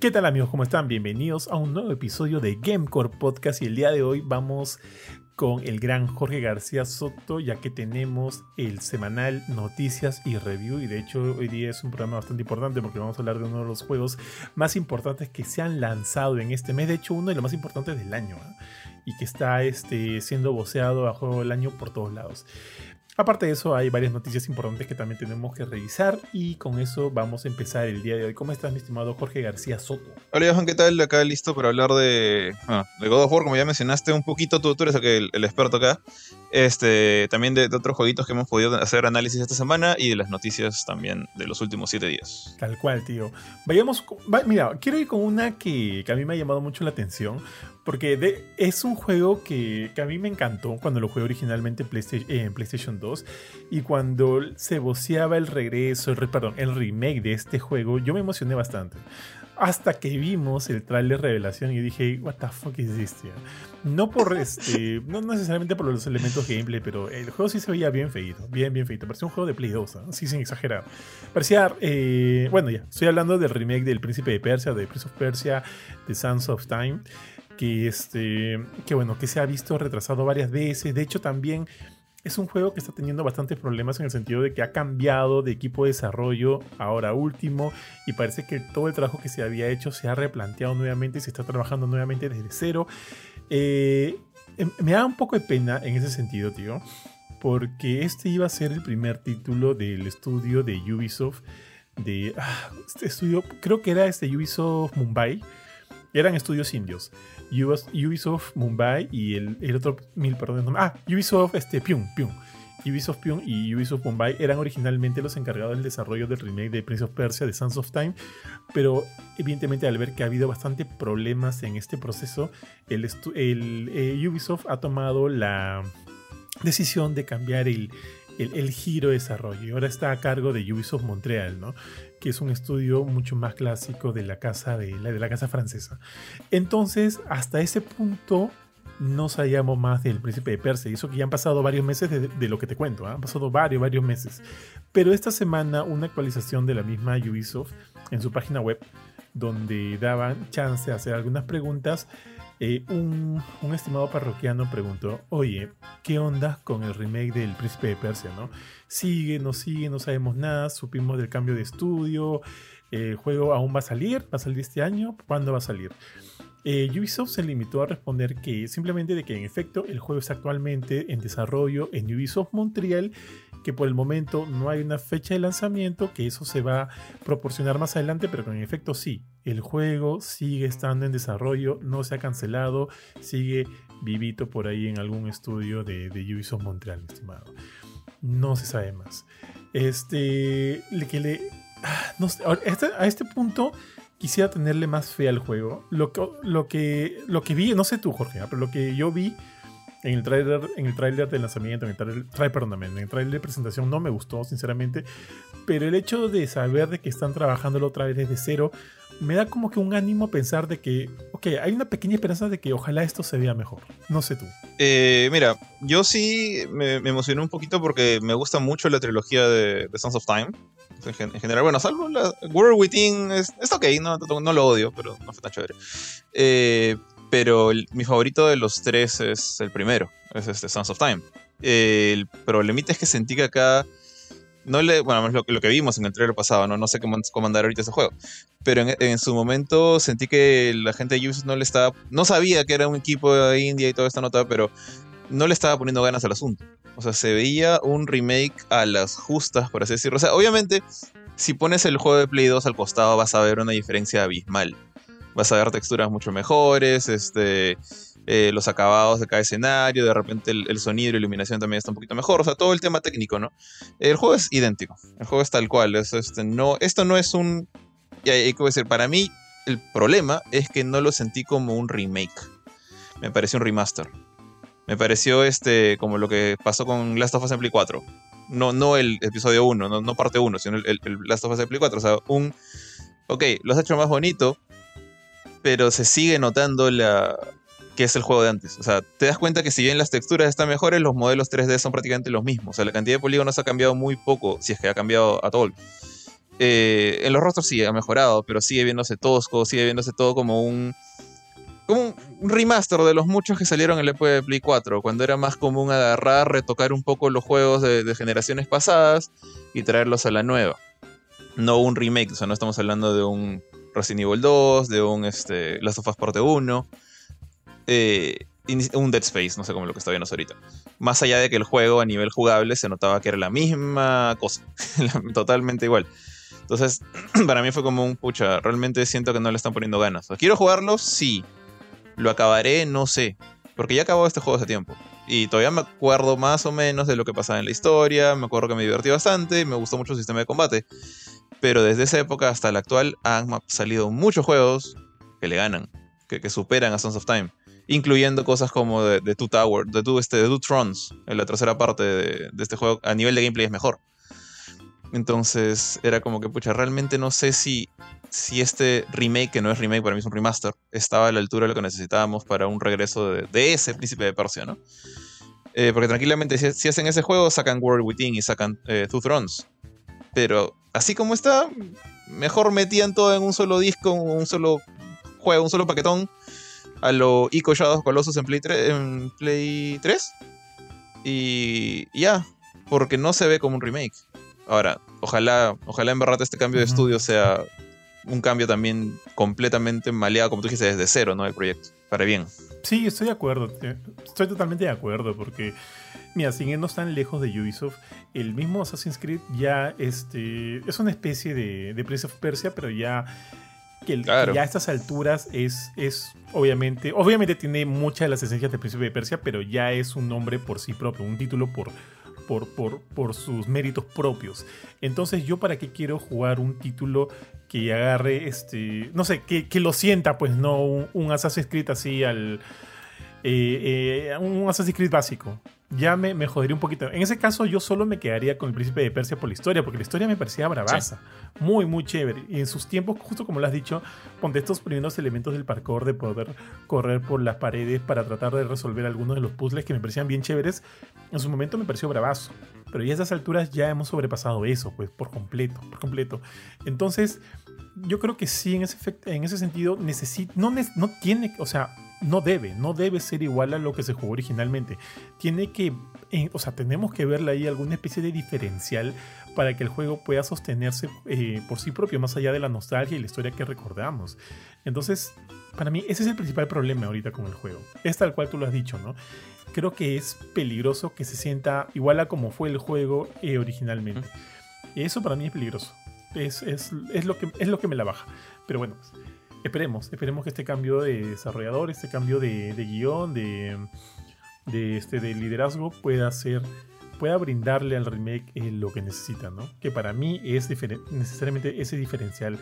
¿Qué tal amigos? ¿Cómo están? Bienvenidos a un nuevo episodio de Gamecore Podcast y el día de hoy vamos con el gran Jorge García Soto ya que tenemos el semanal Noticias y Review y de hecho hoy día es un programa bastante importante porque vamos a hablar de uno de los juegos más importantes que se han lanzado en este mes, de hecho uno de los más importantes del año ¿eh? y que está este, siendo voceado a juego del año por todos lados. Aparte de eso, hay varias noticias importantes que también tenemos que revisar y con eso vamos a empezar el día de hoy. ¿Cómo estás, mi estimado Jorge García Soto? Hola, Johan, ¿qué tal? Acá listo para hablar de, de God of War, como ya mencionaste un poquito, tú, tú eres el, el experto acá. Este, también de, otros jueguitos que hemos podido hacer análisis esta semana y de las noticias también de los últimos siete días. Tal cual, tío. Vayamos, mira, quiero ir con una que, que a mí me ha llamado mucho la atención porque es un juego que, a mí me encantó cuando lo jugué originalmente en PlayStation, 2. Y cuando se voceaba el regreso, el, perdón, el remake de este juego, yo me emocioné bastante. Hasta que vimos el trailer revelación y dije, what the fuck is this, No por este, no necesariamente por los elementos gameplay, pero el juego sí se veía bien feito, bien, bien feito. Parecía un juego de Play 2, así sin exagerar. Parecía, eh, bueno, ya, estoy hablando del remake del Príncipe de Persia, de Prince of Persia, de Sands of Time que, este, que bueno, que se ha visto retrasado varias veces. De hecho, también es un juego que está teniendo bastantes problemas en el sentido de que ha cambiado de equipo de desarrollo ahora último y parece que todo el trabajo que se había hecho se ha replanteado nuevamente y se está trabajando nuevamente desde cero. Eh, em, me da un poco de pena en ese sentido, tío, porque este iba a ser el primer título del estudio de Ubisoft, de ah, este estudio, creo que era este Ubisoft Mumbai, eran estudios indios. Ubisoft Mumbai y el, otro mil, perdón, ah, Ubisoft este, Pyong, Pyong. Ubisoft Pyong y Ubisoft Mumbai eran originalmente los encargados del desarrollo del remake de Prince of Persia de Sands of Time, pero evidentemente al ver que ha habido bastante problemas en este proceso, el, el eh, Ubisoft ha tomado la decisión de cambiar el, el, giro de desarrollo. Y ahora está a cargo de Ubisoft Montreal, ¿no? que es un estudio mucho más clásico de la casa, de la, de la casa francesa. Entonces, hasta ese punto no sabíamos más del príncipe de Persia. Y eso que ya han pasado varios meses de, lo que te cuento. ¿ah? Han pasado varios, varios meses. Pero esta semana una actualización de la misma Ubisoft en su página web donde daban chance de hacer algunas preguntas eh, un, estimado parroquiano preguntó, oye, ¿qué onda con el remake del Príncipe de Persia? ¿no? Sigue, no sigue, no sabemos nada, supimos del cambio de estudio, el juego aún va a salir, va a salir este año, ¿cuándo va a salir? Eh, Ubisoft se limitó a responder que simplemente de que en efecto el juego está actualmente en desarrollo en Ubisoft Montreal que por el momento no hay una fecha de lanzamiento, que eso se va a proporcionar más adelante, pero que en efecto sí, el juego sigue estando en desarrollo, no se ha cancelado, sigue vivito por ahí en algún estudio de, Ubisoft Montreal, estimado. No se sabe más. Este, que le, ah, este, a este punto quisiera tenerle más fe al juego. Lo, lo, que, lo que vi, no sé tú, Jorge, pero lo que yo vi en el trailer, en el tráiler de lanzamiento, en el trailer, perdón, en el trailer de presentación no me gustó, sinceramente. Pero el hecho de saber de que están trabajando otra vez desde cero, me da como que un ánimo a pensar de que, ok, hay una pequeña esperanza de que ojalá esto se vea mejor. No sé tú. Eh, mira, yo sí me, emocioné un poquito porque me gusta mucho la trilogía de, de Sons of Time. En, general, bueno, salvo la World Within, es, es ok, no, no, lo odio, pero no fue tan chévere. Eh, pero mi favorito de los tres es el primero, es este Sons of Time. el problemita es que sentí que acá no le, bueno, lo, lo que vimos en el trailer pasado, no, sé cómo, cómo ahorita ese juego, pero en, su momento sentí que la gente de Ubisoft no le estaba, no sabía que era un equipo de India y toda esta nota, pero no le estaba poniendo ganas al asunto. O sea, se veía un remake a las justas, por así decirlo. O sea, obviamente, si pones el juego de Play 2 al costado vas a ver una diferencia abismal vas a ver texturas mucho mejores, este, eh, los acabados de cada escenario, de repente el, sonido y la iluminación también está un poquito mejor, o sea, todo el tema técnico, ¿no? El juego es idéntico, el juego es tal cual, este, esto no es un, y hay que decir, para mí el problema es que no lo sentí como un remake, me pareció un remaster. Me pareció este como lo que pasó con Last of Us en Play 4. No, no el episodio 1, no, no parte 1, sino el, Last of Us en Play 4. O sea, un... Ok, lo has hecho más bonito, pero se sigue notando la que es el juego de antes. O sea, te das cuenta que si bien las texturas están mejores, los modelos 3D son prácticamente los mismos. O sea, la cantidad de polígonos ha cambiado muy poco, si es que ha cambiado a todo. Eh, en los rostros sí ha mejorado, pero sigue viéndose tosco, sigue viéndose todo como un como un remaster de los muchos que salieron en el EP de Play 4, cuando era más común agarrar, retocar un poco los juegos de, generaciones pasadas y traerlos a la nueva. No un remake, o sea, no estamos hablando de un Resident Evil 2, de un este, Last of Us Parte 1, eh, un Dead Space, no sé cómo lo que está viendo ahorita. Más allá de que el juego a nivel jugable se notaba que era la misma cosa, totalmente igual. Entonces, para mí fue como un pucha, realmente siento que no le están poniendo ganas. ¿Quiero jugarlo? Sí. ¿Lo acabaré? No sé. Porque ya acabó este juego hace tiempo. Y todavía me acuerdo más o menos de lo que pasaba en la historia. Me acuerdo que me divertí bastante. Me gustó mucho el sistema de combate. Pero desde esa época hasta la actual han salido muchos juegos que le ganan. Que, superan a Sons of Time. Incluyendo cosas como de, Two Tower, de Two, este, Two Thrones. En la tercera parte de, de este juego. A nivel de gameplay es mejor. Entonces era como que, pucha, realmente no sé si si este remake, que no es remake, para mí es un remaster, estaba a la altura de lo que necesitábamos para un regreso de, ese príncipe de Persia, ¿no? Eh, porque tranquilamente, si, hacen ese juego, sacan World Within y sacan eh, Two Thrones. Pero así como está, mejor metían todo en un solo disco, un solo juego, un solo paquetón. A lo Ico Shadows Colossus en Play 3. En Play 3 y ya, porque no se ve como un remake. Ahora, ojalá, ojalá en verdad este cambio de estudio sea un cambio también completamente maleado, como tú dijiste, desde cero, ¿no? El proyecto, para bien. Sí, estoy de acuerdo, estoy totalmente de acuerdo, porque, mira, sin irnos tan lejos de Ubisoft, el mismo Assassin's Creed ya este, es una especie de, de Prince of Persia, pero ya que, ya a estas alturas es, es obviamente, obviamente tiene muchas de las esencias de Príncipe de Persia, pero ya es un nombre por sí propio, un título por, por, por, sus méritos propios. Entonces, yo para qué quiero jugar un título que agarre, este, no sé, que, que lo sienta, pues no, un, un Assassin's Creed así al... Eh, eh, un Assassin's Creed básico. Ya me, me, jodería un poquito. En ese caso, yo solo me quedaría con el príncipe de Persia por la historia, porque la historia me parecía bravaza. Muy, muy chévere. Y en sus tiempos, justo como lo has dicho, con estos primeros elementos del parkour de poder correr por las paredes para tratar de resolver algunos de los puzzles que me parecían bien chéveres, en su momento me pareció bravazo. Pero ya a estas alturas ya hemos sobrepasado eso, pues por completo, por completo. Entonces, yo creo que sí, en ese, en ese sentido, necesita, no, no tiene, o sea, no debe, no debe ser igual a lo que se jugó originalmente. Tiene que, o sea, tenemos que verle ahí alguna especie de diferencial para que el juego pueda sostenerse eh, por sí propio, más allá de la nostalgia y la historia que recordamos. Entonces, para mí, ese es el principal problema ahorita con el juego. Es tal cual tú lo has dicho, ¿no? Creo que es peligroso que se sienta igual a como fue el juego eh, originalmente. Eso para mí es peligroso. Es, lo que, es lo que me la baja. Pero bueno, pues, esperemos, esperemos que este cambio de desarrollador, este cambio de, guion, de, de, este, de liderazgo pueda ser pueda brindarle al remake eh, lo que necesita, ¿no? Que para mí es necesariamente ese diferencial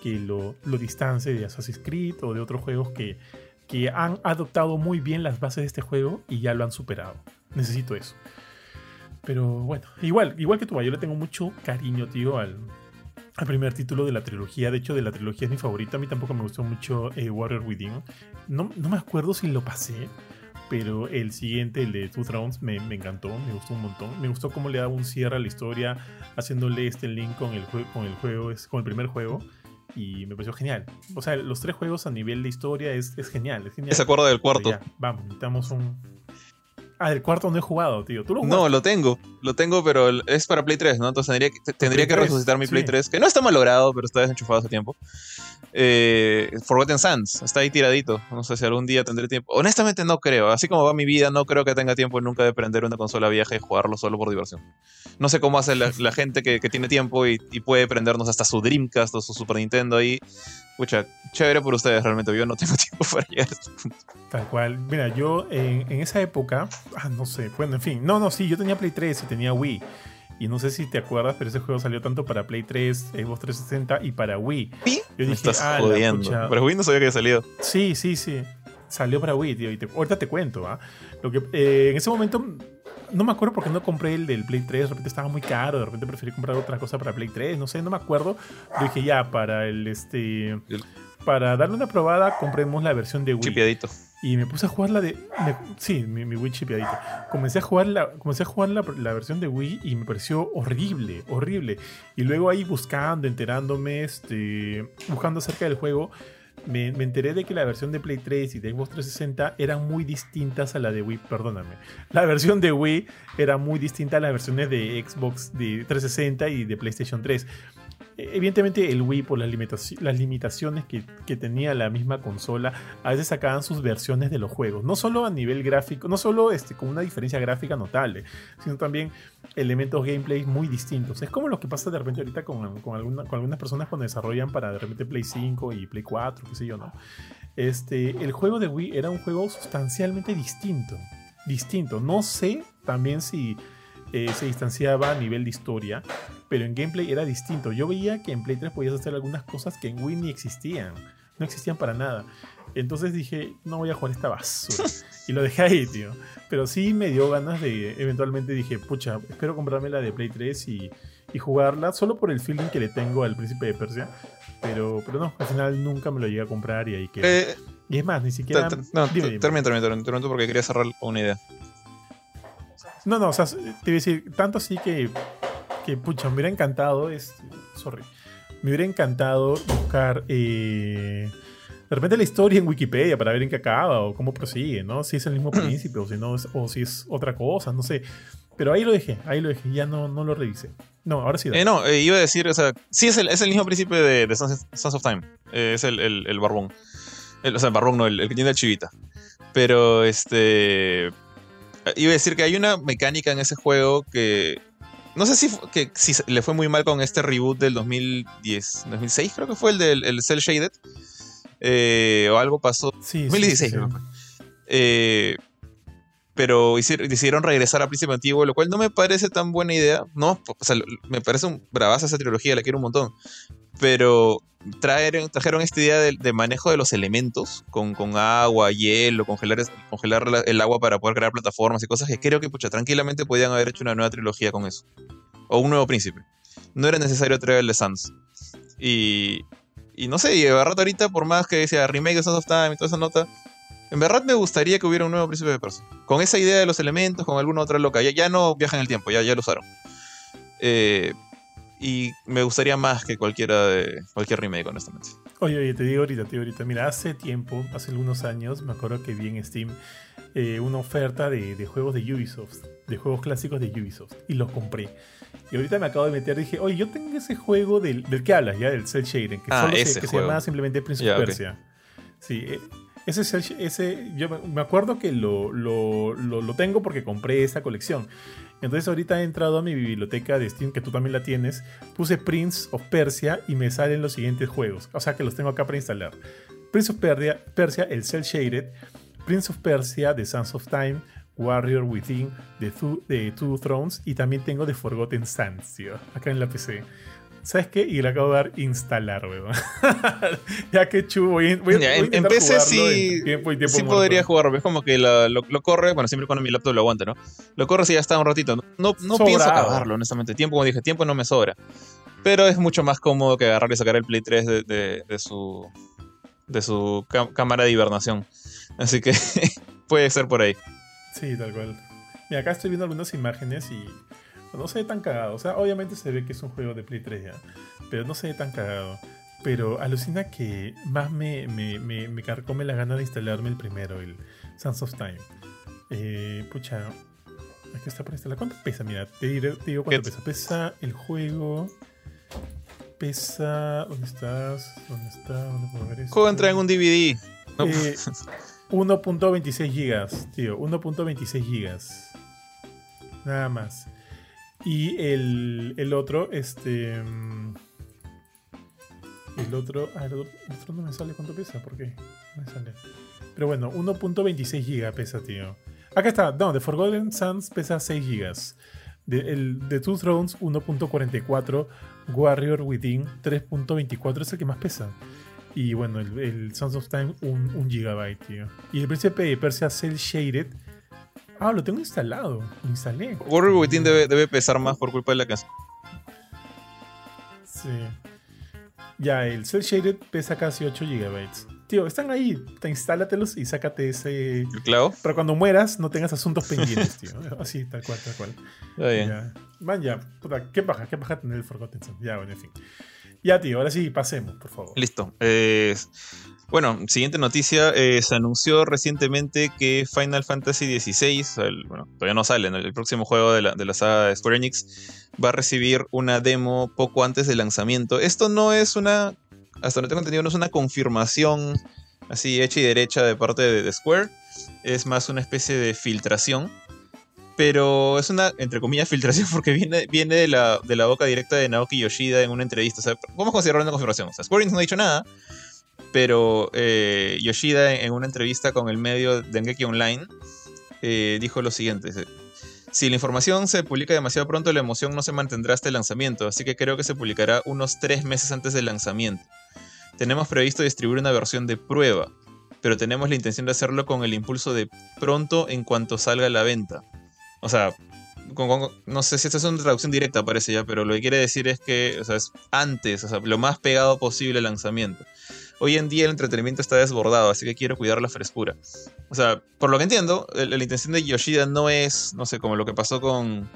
que lo, lo distancie de Assassin's Creed o de otros juegos que, que han adoptado muy bien las bases de este juego y ya lo han superado. Necesito eso. Pero bueno, igual, igual que tú, yo le tengo mucho cariño, tío, al, el primer título de la trilogía. De hecho, de la trilogía es mi favorita. A mí tampoco me gustó mucho eh, Warrior Within. No, no, me acuerdo si lo pasé, pero el siguiente, el de Two Thrones, me, me, encantó. Me gustó un montón. Me gustó cómo le daba un cierre a la historia, haciéndole este link con el, con el juego, con el primer juego. Y me pareció genial. O sea, los tres juegos a nivel de historia es, es genial. Es genial. Se acuerda del cuarto. vamos, necesitamos un, Ah, el cuarto no he jugado, tío. ¿Tú lo no, lo tengo. Lo tengo, pero es para Play 3, ¿no? Entonces tendría que, tendría que resucitar mi Play 3, que no está mal logrado, pero está desenchufado hace tiempo. Eh, Forgotten Sands, está ahí tiradito. No sé si algún día tendré tiempo. Honestamente no creo. Así como va mi vida, no creo que tenga tiempo nunca de prender una consola vieja y jugarlo solo por diversión. No sé cómo hace la, gente que, tiene tiempo y, y, puede prendernos hasta su Dreamcast o su Super Nintendo ahí Pucha, chévere por ustedes, realmente. Yo no tengo tiempo para llegar a este punto. Tal cual. Mira, yo en, esa época, ah, no sé, bueno, en fin. No, no, sí, yo tenía Play 3 y tenía Wii. Y no sé si te acuerdas, pero ese juego salió tanto para Play 3, Xbox 360 y para Wii. ¿Sí? Yo dije, Me estás ah, jodiendo. Para Wii no sabía que había salido. Sí, sí, sí. Salió para Wii, tío. Y ahorita te cuento, ¿ah? Lo que eh, en ese momento no me acuerdo por qué no compré el del Play 3. De repente estaba muy caro. De repente preferí comprar otra cosa para Play 3. No sé, no me acuerdo. Yo dije ya, para el este. Para darle una probada, compremos la versión de Wii. Chipiadito. Y me puse a jugar la de. me- sí, mi, mi Wii chipeadito. Comencé a jugar, la, comencé a jugar la, la versión de Wii y me pareció horrible, horrible. Y luego ahí buscando, enterándome, este, buscando acerca del juego, me, enteré de que la versión de Play 3 y de Xbox 360 eran muy distintas a la de Wii. Perdóname. La versión de Wii era muy distinta a las versiones de Xbox de 360 y de PlayStation 3. Evidentemente el Wii por las, limitaci- las limitaciones que, tenía la misma consola, a veces sacaban sus versiones de los juegos. No solo a nivel gráfico, no solo este, con una diferencia gráfica notable, sino también elementos gameplay muy distintos. Es como lo que pasa de repente ahorita con algunas personas cuando desarrollan para de repente Play 5 y Play 4, qué sé yo, ¿no? Este, el juego de Wii era un juego sustancialmente distinto. Distinto. No sé también si eh, se distanciaba a nivel de historia, pero en gameplay era distinto. Yo veía que en Play 3 podías hacer algunas cosas que en Wii ni existían. No existían para nada. Entonces dije, no voy a jugar esta basura. Y lo dejé ahí, tío. Pero sí me dio ganas de, eventualmente dije, pucha, espero comprarme la de Play 3 y, y jugarla, solo por el feeling que le tengo al Príncipe de Persia. Pero, pero no, al final nunca me lo llegué a comprar y ahí quedó. Eh, y es más, ni siquiera... no, termina, termina, termina, porque quería cerrar una idea. No, no, o sea, te iba a decir, tanto así que, que pucha, me hubiera encantado, es, sorry, me hubiera encantado buscar eh, de repente la historia en Wikipedia para ver en qué acaba o cómo prosigue, ¿no? Si es el mismo príncipe o si, no es, o si es otra cosa, no sé. Pero ahí lo dejé, ahí lo dejé, ya no, no lo revisé. No, ahora sí. Eh, no, eh, iba a decir, o sea, sí es el, es el mismo príncipe de, de Sons, Sons of Time. Eh, es el, el, el barbón. O sea, el barbón no, el, el que tiene el chivita. Pero, este... Iba a decir que hay una mecánica en ese juego que... No sé si, que, si le fue muy mal con este reboot del 2010, 2006 creo que fue el del el Cell Shaded. Eh, o algo pasó. Sí, sí, 2016 sí, sí. Eh, pero hicieron, decidieron regresar a Príncipe Antiguo, lo cual no me parece tan buena idea. No, o sea, me parece un bravaza esa trilogía, la quiero un montón. Pero traer, trajeron esta idea de, manejo de los elementos, con, con agua, hielo, congelar, congelar la- el agua para poder crear plataformas y cosas que creo que, tranquilamente podían haber hecho una nueva trilogía con eso. O un nuevo príncipe. No era necesario traer el de Sans. Y, y no sé, y de ahorita, por más que decía remake de Sons of Time y toda esa nota, en verdad me gustaría que hubiera un nuevo príncipe de Persia. Con esa idea de los elementos, con alguna otra loca. Ya, ya no viaja en el tiempo, ya, ya lo usaron. Eh, y me gustaría más que cualquiera de cualquier remake, honestamente. Oye, oye, te digo ahorita, te digo ahorita. Mira, hace tiempo, hace algunos años, me acuerdo que vi en Steam eh, una oferta de, de juegos de Ubisoft, de juegos clásicos de Ubisoft, y los compré. Y ahorita me acabo de meter, dije, oye, yo tengo ese juego del, del que hablas, ya, del Cell Shading, que Ah, solo se, ese que se llamaba simplemente Prince of ok. Persia. Sí, eh, ese, ese yo me- me acuerdo que lo, lo, lo, lo tengo porque compré esa colección. Entonces ahorita he entrado a mi biblioteca de Steam, que tú también la tienes, puse Prince of Persia y me salen los siguientes juegos. O sea que los tengo acá para instalar. Prince of Persia, Persia el Cell Shaded, Prince of Persia, The Sons of Time, Warrior Within, The Two, Thrones y también tengo The Forgotten Sands, acá en la PC. ¿Sabes qué? Y le acabo de dar instalar, weón. ya que chu, voy, a- voy a- Ya, voy a en- PC jugarlo sí- en tiempo y tiempo Sí muerto. podría jugar, es como que lo, lo corre, bueno, siempre cuando mi laptop lo aguanta, ¿no? Lo corre si ya está un ratito. No, no, no pienso acabarlo, honestamente. Tiempo, como dije, tiempo no me sobra. Pero es mucho más cómodo que agarrar y sacar el Play 3 de, de- de su, de su cá- cámara de hibernación. Así que puede ser por ahí. Sí, tal cual. Mira, acá estoy viendo algunas imágenes y no se ve tan cagado. O sea, obviamente se ve que es un juego de Play 3 ya, pero no se ve tan cagado. Pero alucina que más me, me, me, me carcome la gana de instalarme el primero, el Sons of Time. Eh, pucha, aquí está por instalar. ¿Cuánto pesa? Mira, te, diré- te digo cuánto pesa. Pesa el juego. Pesa. ¿Dónde estás? ¿Dónde está? ¿Dónde puedo ver esto? juego entra en un DVD. No, Eh, 1.26 gigas, tío. 1.26 gigas. Nada más. Y el, el otro, este. mm, El otro. Ah, el otro, el otro no me sale cuánto pesa. ¿Por qué? No me sale. Pero bueno, 1.26 gigas pesa, tío. Acá está. No, The Forgotten Sands pesa 6 gigas. De, el de Two Thrones 1.44. Warrior Within 3.24 es el que más pesa. Y bueno, el, Sons of Time, un, un gigabyte, tío. Y el príncipe de Persia Cell Shaded. Ah, lo tengo instalado. Lo instalé. Warrior Within debe, debe pesar más por culpa de la canción. Sí. Ya, el Cell Shaded pesa casi 8 gigabytes. tío, están ahí, te instálatelos y sácate ese. ¿El clavo? Para cuando mueras no tengas asuntos pendientes, tío. Así, tal cual, tal cual. Está bien. Ya. Man, ya, puta, qué paja, qué paja tener el Forgotten Son. Ya, bueno, en fin. Ya, tío, ahora sí, pasemos, por favor. Listo. Eh, bueno, siguiente noticia. eh, se anunció recientemente que Final Fantasy XVI, el- bueno, todavía no sale, ¿no? el próximo juego de la, de saga de Square Enix, va a recibir una demo poco antes del lanzamiento. Esto no es una, hasta donde tengo entendido, no es una confirmación así hecha y derecha de parte de, de Square. Es más una especie de filtración. Pero es una, entre comillas, filtración porque viene, viene de, la, de la boca directa de Naoki Yoshida en una entrevista. O sea, vamos a considerarlo una confirmación. O sea, Square Enix no ha dicho nada, pero eh, Yoshida en, una entrevista con el medio Dengeki Online eh, dijo lo siguiente. Si la información se publica demasiado pronto, la emoción no se mantendrá hasta el lanzamiento, así que creo que se publicará unos tres meses antes del lanzamiento. Tenemos previsto distribuir una versión de prueba, pero tenemos la intención de hacerlo con el impulso de pronto en cuanto salga a la venta. O sea, no sé si esta es una traducción directa, parece ya, pero lo que quiere decir es que o sea, es antes, o sea, lo más pegado posible al lanzamiento. Hoy en día el entretenimiento está desbordado, así que quiero cuidar la frescura. O sea, por lo que entiendo, la intención de Yoshida no es, no sé, como lo que pasó con,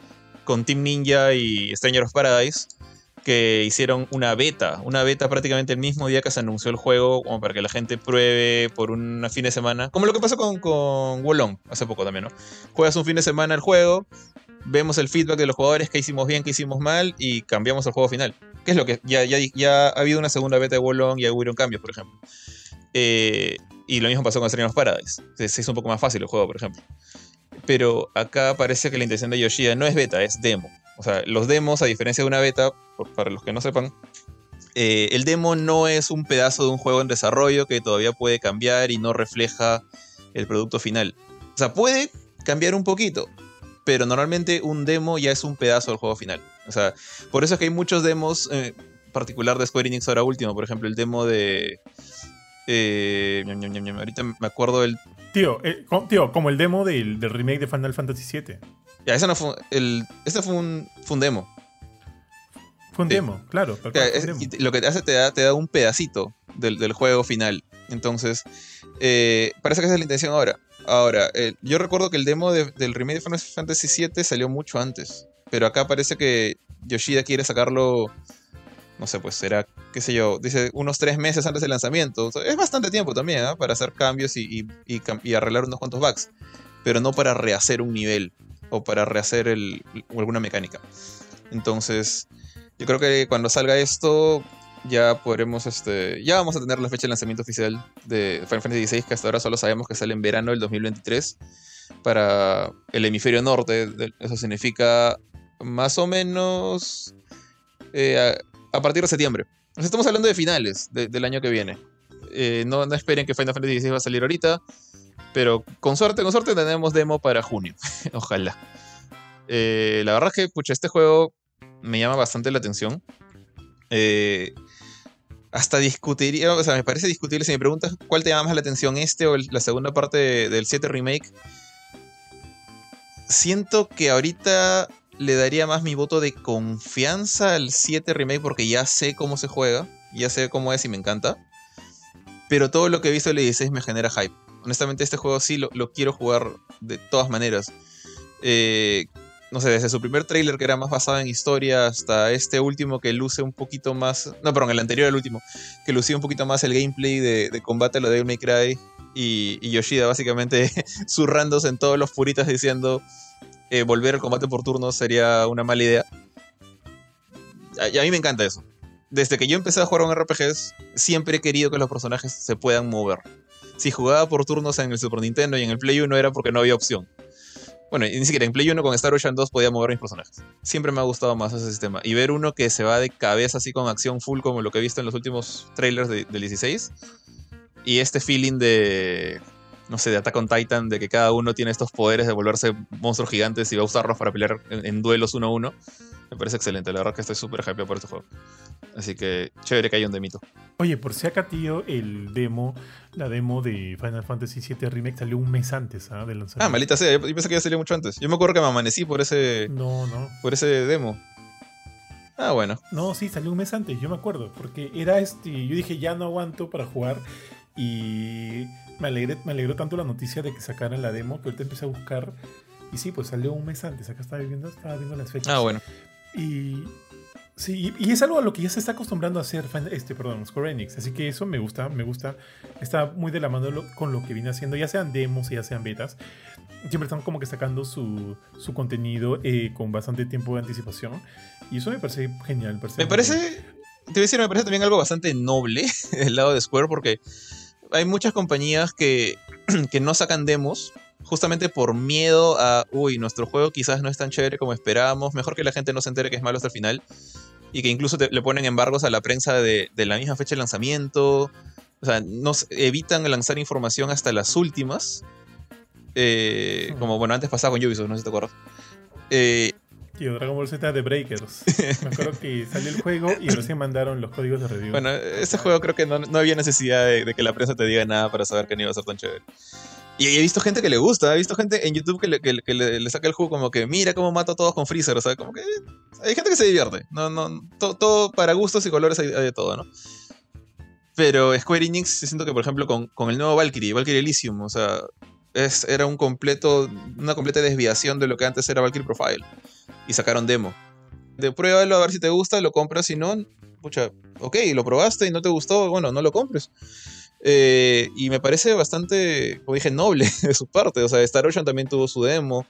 con Team Ninja y Stranger of Paradise, que hicieron una beta, una beta prácticamente el mismo día que se anunció el juego, como para que la gente pruebe por un fin de semana, como lo que pasó con, con Wolong hace poco también, ¿no? Juegas un fin de semana el juego, vemos el feedback de los jugadores, qué hicimos bien, qué hicimos mal, y cambiamos el juego final. Que es lo que ya, ya, ya ha habido una segunda beta de Wolong y hubieron cambios, por ejemplo. Eh, y lo mismo pasó con Stranger of Paradise. Se, se hizo un poco más fácil el juego, por ejemplo. Pero acá parece que la intención de Yoshida no es beta, es demo. O sea, los demos, a diferencia de una beta, para los que no sepan, eh, el demo no es un pedazo de un juego en desarrollo que todavía puede cambiar y no refleja el producto final. O sea, puede cambiar un poquito, pero normalmente un demo ya es un pedazo del juego final. O sea, por eso es que hay muchos demos, eh, particular de Square Enix ahora último, por ejemplo, el demo de... eh, ahorita me acuerdo del... Tío, eh, tío, como el demo del, del remake de Final Fantasy VII. Ya, ese no fue... El, este fue un, fue un demo. Fue un demo, claro. O sea, es- demo. lo que te hace te da, te da un pedacito del, del juego final. Entonces, eh, parece que esa es la intención ahora. Ahora, eh, yo recuerdo que el demo de- del remake de Final Fantasy VII salió mucho antes. Pero acá parece que Yoshida quiere sacarlo. No sé, pues será, qué sé yo, dice unos tres meses antes del lanzamiento. Es bastante tiempo también, ¿ah? Para hacer cambios y, y- arreglar unos cuantos bugs. Pero no para rehacer un nivel o para rehacer alguna mecánica. Entonces, yo creo que cuando salga esto, ya podremos, este, ya vamos a tener la fecha de lanzamiento oficial de Final Fantasy XVI, que hasta ahora solo sabemos que sale en verano del 2023 para el hemisferio norte. Eso significa más o menos eh, a, partir de septiembre. Nos estamos hablando de finales de- del año que viene. Eh, no, no esperen que Final Fantasy XVI va a salir ahorita, pero con suerte, con suerte tenemos demo para junio. Ojalá. Eh, la verdad es que, pucha, este juego me llama bastante la atención. Eh, hasta discutiría, o sea, me parece discutible si me preguntas cuál te llama más la atención, este o la segunda parte de- del 7 Remake. Siento que ahorita le daría más mi voto de confianza al 7 Remake porque ya sé cómo se juega, ya sé cómo es y me encanta. Pero todo lo que he visto del 16 me genera hype. Honestamente, este juego sí lo, lo quiero jugar de todas maneras. Eh, no sé, desde su primer tráiler que era más basado en historia hasta este último que luce un poquito más... No, perdón, el anterior al último, que lucía un poquito más el gameplay de, combate lo de Devil May Cry y, Yoshida básicamente zurrándose en todos los puritas diciendo eh, volver al combate por turno sería una mala idea. A, mí me encanta eso. Desde que yo empecé a jugar un RPGs, siempre he querido que los personajes se puedan mover. Si jugaba por turnos en el Super Nintendo y en el Play 1 era porque no había opción. Bueno, ni siquiera en Play 1 con Star Ocean 2 podía mover mis personajes. Siempre me ha gustado más ese sistema. Y ver uno que se va de cabeza así con acción full como lo que he visto en los últimos trailers de- del 16. Y este feeling de, no sé, de Attack on Titan, de que cada uno tiene estos poderes de volverse monstruos gigantes y va a usarlos para pelear en, en duelos uno a uno. Me parece excelente. La verdad que estoy súper happy por este juego. Así que chévere que haya un demito. Oye, por si acá, tío, el demo, la demo de Final Fantasy VII Remake salió un mes antes ¿ah? del lanzamiento. Ah, maldita sea, yo yo pensé que ya salió mucho antes. Yo me acuerdo que me amanecí por ese, No, no. por ese demo. Ah, bueno. No, sí, salió un mes antes, yo me acuerdo. Porque era este. Yo dije, ya no aguanto para jugar. Y me alegré, me alegró tanto la noticia de que sacaran la demo que ahorita empecé a buscar. Y sí, pues salió un mes antes. Acá estaba viendo, estaba viendo las fechas. Ah, bueno. Y sí, y es algo a lo que ya se está acostumbrando a hacer este, perdón, Square Enix. Así que eso me gusta, me gusta. Está muy de la mano con lo que viene haciendo, ya sean demos, ya sean betas. Siempre están como que sacando su, su contenido eh, con bastante tiempo de anticipación. Y eso me parece genial. Me parece, me parece te voy a decir, me parece también algo bastante noble del lado de Square porque hay muchas compañías que, que no sacan demos justamente por miedo a, uy, nuestro juego quizás no es tan chévere como esperábamos, mejor que la gente no se entere que es malo hasta el final, y que incluso le ponen embargos a la prensa de, la misma fecha de lanzamiento, o sea, nos evitan lanzar información hasta las últimas, eh, como bueno, antes pasaba con Ubisoft, no sé si te acuerdas. Eh, Tío, Dragon Ball Z de Breakers. Me acuerdo que salió el juego y recién mandaron los códigos de review. Bueno, ese juego creo que no, había necesidad de, de, que la prensa te diga nada para saber que no iba a ser tan chévere. Y he visto gente que le gusta, he visto gente en YouTube que le, que, le, saca el juego como que mira cómo mato a todos con Freezer, o sea, como que hay gente que se divierte. No, no, todo, para gustos y colores hay, de todo, ¿no? Pero Square Enix, siento que por ejemplo con, con el nuevo Valkyrie, Valkyrie Elysium, o sea, es, era un completo, una completa desviación de lo que antes era Valkyrie Profile. Y sacaron demo. De pruébalo a ver si te gusta, lo compras, si no, pucha, ok, lo probaste y no te gustó, bueno, no lo compres. Eh, y me parece bastante, como dije, noble de su parte. O sea, Star Ocean también tuvo su demo.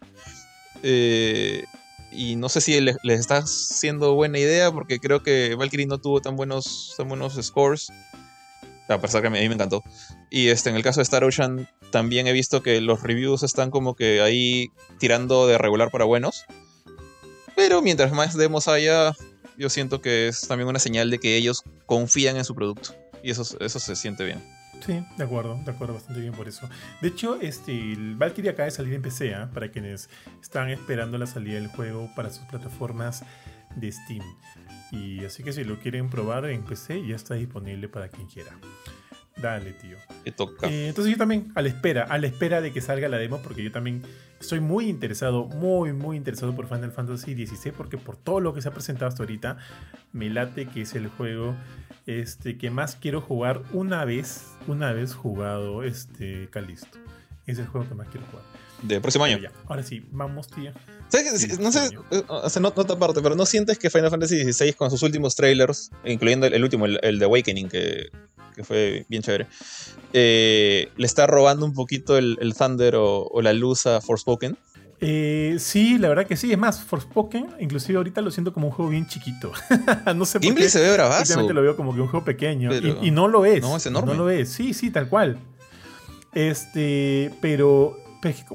Eh, y no sé si les, está haciendo buena idea, porque creo que Valkyrie no tuvo tan buenos, tan buenos scores. A pesar que a mí, me encantó. Y este, en el caso de Star Ocean, también he visto que los reviews están como que ahí tirando de regular para buenos. Pero mientras más demos haya, yo siento que es también una señal de que ellos confían en su producto. Y eso, eso se siente bien. Sí, de acuerdo, de acuerdo, bastante bien por eso. De hecho, este, el Valkyrie acaba de salir en PC, ¿ah? para quienes están esperando la salida del juego para sus plataformas de Steam. Y así que si lo quieren probar en PC, ya está disponible para quien quiera. Dale, tío. toca. Eh, entonces yo también, a la espera, a la espera de que salga la demo, porque yo también estoy muy interesado, muy, muy interesado por Final Fantasy XVI, porque por todo lo que se ha presentado hasta ahorita, me late que es el juego este, que más quiero jugar una vez, una vez jugado este Calisto. Es el juego que más quiero jugar. De próximo año. Ahora sí, vamos, tío. no sé, eh, o sea, no, otra parte, pero ¿no sientes que Final Fantasy XVI con sus últimos trailers, incluyendo el, último, el, de Awakening, que, que, fue bien chévere, eh, le está robando un poquito el, Thunder o, o, la luz a Forspoken? Eh, sí, la verdad que sí. Es más, Forspoken, inclusive ahorita lo siento como un juego bien chiquito. no sé por qué. se ve bravazo. Simplemente lo veo como que un juego pequeño. y, no lo es. No, es enorme. No lo es. Sí, sí, tal cual. Este, pero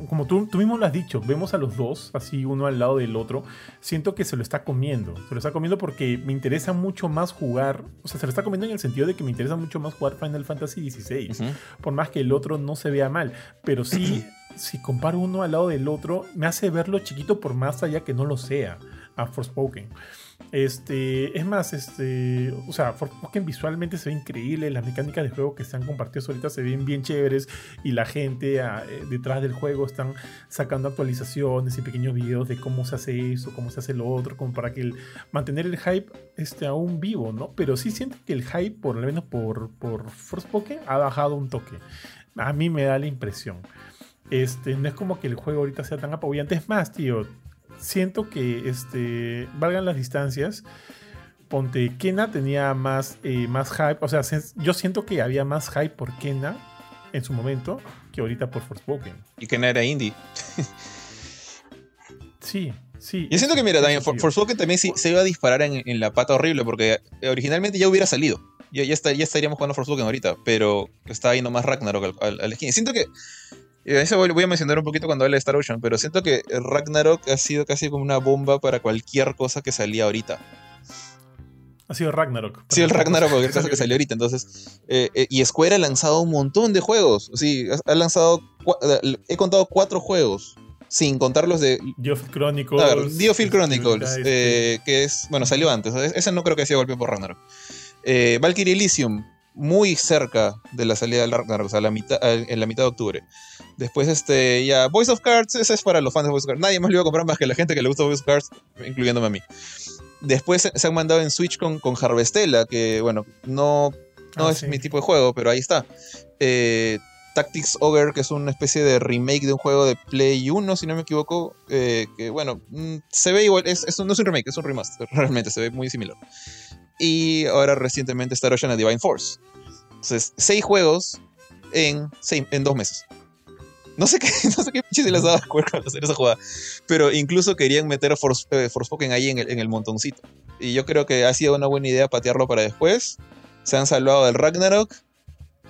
como tú, tú mismo lo has dicho, vemos a los dos, así uno al lado del otro. Siento que se lo está comiendo. Se lo está comiendo porque me interesa mucho más jugar. O sea, se lo está comiendo en el sentido de que me interesa mucho más jugar Final Fantasy XVI. Por más que el otro no se vea mal. Pero sí si comparo uno al lado del otro, me hace verlo chiquito por más allá que no lo sea a Forspoken. Este, es más, este, o sea, Forspoken visualmente se ve increíble, las mecánicas de juego que se han compartido ahorita se ven bien chéveres y la gente ah, eh, detrás del juego están sacando actualizaciones y pequeños videos de cómo se hace eso, cómo se hace lo otro, como para que mantener el hype este, aún vivo, ¿no? Pero sí siento que el hype, por lo menos por, por Forspoken, ha bajado un toque. A mí me da la impresión. Este, no es como que el juego ahorita sea tan apabullante. Es más, tío, siento que este, valgan las distancias. Ponte, Kena tenía más, eh, más hype. O sea, yo siento que había más hype por Kena en su momento que ahorita por Forspoken. Y Kena era indie. sí, sí. Yo siento que, mira, también Forspoken también se, iba a disparar en, la pata horrible porque originalmente ya hubiera salido. Ya, ya, ya estaríamos jugando Forspoken ahorita, pero está yendo más Ragnarok al, al, Siento que eso voy a mencionar un poquito cuando hable de Star Ocean, pero siento que Ragnarok ha sido casi como una bomba para cualquier cosa que salía ahorita. Ha sido Ragnarok. Ha sido el Ragnarok cualquier cosa que salió ahorita. Entonces, eh, eh, y Square ha lanzado un montón de juegos. Sí, ha lanzado. Eh, he contado cuatro juegos. Sin contar los de. Diofield Chronicles. Diofield Chronicles. que es. Bueno, salió antes. Ese no creo que haya sido golpe por Ragnarok. Valkyrie Elysium muy cerca de la salida del Ragnarok, o sea, la mitad, en la mitad de octubre. Después, este, ya, Voice of Cards, ese es para los fans de Voice of Cards. Nadie más lo iba a comprar más que la gente que le gusta Voice of Cards, incluyéndome a mí. Después se han mandado en Switch con, con Harvestella, que, bueno, no No Ah, es sí. mi tipo de juego, pero ahí está. Eh, Tactics Ogre, que es una especie de remake de un juego de Play 1, si no me equivoco. eh, que bueno, mm, se ve igual. Es, no es un remake, es un remaster. Realmente se ve muy similar. Y ahora recientemente Star Ocean and Divine Force. Entonces, seis juegos en, seis- en dos meses. No sé qué, no sé qué pinche se les daba con hacer esa jugada. Pero incluso querían meter a Force, eh, Forspoken ahí en el, en el montoncito. Y yo creo que ha sido una buena idea patearlo para después. Se han salvado del Ragnarok.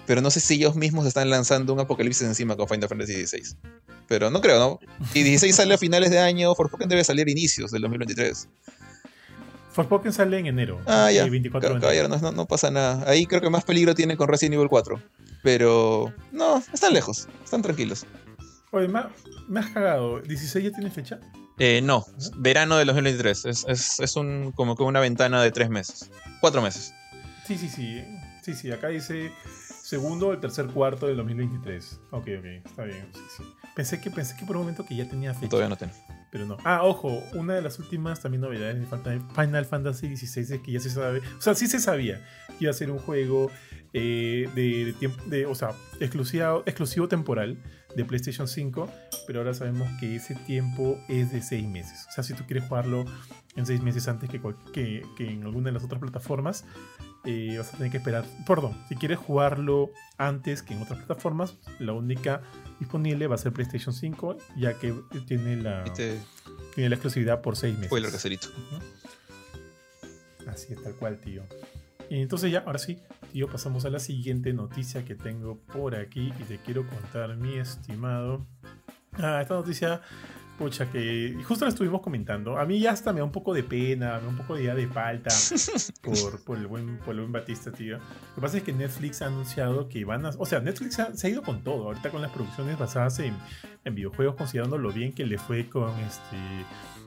Pero no sé si ellos mismos están lanzando un apocalipsis encima con Final Fantasy XVI. Pero no creo, ¿no? Y 16 sale a finales de año. Forspoken debe salir a inicios del 2023. Forspoken sale en enero. Ah, ya. el 24 de Ca- enero. Caballero, no, no- pasa nada. Ahí creo que más peligro tiene con Resident Evil 4. Pero no, están lejos. Están tranquilos. Oye, me has cagado. ¿16 ya tiene fecha? Eh, no, verano del 2023. Es, es, es un, como que una ventana de tres meses. Cuatro meses. Sí, sí, sí. Sí, sí. Acá dice segundo o el tercer cuarto del 2023. Ok, ok. Está bien. Sí, sí. Pensé que, pensé que por un momento que ya tenía fecha. Todavía no tengo. Pero no. Ah, ojo, una de las últimas también novedades de Final Fantasy XVI es que ya se sabe, o sea, sí se sabía que iba a ser un juego eh, de, tiempo, de, o sea, exclusivo, exclusivo temporal de PlayStation 5, pero ahora sabemos que ese tiempo es de 6 meses. O sea, si tú quieres jugarlo en 6 meses antes que, que, que en alguna de las otras plataformas, eh, vas a tener que esperar. Perdón, si quieres jugarlo antes que en otras plataformas, la única disponible va a ser PlayStation 5, ya que tiene la, Viste, tiene la exclusividad por 6 meses. spoiler caserito. Ujú. Así es, tal cual, tío. Y entonces ya, ahora sí, tío, pasamos a la siguiente noticia que tengo por aquí y te quiero contar, mi estimado. Ah, esta noticia, pucha, que justo la estuvimos comentando. A mí ya hasta me da un poco de pena, me da un poco de, ya de falta por, por el buen, por el buen Batista, tío. Lo que pasa es que Netflix ha anunciado que van a... O sea, Netflix ha- se ha ido con todo, ahorita con las producciones basadas en, en videojuegos, considerando lo bien que le fue con, este,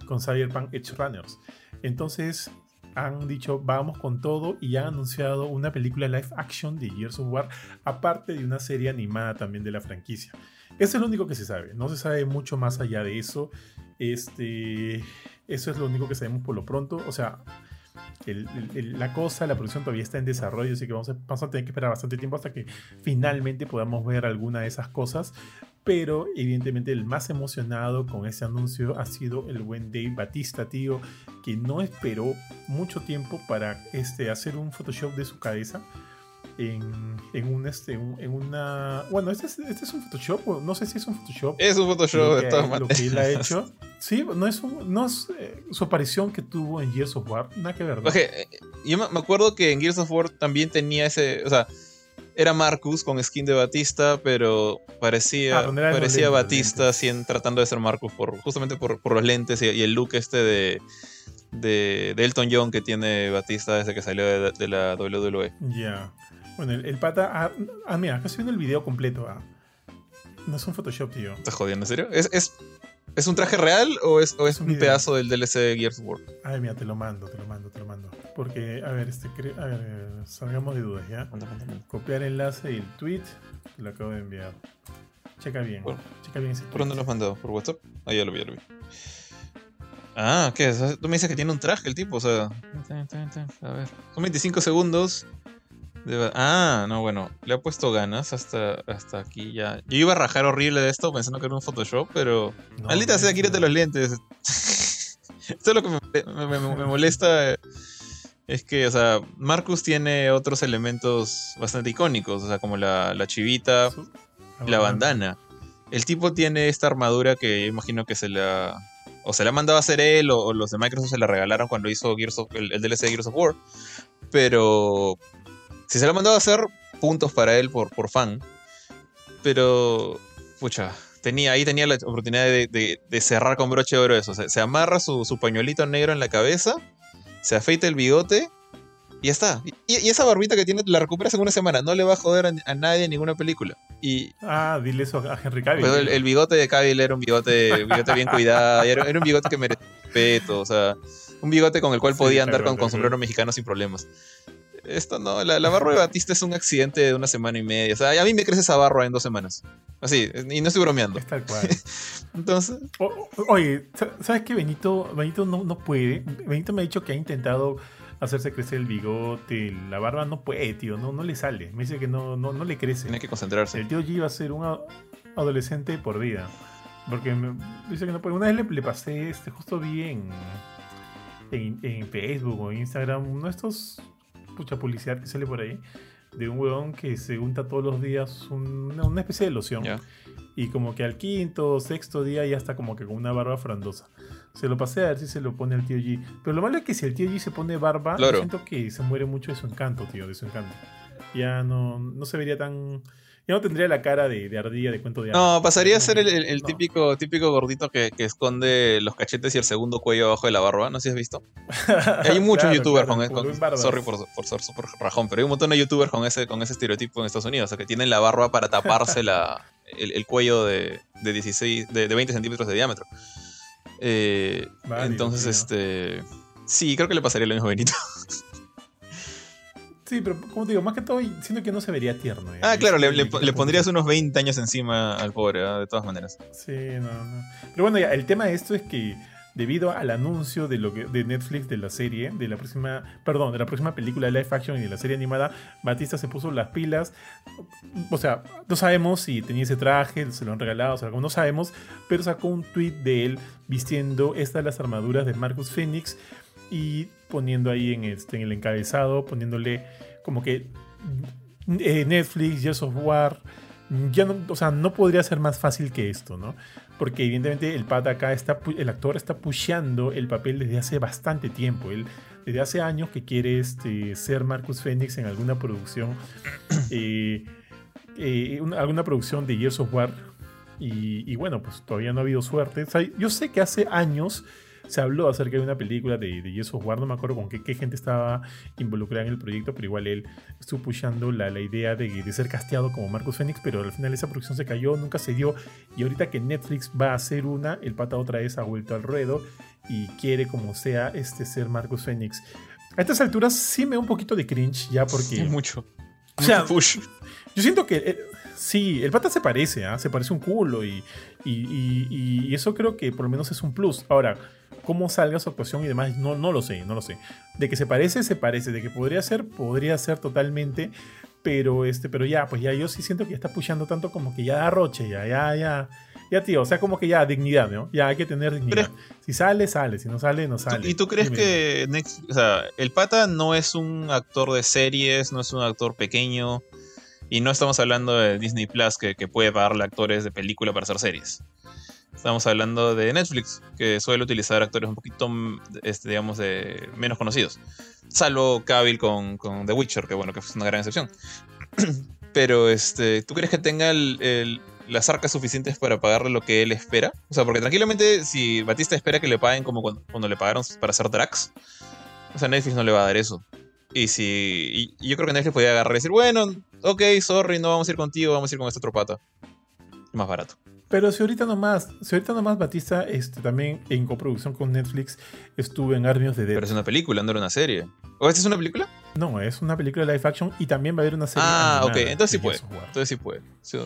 con Cyberpunk Edge Runners. Entonces han dicho vamos con todo y han anunciado una película live action de Gears of War, aparte de una serie animada también de la franquicia. Es lo único que se sabe, no se sabe mucho más allá de eso. Este, eso es lo único que sabemos por lo pronto. O sea, el- el- el- la cosa, la producción todavía está en desarrollo, así que vamos a, vamos a tener que esperar bastante tiempo hasta que finalmente podamos ver alguna de esas cosas. Pero evidentemente el más emocionado con ese anuncio ha sido el buen Dave Batista, tío, que no esperó mucho tiempo para este, hacer un Photoshop de su cabeza. En, en, un, este, en una... Bueno, este es, este es un Photoshop, no sé si es un Photoshop Es un Photoshop de todas lo que él ha maneras. hecho. Sí, no es, un- no es eh, su aparición que tuvo en Gears of War, nada que ver. ¿no? Eh, yo me acuerdo que en Gears of War también tenía ese. O sea, era Marcus con skin de Batista, pero parecía, Ah, parecía lentes, Batista sien- tratando de ser Marcus por, justamente por, por los lentes y, y el look este de, de, de Elton John que tiene Batista desde que salió de, de la. WWE. Ya. Bueno, el, el pata. Ah, ah, mira, acá estoy viendo el video completo. ah. No es un Photoshop, tío. ¿Estás jodiendo, en serio? ¿Es, es, es un traje real o es, o es Es un un pedazo del DLC de Gears War? Ay, mira, te lo mando, te lo mando, te lo mando. Porque, a ver, este, a ver, salgamos de dudas, ¿ya? Manda, manda, manda. Copiar enlace y el tweet. Te lo acabo de enviar. Checa bien. Bueno. Checa bien ese ¿Por dónde lo has mandado? ¿Por WhatsApp? Ah, ya lo vi, ya lo vi. Ah, ¿qué? Tú me dices que tiene un traje el tipo, o sea. A ver. Son 25 segundos. De- Ah, no, bueno. Le ha puesto ganas hasta, hasta aquí ya. Yo iba a rajar horrible de esto pensando que era un Photoshop, pero. No, Maldita no sea, los lentes. Esto es lo que me, me- me- me molesta. Es que, o sea, Marcus tiene otros elementos bastante icónicos, o sea, como la, la chivita, la bandana. El tipo tiene esta armadura que yo imagino que se la. O se la mandaba a hacer él, o, o los de Microsoft se la regalaron cuando hizo Gears of- el, el DLC de Gears of War. Pero. Si se la mandaba a hacer, puntos para él por, por fan. Pero. Pucha. Tenía, ahí tenía la oportunidad de, de- de cerrar con broche de oro eso. Se, se amarra su, su pañuelito negro en la cabeza, se afeita el bigote y ya está. Y, y esa barbita que tiene la recuperas en una semana. No le va a joder a, a nadie en ninguna película. Y, Ah, dile eso a Henry Cavill. el, el bigote de Cavill era un bigote, bigote bien cuidado, era, era un bigote que merecía respeto, o sea, un bigote con el cual podía andar con, con sombrero mexicano sin problemas. Esto no, la, la barba de Batista es un accidente de una semana y media, o sea, a mí me crece esa barba en dos semanas. Así, y no estoy bromeando. Es tal cual. Entonces, O- oye, sa- ¿sabes qué? Benito, Benito no, no puede. Benito me ha dicho que ha intentado hacerse crecer el bigote, la barba, no puede, tío, no, no le sale. Me dice que no, no, no le crece. Tiene que concentrarse. El tío G va a ser un adolescente por vida. Porque me dice que no puede. Una vez le, le pasé, este, justo vi en, en, en Facebook o Instagram, uno de estos, pucha publicidad que sale por ahí, de un huevón que se unta todos los días un- una, una especie de loción. Ya. Y como que al quinto o sexto día ya está como que con una barba frondosa. Se lo pasé a ver si se lo pone al tío G. Pero lo malo es que si el tío G se pone barba, Claro. siento que se muere mucho de su encanto, tío, de su encanto. Ya no, no se vería tan... Ya no tendría la cara de, de ardilla de cuento de hadas. No, pasaría a ser el, el- el no. típico, típico gordito que, que esconde los cachetes y el segundo cuello abajo de la barba. No sé si has visto. Hay muchos Claro, youtubers claro, con, como con- sorry por, por súper rajón, pero hay un montón de youtubers con ese, con ese estereotipo en Estados Unidos, o sea, que tienen la barba para taparse la, el, el cuello de, de 16, de, de 20 centímetros de diámetro. Eh, Vale, entonces, este, sí, creo que le pasaría lo mismo a Benito. Sí, pero como te digo, más que todo siento que no se vería tierno. ya. Ah, claro, le, pondrías unos 20 años encima al pobre, ¿ah? de todas maneras. Sí, no, no. Pero bueno, ya, el tema de esto es que debido al anuncio de lo que de Netflix de la serie, de la próxima, perdón, de la próxima película de live action y de la serie animada, Batista se puso las pilas. O sea, no sabemos si tenía ese traje, se lo han regalado, o sea, no sabemos, pero sacó un tweet de él vistiendo estas las armaduras de Marcus Phoenix y poniendo ahí en, este, en el encabezado, poniéndole como que eh, Netflix, Years of War, ya no, o sea, no podría ser más fácil que esto, ¿no? Porque evidentemente el pata acá está, el actor está pusheando el papel desde hace bastante tiempo. Él desde hace años que quiere este, ser Marcus Phoenix en alguna producción, eh, eh, una- alguna producción de Years of. Y, bueno, pues todavía no ha habido suerte. Yo sé que hace años se habló acerca de una película de, de Years of War, no me acuerdo con qué, qué gente estaba involucrada en el proyecto, pero igual él estuvo pushando la, la idea de, de ser casteado como Marcus Phoenix, pero al final esa producción se cayó, nunca se dio. Y ahorita que Netflix va a hacer una, el pata otra vez ha vuelto al ruedo y quiere como sea este ser Marcus Phoenix. A estas alturas sí me da un poquito de cringe ya porque... Mucho. O sea, push. yo siento que eh, sí, el pata se parece, ¿ah? se parece un culo y, y, y- y eso creo que por lo menos es un plus. Ahora, cómo salga su actuación y demás, no, no lo sé, no lo sé. De que se parece, se parece. De que podría ser, podría ser totalmente. Pero este, pero ya, pues ya yo sí siento que ya está pushando tanto como que ya da roche, ya, ya, ya. Ya, tío, o sea, como que ya, dignidad, ¿no? Ya hay que tener dignidad. Si sale, sale. Si no sale, no ¿Tú- sale. ¿Y tú crees Dime. que Next, o sea, el pata no es un actor de series, no es un actor pequeño, y no estamos hablando de Disney Plus que, que puede pagarle actores de película para hacer series? Estamos hablando de Netflix, que suele utilizar actores un poquito, este, digamos, de menos conocidos. Salvo Cavill con, con The Witcher, que bueno, que es una gran excepción. Pero, este, ¿tú crees que tenga las arcas suficientes para pagarle lo que él espera? O sea, porque tranquilamente, si Batista espera que le paguen como cuando, cuando le pagaron para hacer Drax, o sea, Netflix no le va a dar eso. Y si. Y yo creo que Netflix podía agarrar y decir, bueno, ok, sorry, no vamos a ir contigo, vamos a ir con este otro pata. Más barato. Pero si ahorita nomás, si ahorita nomás Batista este, también en coproducción con Netflix estuvo en Army of the Dead. Pero es una película, no era una serie. ¿O esta es una película? No, es una película de live action y también va a haber una serie. Ah, ok, entonces sí de puede. Entonces sí puede. Sí.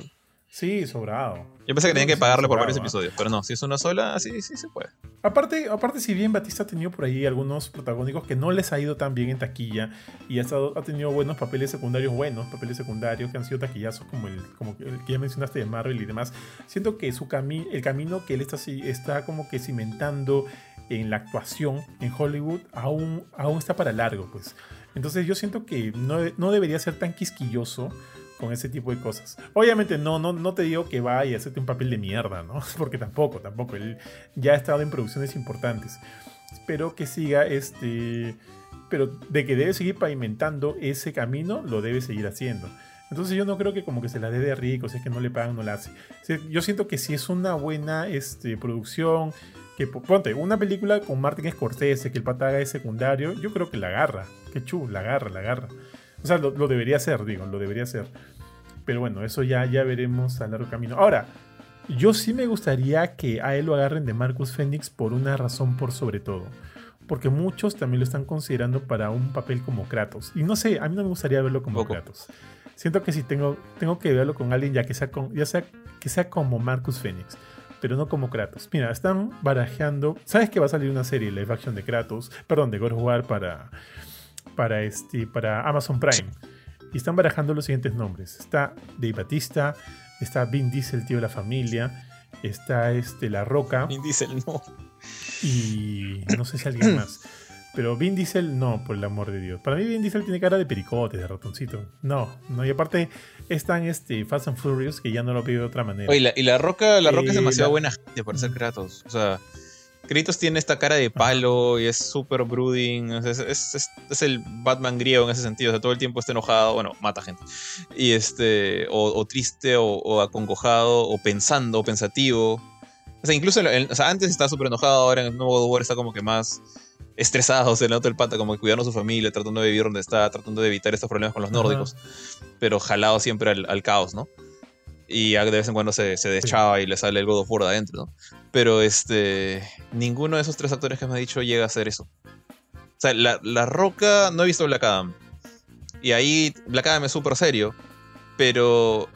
Sí, sobrado. Yo pensé que tenían que pagarle por varios ¿ah? episodios, pero no, si es una sola, sí, sí se puede. Aparte, aparte, si bien Batista ha tenido por ahí algunos protagónicos que no les ha ido tan bien en taquilla y ha, estado- ha tenido buenos papeles secundarios, buenos papeles secundarios que han sido taquillazos como el, como que- el que ya mencionaste de Marvel y demás, siento que su cami el camino que él está, está como que cimentando en la actuación en Hollywood aún, aún está para largo, pues. Entonces yo siento que no, no debería ser tan quisquilloso con ese tipo de cosas. Obviamente no, no, no te digo que vaya a hacerte un papel de mierda, ¿no? Porque tampoco, tampoco. Él ya ha estado en producciones importantes. Espero que siga este... Pero de que debe seguir pavimentando ese camino, lo debe seguir haciendo. Entonces yo no creo que como que se la dé de rico, si es que no le pagan, no la hace. Yo siento que si es una buena este, producción, que po- ponte, una película con Martin Scorsese, que el pata haga de secundario, yo creo que la agarra. Qué chu, la agarra, la agarra. O sea, lo debería hacer, digo, lo debería hacer. Pero bueno, eso ya, ya veremos a largo camino. Ahora, yo sí me gustaría que a él lo agarren de Marcus Phoenix por una razón por sobre todo. Porque muchos también lo están considerando para un papel como Kratos. Y no sé, a mí no me gustaría verlo como Poco. Kratos. Siento que si tengo, tengo que verlo con alguien ya que sea, con, ya sea que sea como Marcus Phoenix, pero no como Kratos. Mira, están barajeando. ¿Sabes que va a salir una serie live action de Kratos? Perdón, de God of War para, para, este, para Amazon Prime. Y están barajando los siguientes nombres. Está Dave Batista, está Vin Diesel, tío de la familia, está este, La Roca. Vin Diesel, no. Y no sé si alguien más. Pero Vin Diesel, no, por el amor de Dios. Para mí Vin Diesel tiene cara de pericote, de ratoncito. No, no. Y aparte es tan este, Fast and Furious que ya no lo pido de otra manera. Oye, la- y la roca, la roca es Eh, demasiado la- buena gente para ser Kratos. O sea, Kratos tiene esta cara de palo y es súper brooding. Es, es- es- es el Batman griego en ese sentido. O sea, todo el tiempo está enojado. Bueno, mata gente. Y este, o, o triste, o, o acongojado, o pensando, o pensativo. O sea, incluso o sea, antes estaba súper enojado, ahora en el nuevo God of War está como que más estresado, se le nota el pata como que cuidando a su familia, tratando de vivir donde está, tratando de evitar estos problemas con los nórdicos, pero jalado siempre al, al caos, ¿no? Y de vez en cuando se, se deschaba y le sale el God of War de adentro, ¿no? Pero este, ninguno de esos tres actores que me ha dicho llega a hacer eso. O sea, la, la Roca, no he visto Black Adam. Y ahí Black Adam es súper serio, pero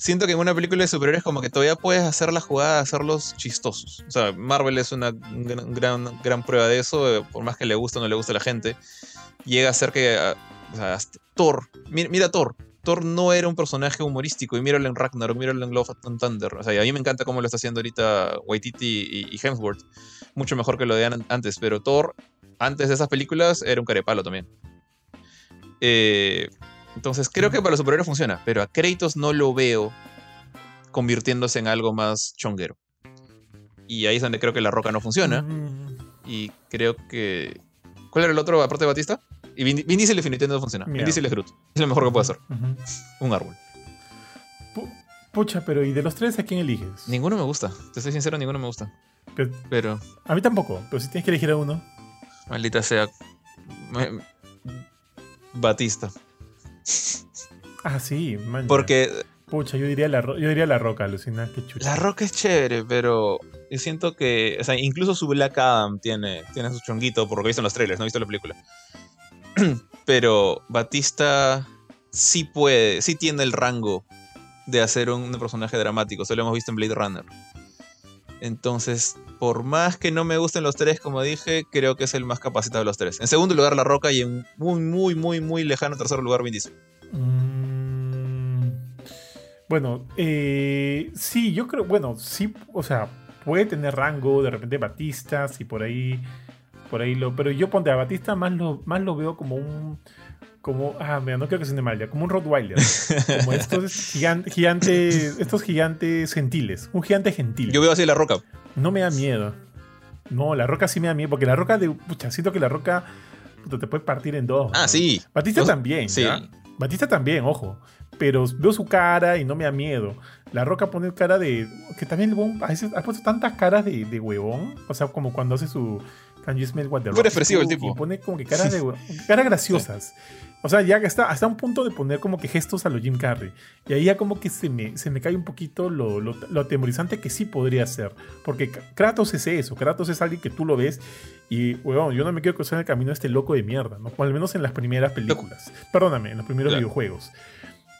siento que en una película de superhéroes como que todavía puedes hacer la jugada hacerlos chistosos. O sea, Marvel es una gran, gran, prueba de eso, eh, por más que le guste o no le guste a la gente. Llega a ser que, o sea, Thor, mira, mira Thor, Thor no era un personaje humorístico y míralo en Ragnarok, míralo en Love and Thunder. O sea, a mí me encanta cómo lo está haciendo ahorita Waititi y, Hemsworth. Mucho mejor que lo de an- antes, pero Thor, antes de esas películas, era un carepalo también. Eh, entonces, creo que para los superhéroes funciona, pero a Kratos no lo veo convirtiéndose en algo más chonguero. Y ahí es donde creo que la roca no funciona. Mm, Y creo que. ¿Cuál era el otro aparte de Batista? Y Vin, Vin Diesel definitivamente no funciona. Vin Mira. Diesel es Groot. Es lo mejor que puede hacer. Un árbol. Pu- Pucha, pero ¿y de los tres a quién eliges? Ninguno me gusta. Te soy sincero, ninguno me gusta. Pero- Pero, a mí tampoco, pero si tienes que elegir a uno. maldita sea. me- Batista. Ah, sí, man. Porque Pucha, yo diría la, ro- yo diría la roca, alucina, qué chucha. La Roca es chévere, pero yo siento que. O sea, incluso su Black Adam tiene, tiene su chonguito, por lo que he visto en los trailers, no he visto la película. pero Batista sí puede, sí tiene el rango de hacer un personaje dramático. Eso lo hemos visto en Blade Runner. Entonces, por más que no me gusten los tres, como dije, creo que es el más capacitado de los tres. En segundo lugar, La Roca y en muy, muy, muy, muy lejano tercer lugar, Vin Diesel. Mm, bueno, eh, sí, yo creo, bueno, sí, o sea, puede tener rango, de repente Batista, si por ahí, por ahí lo, pero yo ponte a Batista más lo, más lo veo como un, como, ah, mira, no quiero que se mal, ya, como un Rottweiler, como estos gigan- gigantes, estos gigantes gentiles, un gigante gentil. Yo veo así La Roca. No me da miedo. No, la roca sí me da miedo, porque la roca de, pucha, siento que la roca puta, te puede partir en dos. Ah, ¿no? sí. Batista también, sí. ¿ya? Batista también, ojo. Pero veo su cara y no me da miedo. La Roca pone cara de. Que también el a veces ha puesto tantas caras de, de huevón. O sea, como cuando hace su. Can you smell what the Muy rock expresivo el tipo. Y pone como que caras caras graciosas. O sea, ya está hasta un punto de poner como que gestos a lo Jim Carrey. Y ahí ya como que se me, se me cae un poquito lo, lo, lo atemorizante que sí podría ser. Porque Kratos es eso. Kratos es alguien que tú lo ves y, huevón, yo no me quiero cruzar en el camino de este loco de mierda. ¿no? O al menos en las primeras películas. Perdóname, en los primeros Claro. videojuegos.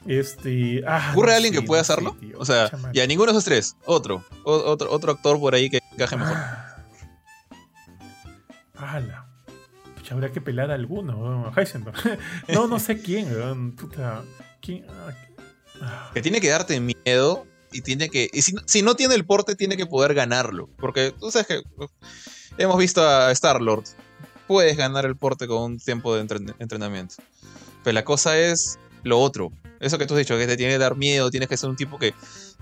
Este. Ah, ¿Ocurre no alguien sé, que pueda no sé, hacerlo? tío. o sea, ya ninguno de esos tres. Otro. O- otro, otro actor por ahí que encaje mejor. Ah. Pucha, habrá que pelar a alguno. Heisenberg. no, no sé quién. Puta. ¿Quién? Ah, ah. Que tiene que darte miedo y tiene que. Y si, no- si no tiene el porte, tiene que poder ganarlo. Porque tú sabes que. uh, Hemos visto a Star-Lord. Puedes ganar el porte con un tiempo de entren- entrenamiento. Pero la cosa es lo otro. Eso que tú has dicho, que te tiene que dar miedo, tienes que ser un tipo que,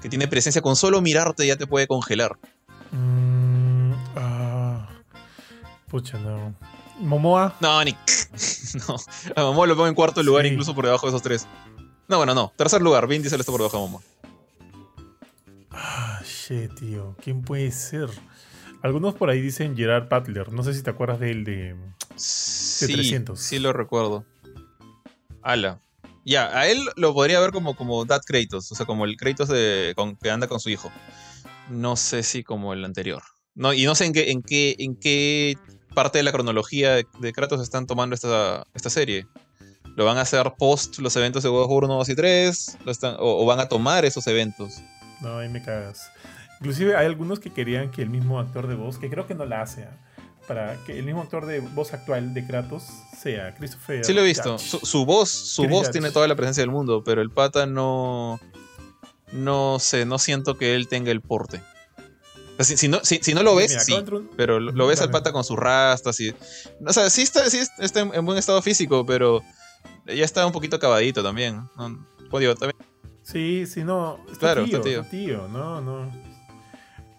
que tiene presencia. Con solo mirarte ya te puede congelar. Mm. Pucha, no. Momoa. No, ni. no. A Momoa lo pongo en cuarto lugar, Sí. incluso por debajo de esos tres. No, bueno, no. Tercer lugar. Vin Diesel está por debajo de Momoa. Ah, shit, tío. ¿Quién puede ser? Algunos por ahí dicen Gerard Butler. No sé si te acuerdas de él de. Sí, 300. sí lo recuerdo. Ala. Ya, a él lo podría ver como, como Dad Kratos, o sea, como el Kratos de, con- que anda con su hijo. No sé si como el anterior. No, y no sé en qué, en qué, en qué parte de la cronología de, de Kratos están tomando esta, esta serie. ¿Lo van a hacer post los eventos de God of War 1, 2 y 3? ¿Lo están- o, o van a tomar esos eventos? No, ahí me cagas. Inclusive hay algunos que querían que el mismo actor de voz, que creo que no la hace, ¿ah? para que el mismo actor de voz actual de Kratos sea Christopher. Sí lo he visto. Su, su voz, su Chris voz tiene toda la presencia del mundo, pero el pata no. No sé, no siento que él tenga el porte. Si, si no, si, si no lo ves, Mira, sí. un- Pero lo, lo ves al pata con sus rastas y. O sea, sí está, sí está en, en buen estado físico, pero ya está un poquito acabadito también. No, pues digo, también. Sí, sí, no. Está Claro, tío, está tío. está tío, no, no.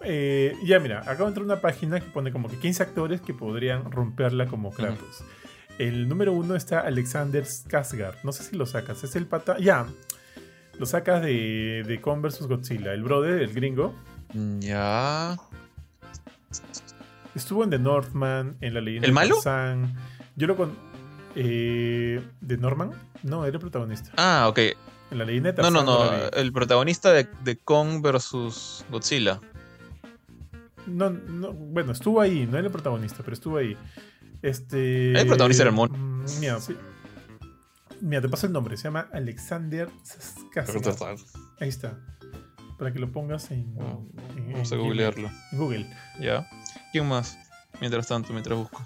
Eh, ya, mira, acabo de entrar una página que pone como que 15 actores que podrían romperla como Kratos. El número uno está Alexander Skarsgård. No sé si lo sacas. Es el pata. Ya. Lo sacas de, de Kong vs Godzilla. El brother, el gringo. Ya. Estuvo en The Northman, en La Leyenda ¿El de malo? Yo lo con. Eh, ¿De Norman? No, era el protagonista. Ah, ok. En La Leyenda de No, no, no. El protagonista de, de Kong versus Godzilla. No, no, bueno, estuvo ahí, no era el protagonista, pero estuvo ahí. Este. El protagonista era el mono. mm, Mira, sí. Mira, te paso el nombre, se llama Alexander Skarsgård. Ahí está. Para que lo pongas en, Wow. en- Vamos a googlearlo. en Google. Ya. ¿Quién más? Mientras tanto, mientras busco.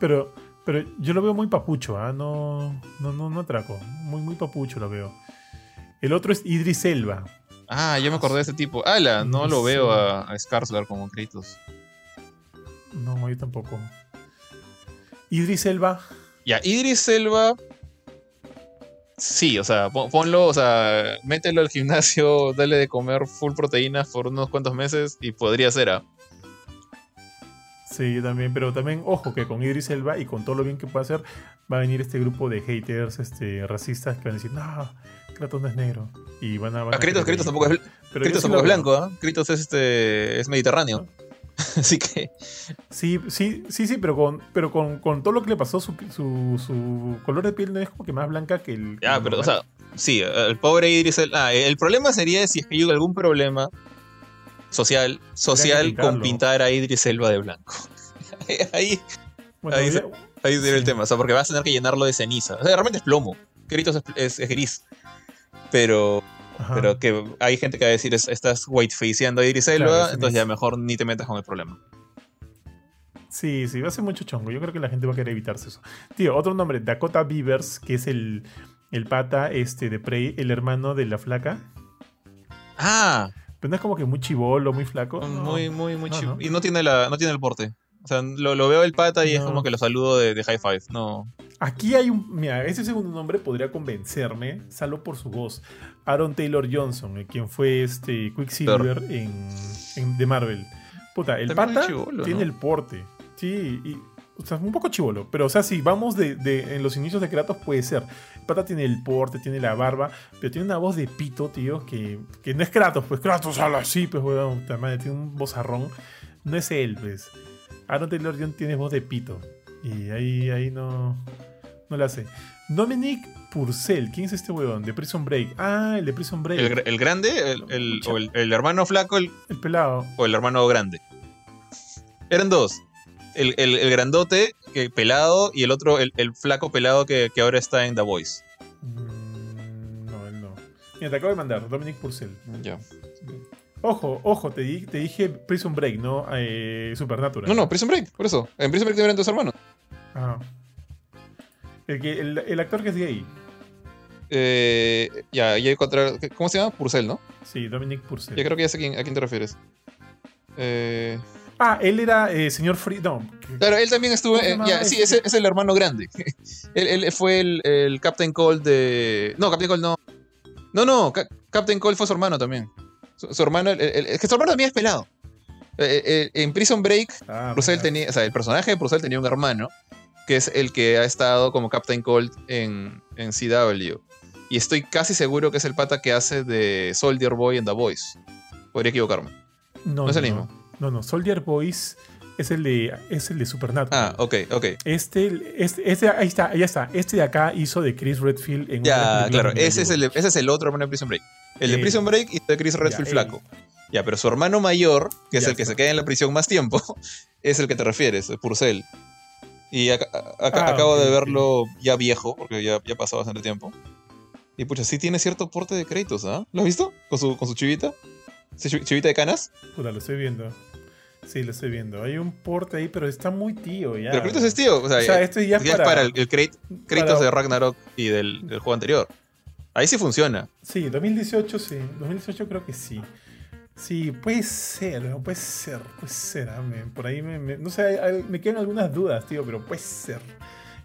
Pero, pero yo lo veo muy papucho, ¿ah? No, no, no, no atraco. Muy, muy papucho lo veo. El otro es Idris Elba. Ah, ya me acordé de ese tipo. Ala, no No lo sé. veo a, a Skarsgård como Kratos. No, yo tampoco. Idris Elba. Ya, Idris Elba. Sí, o sea, pon- ponlo, o sea, mételo al gimnasio, dale de comer full proteínas por unos cuantos meses y podría ser, ¿ah? Sí, yo también, pero también, ojo, que con Idris Elba y con todo lo bien que puede hacer, va a venir este grupo de haters este, racistas que van a decir, no, Kratos no es negro. Y van a. van Ah, a Kratos, Kratos ir". tampoco es, Kratos tampoco es blanco, ¿ah? Kratos es, este, es mediterráneo. Así que, Sí, sí, sí, sí, pero con, pero con, con todo lo que le pasó, su, su, su color de piel no es como que más blanca que el. el pero, o sea, sí, el pobre Idris Elba. Ah, el problema sería si es que hay algún problema social, social con pintar a Idris Elba de blanco. Ahí, Bueno, ahí Ahí sería el Sí. tema, o sea, porque vas a tener que llenarlo de ceniza. O sea, realmente es plomo. Es, es- es gris. Pero, ajá. pero que hay gente que va a decir, es- estás whitefaceando a Idris Elba, Claro, es entonces ya mejor ni te metas con el problema. Sí, sí, va a ser mucho chongo. Yo creo que la gente va a querer evitarse eso. Tío, otro nombre, Dakota Beavers, que es el, el pata este, de Prey, el hermano de la flaca. Ah, Pero no es como que muy chivolo, muy flaco. No. muy, muy, muy No. Y no tiene, la, no tiene el porte. O sea, lo, lo veo el pata y es como que lo saludo de, de high five. No. Aquí hay un. Mira, ese segundo nombre podría convencerme, salvo por su voz. Aaron Taylor Johnson, eh, quien fue este Quicksilver en, en de Marvel. Puta, el También pata tiene ¿no? el porte. Sí, y. O sea, un poco chivolo. Pero, o sea, si vamos de, de- en los inicios de Kratos, puede ser. El pata tiene el porte, tiene la barba, pero tiene una voz de pito, tío, que, que no es Kratos, pues Kratos habla así, pues, weón. puta madre, tiene un vozarrón. No es él, pues. Aaron Taylor Johnson tiene voz de pito. Y ahí, ahí no. No la sé. Dominic Purcell. ¿Quién es este weón? De Prison Break. Ah, el de Prison Break. El, El, gr- el grande, el, el- o el, el hermano flaco el- pelado. o el hermano grande. Eran dos. El, el- el grandote, que, pelado, y el otro, el, el flaco pelado que, que ahora está en The Voice. Mm, no, él no. Mira, te acabo de mandar. Dominic Purcell. Ya. Ojo, ojo, te, di- te dije Prison Break, no eh, Supernatural. No, no, Prison Break, por eso. En Prison Break eran dos hermanos. Ah. El, que, el, el actor que es gay. Eh, ya, ya encontré. ¿Cómo se llama? Purcell, ¿no? Sí, Dominic Purcell. Ya creo que ya sé a quién, a quién te refieres. Eh, Ah, él era eh, señor Free. No. que- claro, él también estuvo. ¿Cómo se eh, sí, ese? ese es el hermano grande. él, él fue el, el Captain Cold de. No, Captain Cold no. No, no, Ca- Captain Cold fue su hermano también. Su, su hermano, el- el- es que su hermano también es pelado. Eh, eh, en Prison Break, Ah, Purcell tenía, o sea, el personaje de Purcell tenía un hermano, que es el que ha estado como Captain Cold en, en CW. Y estoy casi seguro que es el pata que hace de Soldier Boy en The Voice. Podría equivocarme. No, no es el no, mismo. No, no. Soldier Boys es el de, es el de Supernatural. Ah, ok, ok. Este, este, este, ahí está, ahí está. Este de acá hizo de Chris Redfield en Ya, claro, ese es, el, ese es el otro hermano de Prison Break. El de Él. Prison Break y de Chris Redfield él. flaco. Ya, pero su hermano mayor, que es Ya el que está. se queda en la prisión más tiempo, es el que te refieres, Purcell. Y ac- ac- Ah, acabo ok, de verlo ya viejo, porque ya, ya pasó bastante tiempo. Y pucha, sí tiene cierto porte de créditos, ¿ah? ¿Lo has visto? Con su, con su chivita. ¿Su chi- chivita de canas? Puta, lo estoy viendo. Sí, lo estoy viendo. Hay un porte ahí, pero está muy tío ya. Pero Kratos es tío. O sea, O sea, esto ya es ya es para- para el, el Krat- Kratos para- de Ragnarok y del, del juego anterior. Ahí sí funciona. Sí, 2018 sí. 2018 creo que sí. Sí, puede ser, ¿no? puede ser, puede ser. ah, me- por ahí me, me- no sé, hay- me quedan algunas dudas, tío, pero puede ser.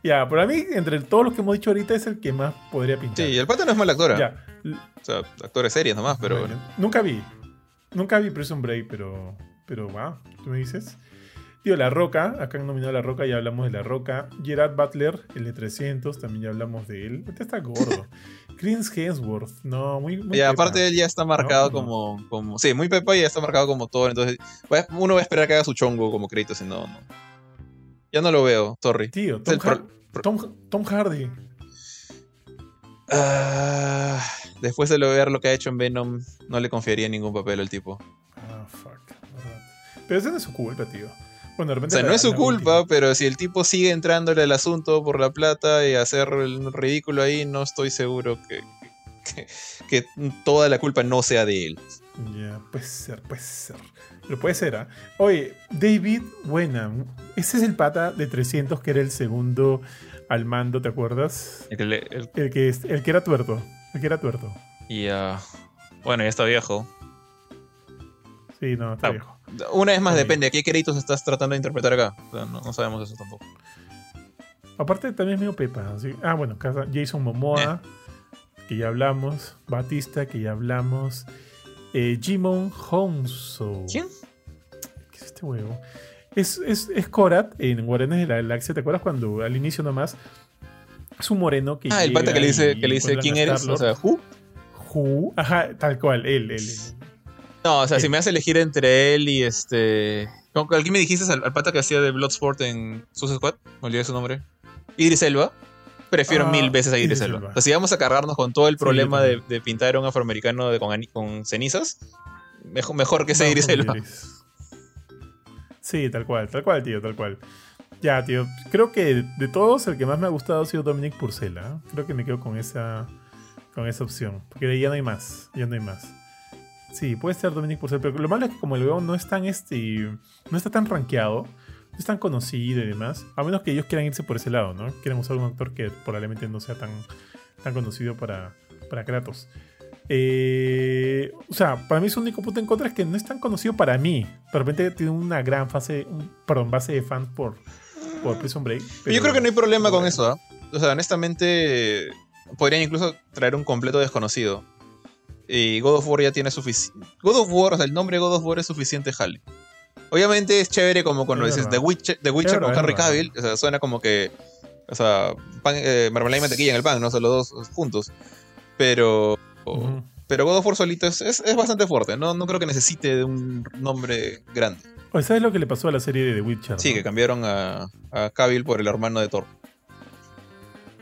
Ya, para mí, entre todos los que hemos dicho ahorita, es el que más podría pintar. Sí, el pata no es mal actor. ¿eh? Ya. O sea, actor de series nomás, pero bueno, Nunca vi. Nunca vi Prison Break, pero. Pero, wow, ¿tú me dices? Tío, La Roca, acá han nominado a La Roca, ya hablamos de La Roca. Gerard Butler, el de 300, también ya hablamos de él. Este está gordo. Chris Hemsworth, no, muy. muy Y pepa. aparte él ya está marcado No, no. como, como. Sí, muy Pepa y ya está marcado como Thor. Entonces, uno va a esperar que haga su chongo como Kratos y no, no. Ya no lo veo, sorry. Tío, Tom, Har- Tom, Tom Hardy. Ah, después de ver lo que ha hecho en Venom, no le confiaría ningún papel al tipo. Ah, fuck. Pero eso no es su culpa, tío. Bueno, O sea, la- no es su culpa, última. pero si el tipo sigue entrándole al asunto por la plata y hacer el ridículo ahí, no estoy seguro que, que, que toda la culpa no sea de él. Ya, puede ser, puede ser. Pero puede ser, ¿ah? Oye, David Wenham. Ese es el pata de 300 que era el segundo al mando, ¿te acuerdas? El que le- el- El que, el que era tuerto. El que era tuerto. y ah, bueno, ya está viejo. Sí, no, está Ah, viejo. Una vez más, depende. ¿A qué créditos estás tratando de interpretar acá? O sea, no, no sabemos eso tampoco. Aparte también es medio pepa. ¿sí? Ah, bueno, Jason Momoa, que ya hablamos. Batista, que ya hablamos. Eh, Jimon Honso. ¿Quién? ¿Qué es este huevo? Es, es, es Korat en Guardianes de la Galaxia. ¿Te acuerdas cuando al inicio nomás es un moreno que. Ah, el pata que le dice, que le dice quién eres. O sea, ¿who? Who? Ajá, tal cual, él, él. él. No, o sea, si me hace elegir entre él y este. ¿Con quién me dijiste al, al pata que hacía de Bloodsport en Suicide Squad? Me olvidé su nombre. Idris Elba. Prefiero Ah, mil veces a Idris, Elba. Elba. O sea, si vamos a cargarnos con todo el Sí, problema de, pintar a un afroamericano de- con, cenizas, mejor, mejor que sea Idris Elba. Sí, tal cual, tal cual, tío, tal cual. Ya, tío, creo que de todos el que más me ha gustado ha sido Dominic Purcell. Creo que me quedo con esa con esa opción, porque ya no hay más, ya no hay más. Sí, puede ser Dominic Purcell, pero lo malo es que como el huevón no es tan este no está tan rankeado, no es tan conocido y demás, a menos que ellos quieran irse por ese lado, ¿no? Quieren usar un actor que probablemente no sea tan tan conocido para para Kratos. Eh, o sea, para mí su único punto en contra es que no es tan conocido para mí. De repente tiene una gran fase, un, perdón, base de fans por, por Prison Break. pero- Yo creo que no hay problema con eso, ¿ah? O sea, honestamente, podrían incluso traer un completo desconocido. Y God of War ya tiene suficiente. God of War, o sea, el nombre God of War es suficiente jale. Obviamente es chévere como cuando Es dices. The Witcher, The Witcher con Henry. Cavill. O sea, suena como que. O sea, pan, eh, marmelada y mantequilla en el pan, ¿no? O sea, los dos juntos. Pero. Pero God of War solito es, es, es bastante fuerte. No, no creo que necesite de un nombre grande. Oye, ¿Sabes lo que le pasó a la serie de The Witcher? Sí, no? que cambiaron a, a Cavill por el hermano de Thor.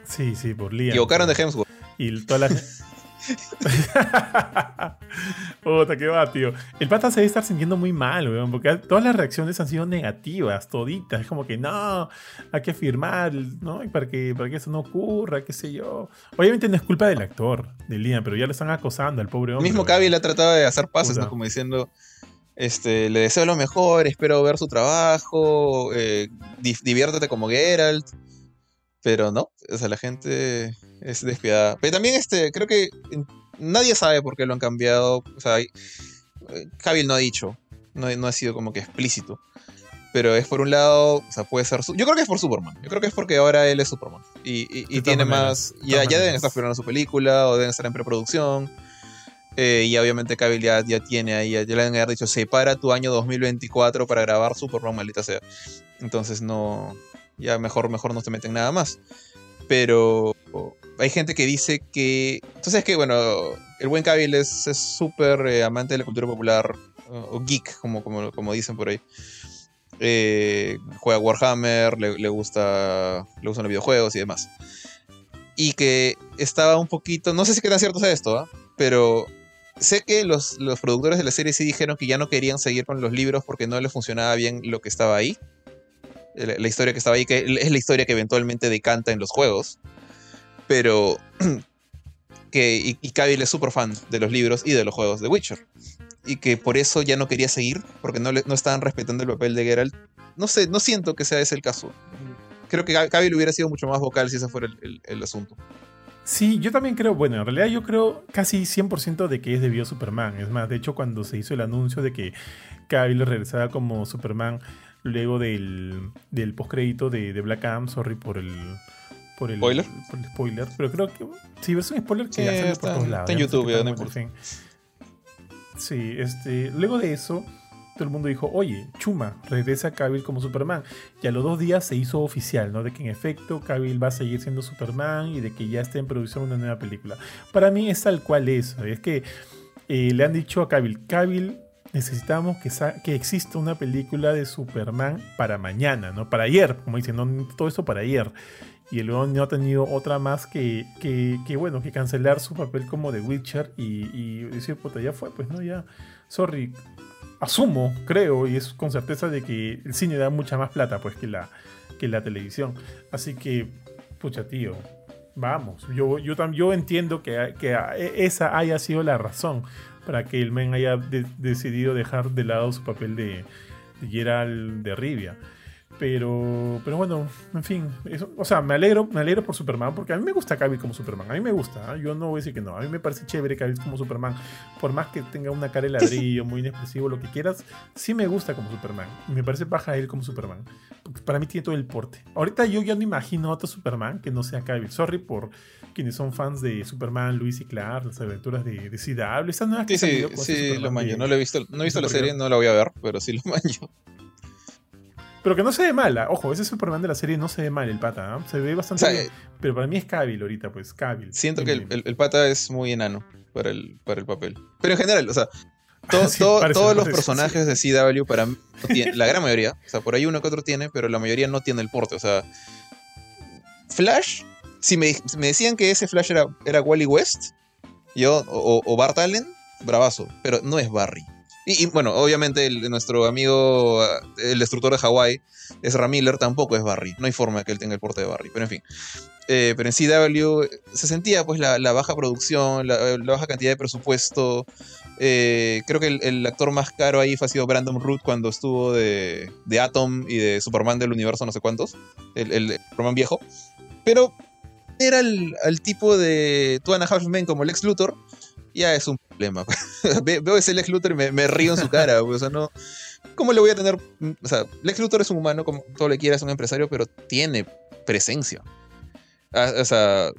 Sí, sí, por Liam. Equivocaron de Hemsworth. Y toda la. Puta, qué va, tío. El pata se debe estar sintiendo muy mal, weón, porque todas las reacciones han sido negativas, toditas. Es como que no, hay que firmar, ¿no? Para que, para que eso no ocurra, qué sé yo. Obviamente no es culpa del actor, de Liam, pero ya lo están acosando al pobre hombre. mismo weón. Cavill ha tratado de hacer pases. ¿no? Como diciendo, este, le deseo lo mejor, espero ver su trabajo, eh, di- diviértete como Geralt. Pero no, o sea, la gente es despiadada. Pero también, este, creo que nadie sabe por qué lo han cambiado. O sea, hay- eh, no ha dicho, no, no ha sido como que explícito. Pero es por un lado, o sea, puede ser. su- Yo creo que es por Superman. Yo creo que es porque ahora él es Superman. Y, y- y tiene maneras, más. Ya, ya deben estar filmando su película o deben estar en preproducción. Eh, y obviamente Cavill ya, ya tiene ahí, ya le han dicho, separa tu año 2024 para grabar Superman, maldita sea. Entonces no, ya mejor, mejor no te meten nada más. Pero hay gente que dice que, entonces que bueno, el buen Cavill es súper eh, amante de la cultura popular, o geek, como, como, como dicen por ahí. Eh, juega Warhammer, le, le gusta, le gustan los videojuegos y demás. Y que estaba un poquito, no sé si qué tan cierto es esto, ¿ah? pero sé que los, los productores de la serie sí dijeron que ya no querían seguir con los libros porque no les funcionaba bien lo que estaba ahí. La, historia que estaba ahí, que es la historia que eventualmente decanta en los juegos. Pero que y, y es súper fan de los libros y de los juegos de Witcher. y que por eso ya no quería seguir, porque no, le, no estaban respetando el papel de Geralt. No sé, no siento que sea ese el caso. Creo que Cavill hubiera sido mucho más vocal si ese fuera el, el, asunto. Sí, yo también creo, bueno, en realidad yo creo casi 100% de que es debido a Superman. Es más, de hecho, cuando se hizo el anuncio de que Cavill regresaba como Superman luego del, del postcrédito de, de Black Adam, sorry por el, por el spoiler. Por el spoiler, pero creo que sí, es un spoiler que ya por todos lados. Está en YouTube, ya no importa. Sí, este, luego de eso, todo el mundo dijo, oye, Chuma, regresa Cavill como Superman. Y a los dos días se hizo oficial, ¿no? De que en efecto Cavill va a seguir siendo Superman y de que ya está en producción una nueva película. Para mí es tal cual eso. Es que eh, le han dicho a Cavill, Cavill, necesitamos que, que exista una película de Superman para mañana, ¿no? Para ayer, como dicen, no, todo eso para ayer. Y el no ha tenido otra más que, que, bueno, que cancelar su papel como de Witcher y, decir, puta, ya fue, pues no, ya, sorry, asumo, creo, y es con certeza de que el cine da mucha más plata, pues, que la, que la televisión. Así que, pucha, tío, vamos, yo, yo, yo entiendo que, que esa haya sido la razón para que el men haya decidido dejar de lado su papel de, de Gerald de Rivia. Pero, pero bueno, en fin, o sea, me alegro, me alegro por Superman, porque a mí me gusta Cavill como Superman, a mí me gusta, ¿eh? yo no voy a decir que no, a mí me parece chévere Cavill como Superman, por más que tenga una cara de ladrillo, muy inexpresivo, lo que quieras, sí me gusta como Superman, me parece baja él como Superman, porque para mí tiene todo el porte. Ahorita yo ya no imagino otro Superman que no sea Cavill, sorry por quienes son fans de Superman, Luis y Clark, las aventuras de, de CW, nuevas sí, sí, sí, lo manjo, no lo he visto, no he visto la serie, no la voy a ver, pero sí lo manjo. Pero que no se ve mala. Ojo, ese Superman de la serie no se ve mal el pata. ¿no? Se ve bastante bien. Pero para mí es Cavill ahorita, pues. Cavill. Siento que el, pata es muy enano para el, para el papel. Pero en general, o sea, todos los personajes de CW, para mí, la gran mayoría, o sea, por ahí uno que otro tiene, pero la mayoría no tiene el porte. O sea, Flash, si me, me decían que ese Flash era, era Wally West, yo, o, o Bart Allen, bravazo, pero no es Barry. Y, bueno, obviamente nuestro amigo, el destructor de Hawái, es Ramiller, tampoco es Barry. No hay forma de que él tenga el porte de Barry. Pero en fin. Eh, pero en CW se sentía pues la, baja producción, la, baja cantidad de presupuesto. Eh, creo que el, actor más caro ahí fue sido Brandon Root cuando estuvo de, Atom y de Superman del universo no sé cuántos. El, el Superman viejo. Pero era el, tipo de Two and a como Lex Luthor ya es un problema. Veo ese Lex Luthor y me, río en su cara. o sea, no. ¿Cómo le voy a tener.? O sea, Lex Luthor es un humano, como todo le quiera, es un empresario, pero tiene presencia. Ah, o sea.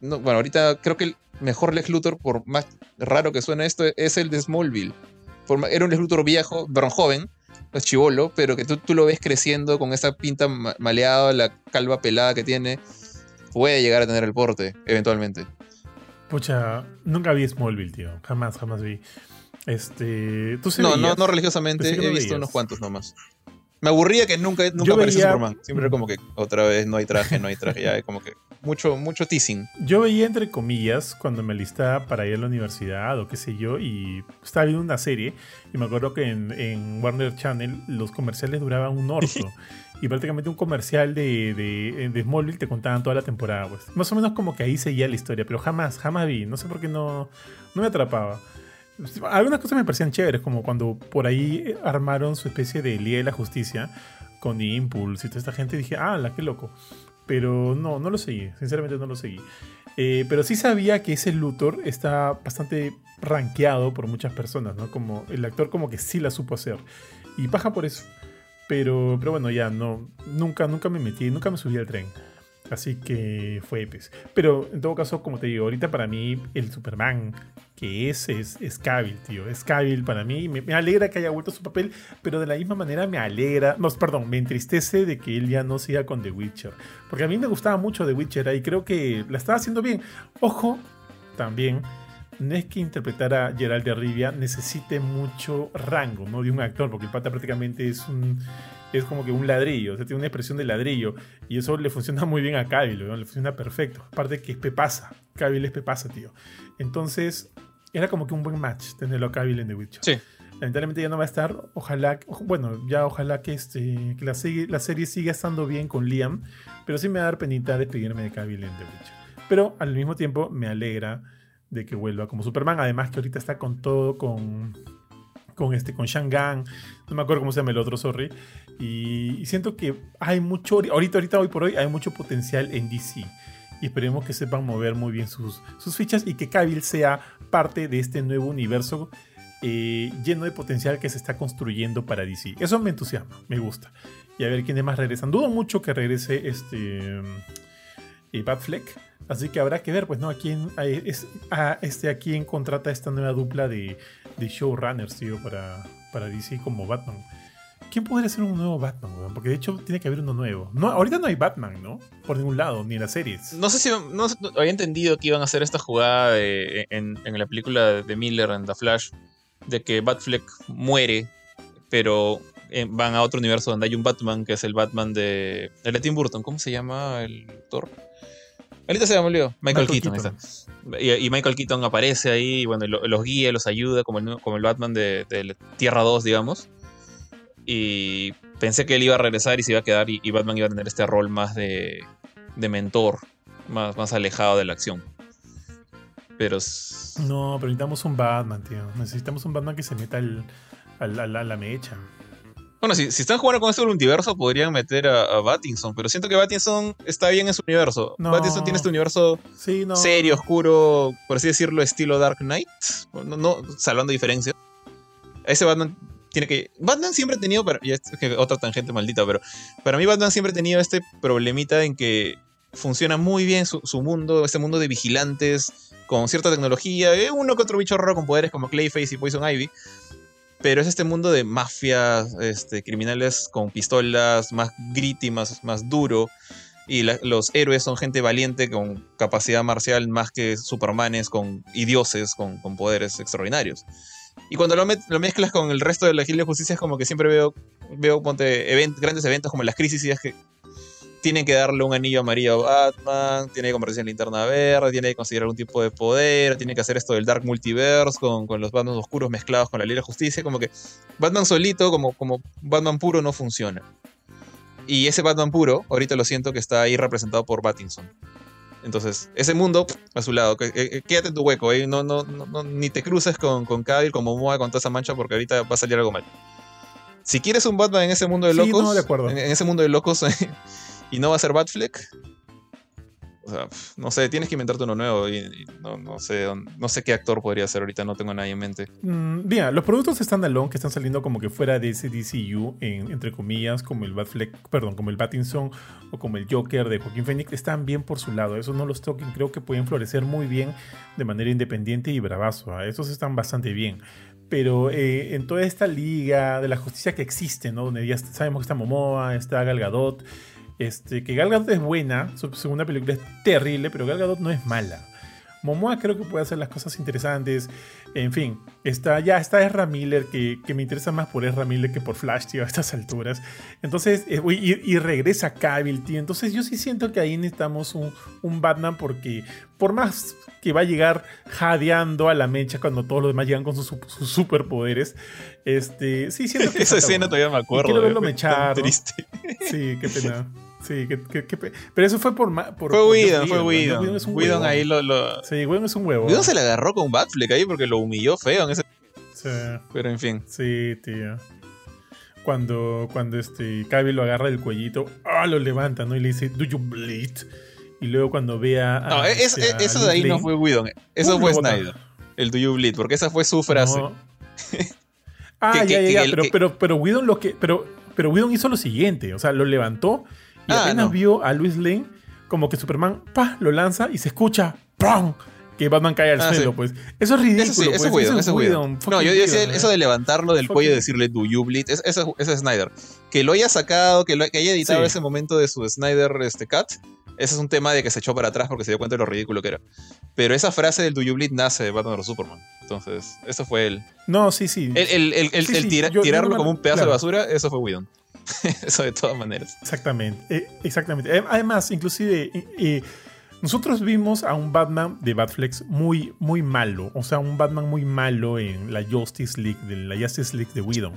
bueno, ahorita creo que el mejor Lex Luthor, por más raro que suene esto, es el de Smallville. era un Lex Luthor viejo, pero joven, es chivolo, pero que tú, tú, lo ves creciendo con esa pinta maleada, la calva pelada que tiene. Puede llegar a tener el porte, eventualmente. Pucha, nunca vi Smallville, tío. Jamás, jamás vi. Este. ¿tú no, no, no religiosamente. He visto unos cuantos nomás. Me aburría que nunca, nunca apareció Superman. Siempre como que otra vez no hay traje, no hay traje. Ya como que mucho, mucho teasing. Yo veía entre comillas cuando me listaba para ir a la universidad o qué sé yo y estaba viendo una serie y me acuerdo que en, en Warner Channel los comerciales duraban un orto. y prácticamente un comercial de, de, de, Smallville te contaban toda la temporada, pues. Más o menos como que ahí seguía la historia, pero jamás, jamás vi. No sé por qué no, no me atrapaba. Algunas cosas me parecían chéveres, como cuando por ahí armaron su especie de Liga de la Justicia con Impulse y toda esta gente. Dije, ah, la qué loco. Pero no, no lo seguí. Sinceramente no lo seguí. Eh, pero sí sabía que ese Luthor está bastante rankeado por muchas personas, ¿no? Como el actor como que sí la supo hacer. Y paja por eso. Pero, pero bueno, ya no. Nunca, nunca me metí, nunca me subí al tren. Así que fue pues. Pero en todo caso, como te digo, ahorita para mí el Superman que es, es, es Cavill, tío. Es Cavill para mí. Me, alegra que haya vuelto su papel, pero de la misma manera me alegra, no, perdón, me entristece de que él ya no siga con The Witcher. Porque a mí me gustaba mucho The Witcher y creo que la estaba haciendo bien. Ojo, también no es que interpretar a Gerald de Rivia necesite mucho rango, ¿no? De un actor, porque el pata prácticamente es un. Es como que un ladrillo, o sea, tiene una expresión de ladrillo. Y eso le funciona muy bien a Cavill, ¿no? Le funciona perfecto. Aparte que es pepasa. Cavill es pepasa, tío. Entonces, era como que un buen match tenerlo a Cavill en The Witcher. Sí. Lamentablemente ya no va a estar. Ojalá, bueno, ya ojalá que, este, que la, serie, la serie siga estando bien con Liam. Pero sí me va a dar penita despedirme de Cavill en The Witcher. Pero al mismo tiempo me alegra de que vuelva como Superman. Además que ahorita está con todo, con, con este, con Shangan, no me acuerdo cómo se llama el otro, sorry. Y, siento que hay mucho, ahorita, ahorita, hoy por hoy, hay mucho potencial en DC. Y esperemos que sepan mover muy bien sus, sus fichas y que Cavill sea parte de este nuevo universo eh, lleno de potencial que se está construyendo para DC. Eso me entusiasma, me gusta. Y a ver quiénes más regresan. Dudo mucho que regrese este eh, Batfleck. Así que habrá que ver, pues, ¿no? A quién, a, es, a este, a quién contrata esta nueva dupla de, de showrunners, tío, para, para DC como Batman. ¿Quién podría ser un nuevo Batman, weón? Porque de hecho tiene que haber uno nuevo. No, ahorita no hay Batman, ¿no? Por ningún lado, ni en las series. No sé si no, había entendido que iban a hacer esta jugada en, en la película de Miller en The Flash, de que Batfleck muere, pero eh, van a otro universo donde hay un Batman, que es el Batman de, el de Tim Burton. ¿Cómo se llama el actor? Ahorita se me olvidó. Michael, Michael Keaton. ahí Keaton. está. Y, y Michael Keaton aparece ahí, y bueno, lo- los guía, los ayuda, como el, como el Batman de, de Tierra 2, digamos. Y pensé que él iba a regresar y se iba a quedar, y, y Batman iba a tener este rol más de, de mentor, más, más alejado de la acción. Pero. No, pero necesitamos un Batman, tío. Necesitamos un Batman que se meta al, al- al- a la mecha. Bueno, si, si están jugando con este multiverso, podrían meter a, a Battinson, pero siento que Battinson está bien en su universo. No. Battinson tiene este universo Sí, no. serio, oscuro, por así decirlo, estilo Dark Knight. No, no salvando diferencias. Ese Batman tiene que. Batman siempre ha tenido. pero- Y es que otra tangente maldita, pero. Para mí, Batman siempre ha tenido este problemita en que funciona muy bien su, su mundo, este mundo de vigilantes, con cierta tecnología. eh, uno que otro bicho raro con poderes como Clayface y Poison Ivy. Pero es este mundo de mafias, este, criminales con pistolas, más gritty, más, más duro. Y los héroes son gente valiente con capacidad marcial más que supermanes con, y dioses con, poderes extraordinarios. Y cuando lo, mezclas con el resto de la Guildia de Justicia es como que siempre veo, veo grandes eventos como las crisis que tienen que darle un anillo amarillo a Batman, tiene que convertirse en linterna verde, tiene que conseguir algún tipo de poder, tiene que hacer esto del Dark Multiverse con, con los Batman oscuros mezclados con la Liga de Justicia, como que Batman solito, como, como Batman puro, no funciona. Y ese Batman puro, ahorita lo siento que está ahí representado por Battinson. Entonces, ese mundo, a su lado, quédate en tu hueco, ¿eh? no, no, no, ni te cruces con, con Cavill, con Momoa, con toda esa mancha, porque ahorita va a salir algo mal. Si quieres un Batman en ese mundo de Sí, locos, no, de acuerdo. En, en ese mundo de locos, y no va a ser Batfleck, o sea, no sé, tienes que inventarte uno nuevo y, no, no sé, no sé qué actor podría ser ahorita, no tengo a nadie en mente. Mm, los productos standalone que están saliendo como que fuera de ese DCU, en- entre comillas, como el Batfleck, perdón, como el Battinson o como el Joker de Joaquín Phoenix, están bien por su lado. Esos no los toquen, creo que pueden florecer muy bien de manera independiente y bravazo. ¿ah? Esos están bastante bien. Pero eh, en toda esta liga de la justicia que existe, ¿no? Donde ya sabemos que está Momoa, está Gal Gadot, este, que Gal Gadot es buena, su segunda película es terrible, pero Gal Gadot no es mala. Momoa creo que puede hacer las cosas interesantes. En fin, está, ya está Ezra Miller, que, que me interesa más por Ezra Miller que por Flash, tío, a estas alturas. Entonces, eh, y, y regresa Cavill, tío. Entonces, yo sí siento que ahí necesitamos un, un Batman, porque por más que va a llegar jadeando a la mecha cuando todos los demás llegan con sus, su- sus superpoderes, este, sí siento que. Esa escena todavía me acuerdo. quiero verlo eh, mechar, tan ¿no? triste. Sí, qué pena. Sí, qué pe- Pero eso fue por. por Fue Joss fue Whedon huevón. ahí lo... lo... Sí, Whedon es un huevo. Whedon se le agarró con Batfleck ahí porque lo humilló feo en ese... Sí. Pero en fin. Sí, tío. Cuando, cuando este Cavill lo agarra del cuellito, ah, lo levanta, ¿no? Y le dice, ¿Do you bleed? Y luego cuando vea. a, No, es- este, a eso de ahí no fue Whedon. Eso fue. Snyder. El Do You Bleed. Porque esa fue su frase. No. ah, Que- ya, que- ya, que ya. el- pero, que- pero, pero Whedon lo que. Pero, pero Whedon hizo lo siguiente. O sea, lo levantó y Ah, apenas no. vio a Luis Lane, como que Superman, pa, lo lanza y se escucha, ¡pum! Que Batman cae al Ah, suelo, sí. pues. Eso es ridículo. Eso sí, pues. eso es. No, yo decía eso de levantarlo del Fucking- cuello y decirle Do You Bleed. es- Eso, es Snyder. Que lo haya sacado, que, lo, que haya editado Sí. ese momento de su Snyder este, cut. Ese es un tema de que se echó para atrás porque se dio cuenta de lo ridículo que era. Pero esa frase del Do You Bleed nace de Batman vs Superman. Entonces, eso fue el. No, sí, sí. El, el- el- el- tira- yo- yo tirarlo no me- como un pedazo claro. de basura, eso fue Whedon. eso de todas maneras. Exactamente, eh, exactamente. Además, inclusive, eh, eh, nosotros vimos a un Batman de Batflex muy, muy malo. O sea, un Batman muy malo en la Justice League, de la Justice League de Whedon.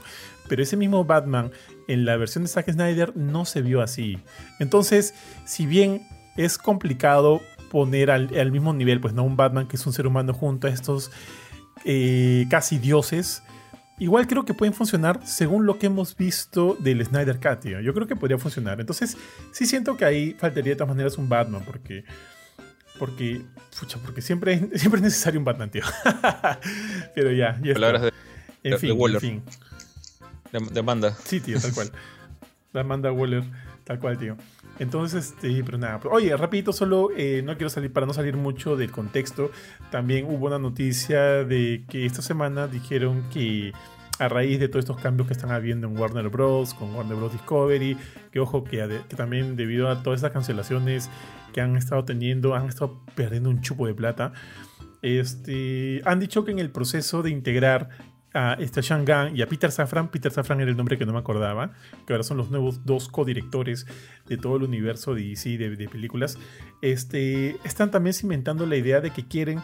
Pero ese mismo Batman en la versión de Zack Snyder no se vio así. Entonces, si bien es complicado poner al, mismo nivel, pues no un Batman que es un ser humano junto a estos casi dioses. Igual creo que pueden funcionar según lo que hemos visto del Snyder Cut, tío. Yo creo que podría funcionar. Entonces, sí siento que ahí faltaría de todas maneras un Batman, porque. Porque. Pucha, porque siempre es, siempre es necesario un Batman, tío. Pero ya, ya Palabras de, en fin, en fin. Demanda. Sí, tío, tal cual. Demanda Waller, tal cual, tío. Entonces, este, pero nada. Oye, rapidito, solo eh, no quiero salir para no salir mucho del contexto. También hubo una noticia de que esta semana dijeron que a raíz de todos estos cambios que están habiendo en Warner Bros. con Warner Bros. Discovery, que ojo que, que también debido a todas estas cancelaciones que han estado teniendo, han estado perdiendo un chupo de plata. Este, han dicho que en el proceso de integrar a este Shangan y a Peter Safran. Peter Safran era el nombre que no me acordaba, que ahora son los nuevos dos codirectores de todo el universo de DC de, películas. Este, están también cimentando la idea de que quieren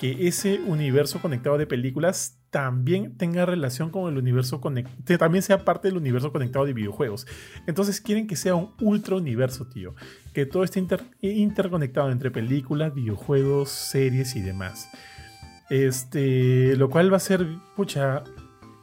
que ese universo conectado de películas también tenga relación con el universo conectado, también sea parte del universo conectado de videojuegos. Entonces quieren que sea un ultra universo, tío. Que todo esté interconectado entre películas, videojuegos, series y demás. Este, lo cual va a ser, pucha,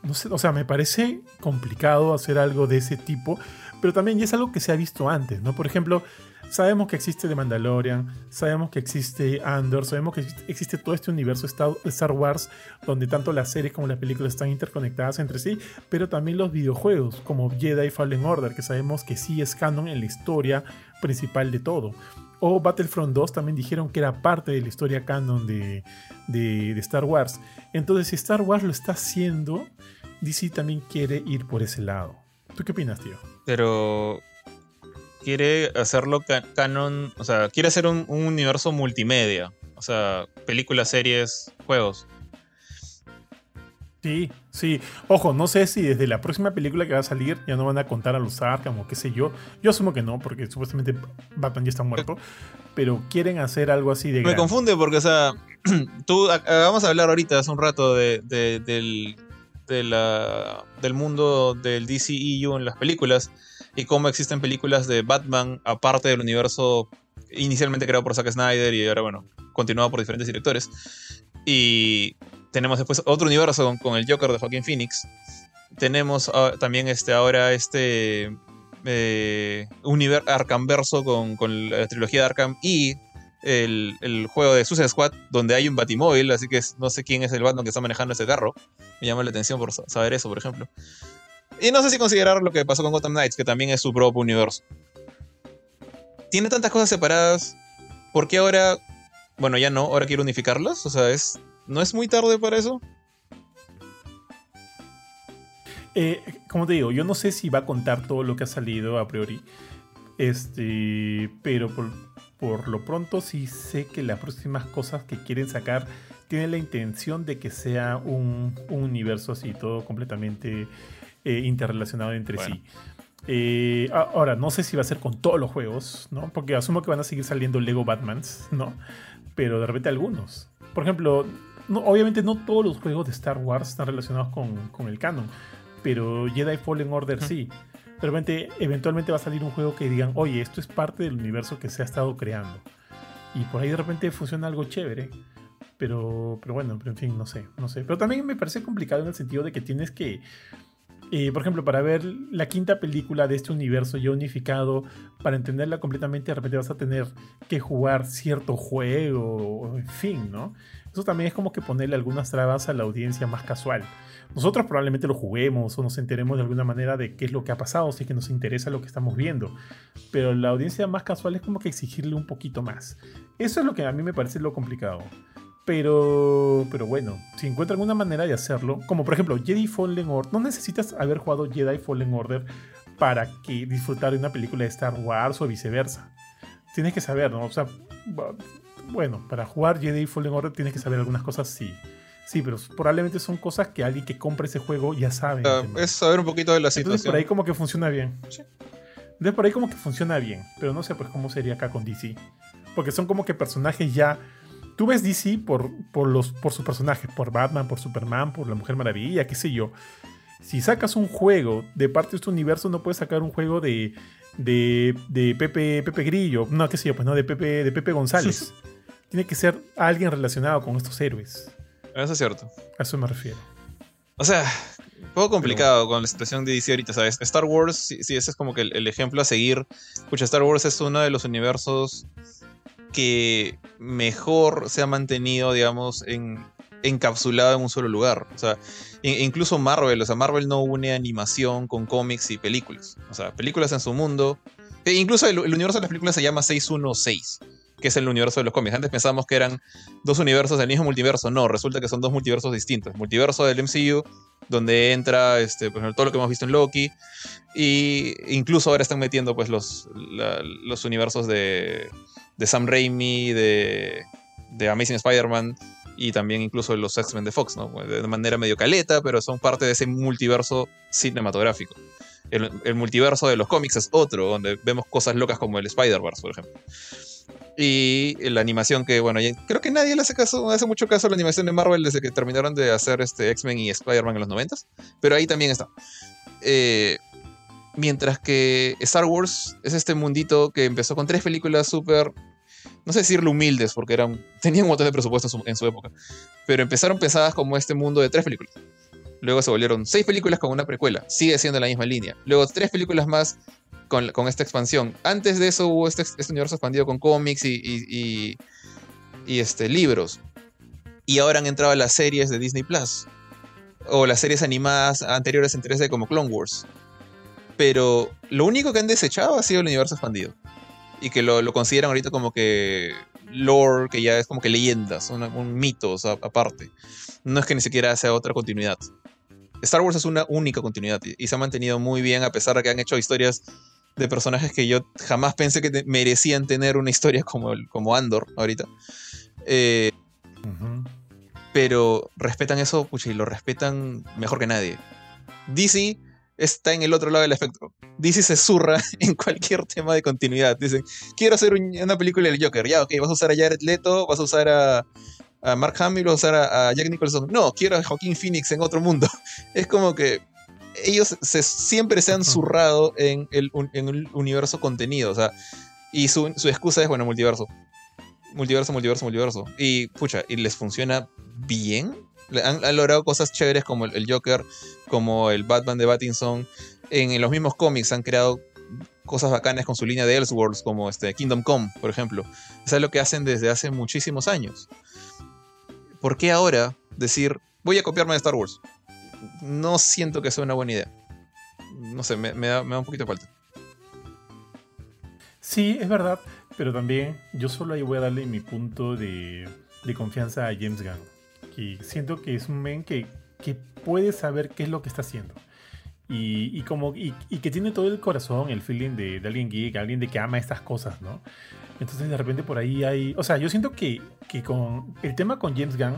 no sé, o sea, me parece complicado hacer algo de ese tipo, pero también es algo que se ha visto antes, ¿no? Por ejemplo, sabemos que existe The Mandalorian, sabemos que existe Andor, sabemos que existe todo este universo Star Wars, donde tanto las series como las películas están interconectadas entre sí, pero también los videojuegos, como Jedi Fallen Order, que sabemos que sí es canon en la historia principal de todo. O Battlefront 2 también dijeron que era parte de la historia canon de, Star Wars. Entonces, si Star Wars lo está haciendo, DC también quiere ir por ese lado. ¿Tú qué opinas, tío? Pero quiere hacerlo canon, o sea, quiere hacer un universo multimedia. O sea, películas, series, juegos. Sí, sí. Ojo, no sé si desde la próxima película que va a salir ya no van a contar a los Arkham o qué sé yo. Yo asumo que no, porque supuestamente Batman ya está muerto. Pero quieren hacer algo así de. Me confunde porque, o sea, tú vamos a hablar ahorita hace un rato de, del, del mundo del DCEU en las películas y cómo existen películas de Batman aparte del universo inicialmente creado por Zack Snyder y ahora, bueno, continuado por diferentes directores. Y tenemos después otro universo con, el Joker de Joaquín Phoenix. Tenemos ah, también este, ahora este eh, Arkhamverso con, con, la trilogía de Arkham y el, juego de Suicide Squad donde hay un Batimóvil, así que no sé quién es el Batman que está manejando ese carro. Me llama la atención por saber eso, por ejemplo. Y no sé si considerar lo que pasó con Gotham Knights, que también es su propio universo. Tiene tantas cosas separadas. ¿Por qué ahora bueno, ya no, ahora quiero unificarlas. O sea, es ¿no es muy tarde para eso? Eh, como te digo, yo no sé si va a contar todo lo que ha salido a priori. Este, pero por, lo pronto sí sé que las próximas cosas que quieren sacar tienen la intención de que sea un, universo así, todo completamente eh, interrelacionado entre sí. Eh, ahora, no sé si va a ser con todos los juegos, ¿no? Porque asumo que van a seguir saliendo Lego Batmans, ¿no? pero de repente algunos. Por ejemplo, obviamente no todos los juegos de Star Wars están relacionados con, el canon, pero Jedi Fallen Order sí. De repente, eventualmente va a salir un juego que digan, oye, esto es parte del universo que se ha estado creando. Y por ahí de repente funciona algo chévere. Pero, pero bueno, pero en fin, no sé, no sé. Pero también me parece complicado en el sentido de que tienes que eh, por ejemplo, para ver la quinta película de este universo ya unificado, para entenderla completamente, de repente vas a tener que jugar cierto juego, en fin, ¿no? Eso también es como que ponerle algunas trabas a la audiencia más casual. Nosotros probablemente lo juguemos o nos enteremos de alguna manera de qué es lo que ha pasado, si es que nos interesa lo que estamos viendo. Pero la audiencia más casual es como que exigirle un poquito más. Eso es lo que a mí me parece lo complicado. Pero, pero bueno, si encuentran alguna manera de hacerlo, como por ejemplo Jedi Fallen Order, no necesitas haber jugado Jedi Fallen Order para que disfrutar de una película de Star Wars o viceversa. Tienes que saber, ¿no? O sea, bueno, para jugar Jedi Fallen Order tienes que saber algunas cosas, sí. Sí, pero probablemente son cosas que alguien que compre ese juego ya sabe. es saber un poquito de la situación. Entonces por ahí como que funciona bien. Sí. Entonces por ahí como que funciona bien. Pero no sé pues cómo sería acá con DC. Porque son como que personajes ya tú ves DC por, por, los, por sus personajes, por Batman, por Superman, por la Mujer Maravilla, qué sé yo. Si sacas un juego de parte de este universo, no puedes sacar un juego de, de, de Pepe, Pepe Grillo, no, qué sé yo, pues no, de Pepe, de Pepe González. Tiene que ser alguien relacionado con estos héroes. Eso es cierto. A eso me refiero. O sea, un poco complicado con la situación de DC ahorita, ¿sabes? Star Wars, sí, sí ese es como que el, el, ejemplo a seguir. Escucha, Star Wars es uno de los universos que mejor se ha mantenido, digamos, en, encapsulado en un solo lugar. O sea, incluso Marvel, o sea, Marvel no une animación con cómics y películas. O sea, películas en su mundo. E incluso el, el universo de las películas se llama 616 que es el universo de los cómics. Antes pensábamos que eran dos universos del mismo multiverso. No, resulta que son dos multiversos distintos. Multiverso del MCU, donde entra este, pues, todo lo que hemos visto en Loki. Y incluso ahora están metiendo pues, los, los universos de, de Sam Raimi, de, de Amazing Spider-Man y también incluso los X-Men de Fox. De manera medio caleta, pero son parte de ese multiverso cinematográfico. El, el multiverso de los cómics es otro, donde vemos cosas locas como el Spider-Verse, por ejemplo. Y la animación que, bueno, creo que nadie le hace caso, hace mucho caso a la animación de Marvel desde que terminaron de hacer este X-Men y Spider-Man en los 90 pero ahí también está. Eh, mientras que Star Wars es este mundito que empezó con tres películas súper, no sé decirlo humildes, porque eran, tenían un montón de presupuesto en su, en su época, pero empezaron pensadas como este mundo de tres películas. Luego se volvieron seis películas con una precuela, sigue siendo la misma línea. Luego tres películas más con, esta expansión. Antes de eso hubo este, este universo expandido con cómics y, y, este, libros. Y ahora han entrado las series de Disney Plus. O las series animadas anteriores en 3D como Clone Wars. Pero lo único que han desechado ha sido el universo expandido. Y que lo, consideran ahorita como que lore, que ya es como que leyendas, un mito aparte. No es que ni siquiera sea otra continuidad. Star Wars es una única continuidad y se ha mantenido muy bien a pesar de que han hecho historias de personajes que yo jamás pensé que te merecían tener una historia como, el, como Andor ahorita. Eh, uh -huh. Pero respetan eso, pucha, y lo respetan mejor que nadie. DC está en el otro lado del espectro. DC se zurra en cualquier tema de continuidad. Dicen, quiero hacer un, una película del Joker. Ya, ok, vas a usar a Jared Leto, vas a usar a, a Mark Hamill, vas a usar a, a Jack Nicholson. No, quiero a Joaquín Phoenix en otro mundo. Es como que ellos se, siempre se han zurrado en el, en el universo contenido, o sea, y su, su, excusa es, bueno, multiverso. Multiverso, multiverso, multiverso. Y, pucha, y les funciona bien. Han, han logrado cosas chéveres como el, el, Joker, como el Batman de Battinson. En, en, los mismos cómics han creado cosas bacanas con su línea de Elseworlds, como este Kingdom Come, por ejemplo. Eso es lo que hacen desde hace muchísimos años. ¿Por qué ahora decir, voy a copiarme de Star Wars? No siento que sea una buena idea. No sé, me, me, da, me da, un poquito de falta. Sí, es verdad, pero también yo solo ahí voy a darle mi punto de, de confianza a James Gunn. Que siento que es un men que, que puede saber qué es lo que está haciendo. Y, y como, y, que tiene todo el corazón, el feeling de, de, alguien geek, alguien de que ama estas cosas, ¿no? Entonces de repente por ahí hay... O sea, yo siento que, que con el tema con James Gunn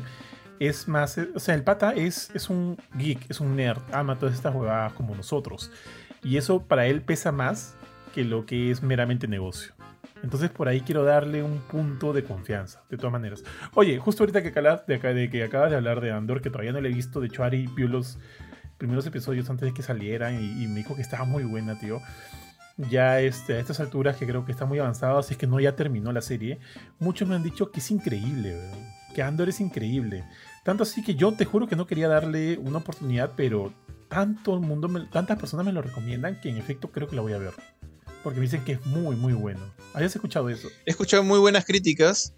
es más, o sea, el pata es, es un geek, es un nerd, ama todas estas jugadas como nosotros. Y eso para él pesa más que lo que es meramente negocio. Entonces por ahí quiero darle un punto de confianza, de todas maneras. Oye, justo ahorita que de, que acabas de hablar de Andor, que todavía no le he visto, de hecho Ari vio los primeros episodios antes de que salieran y, me dijo que estaba muy buena, tío. Ya este, a estas alturas, que creo que está muy avanzado, así que no ya terminó la serie, muchos me han dicho que es increíble, que Andor es increíble. Tanto así que yo te juro que no quería darle una oportunidad, pero tanto mundo, me, tantas personas me lo recomiendan que en efecto creo que la voy a ver. Porque me dicen que es muy, muy bueno. ¿Habías escuchado eso? He escuchado muy buenas críticas,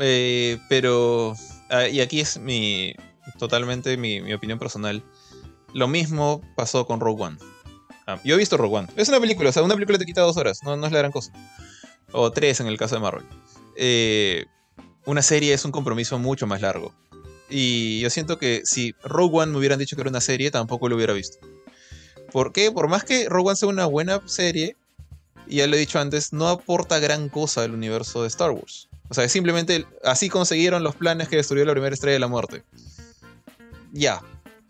eh, pero... Ah, y aquí es mi... Totalmente mi, mi, opinión personal. Lo mismo pasó con Rogue One. Ah, yo he visto Rogue One. Es una película, o sea, una película te quita dos horas, no, no es la gran cosa. O tres en el caso de Marvel. Eh, una serie es un compromiso mucho más largo. Y yo siento que si Rogue One me hubieran dicho que era una serie, tampoco lo hubiera visto. ¿Por qué? Por más que Rogue One sea una buena serie, y ya lo he dicho antes, no aporta gran cosa al universo de Star Wars. O sea, simplemente así consiguieron los planes que destruyó la primera estrella de la muerte. Ya.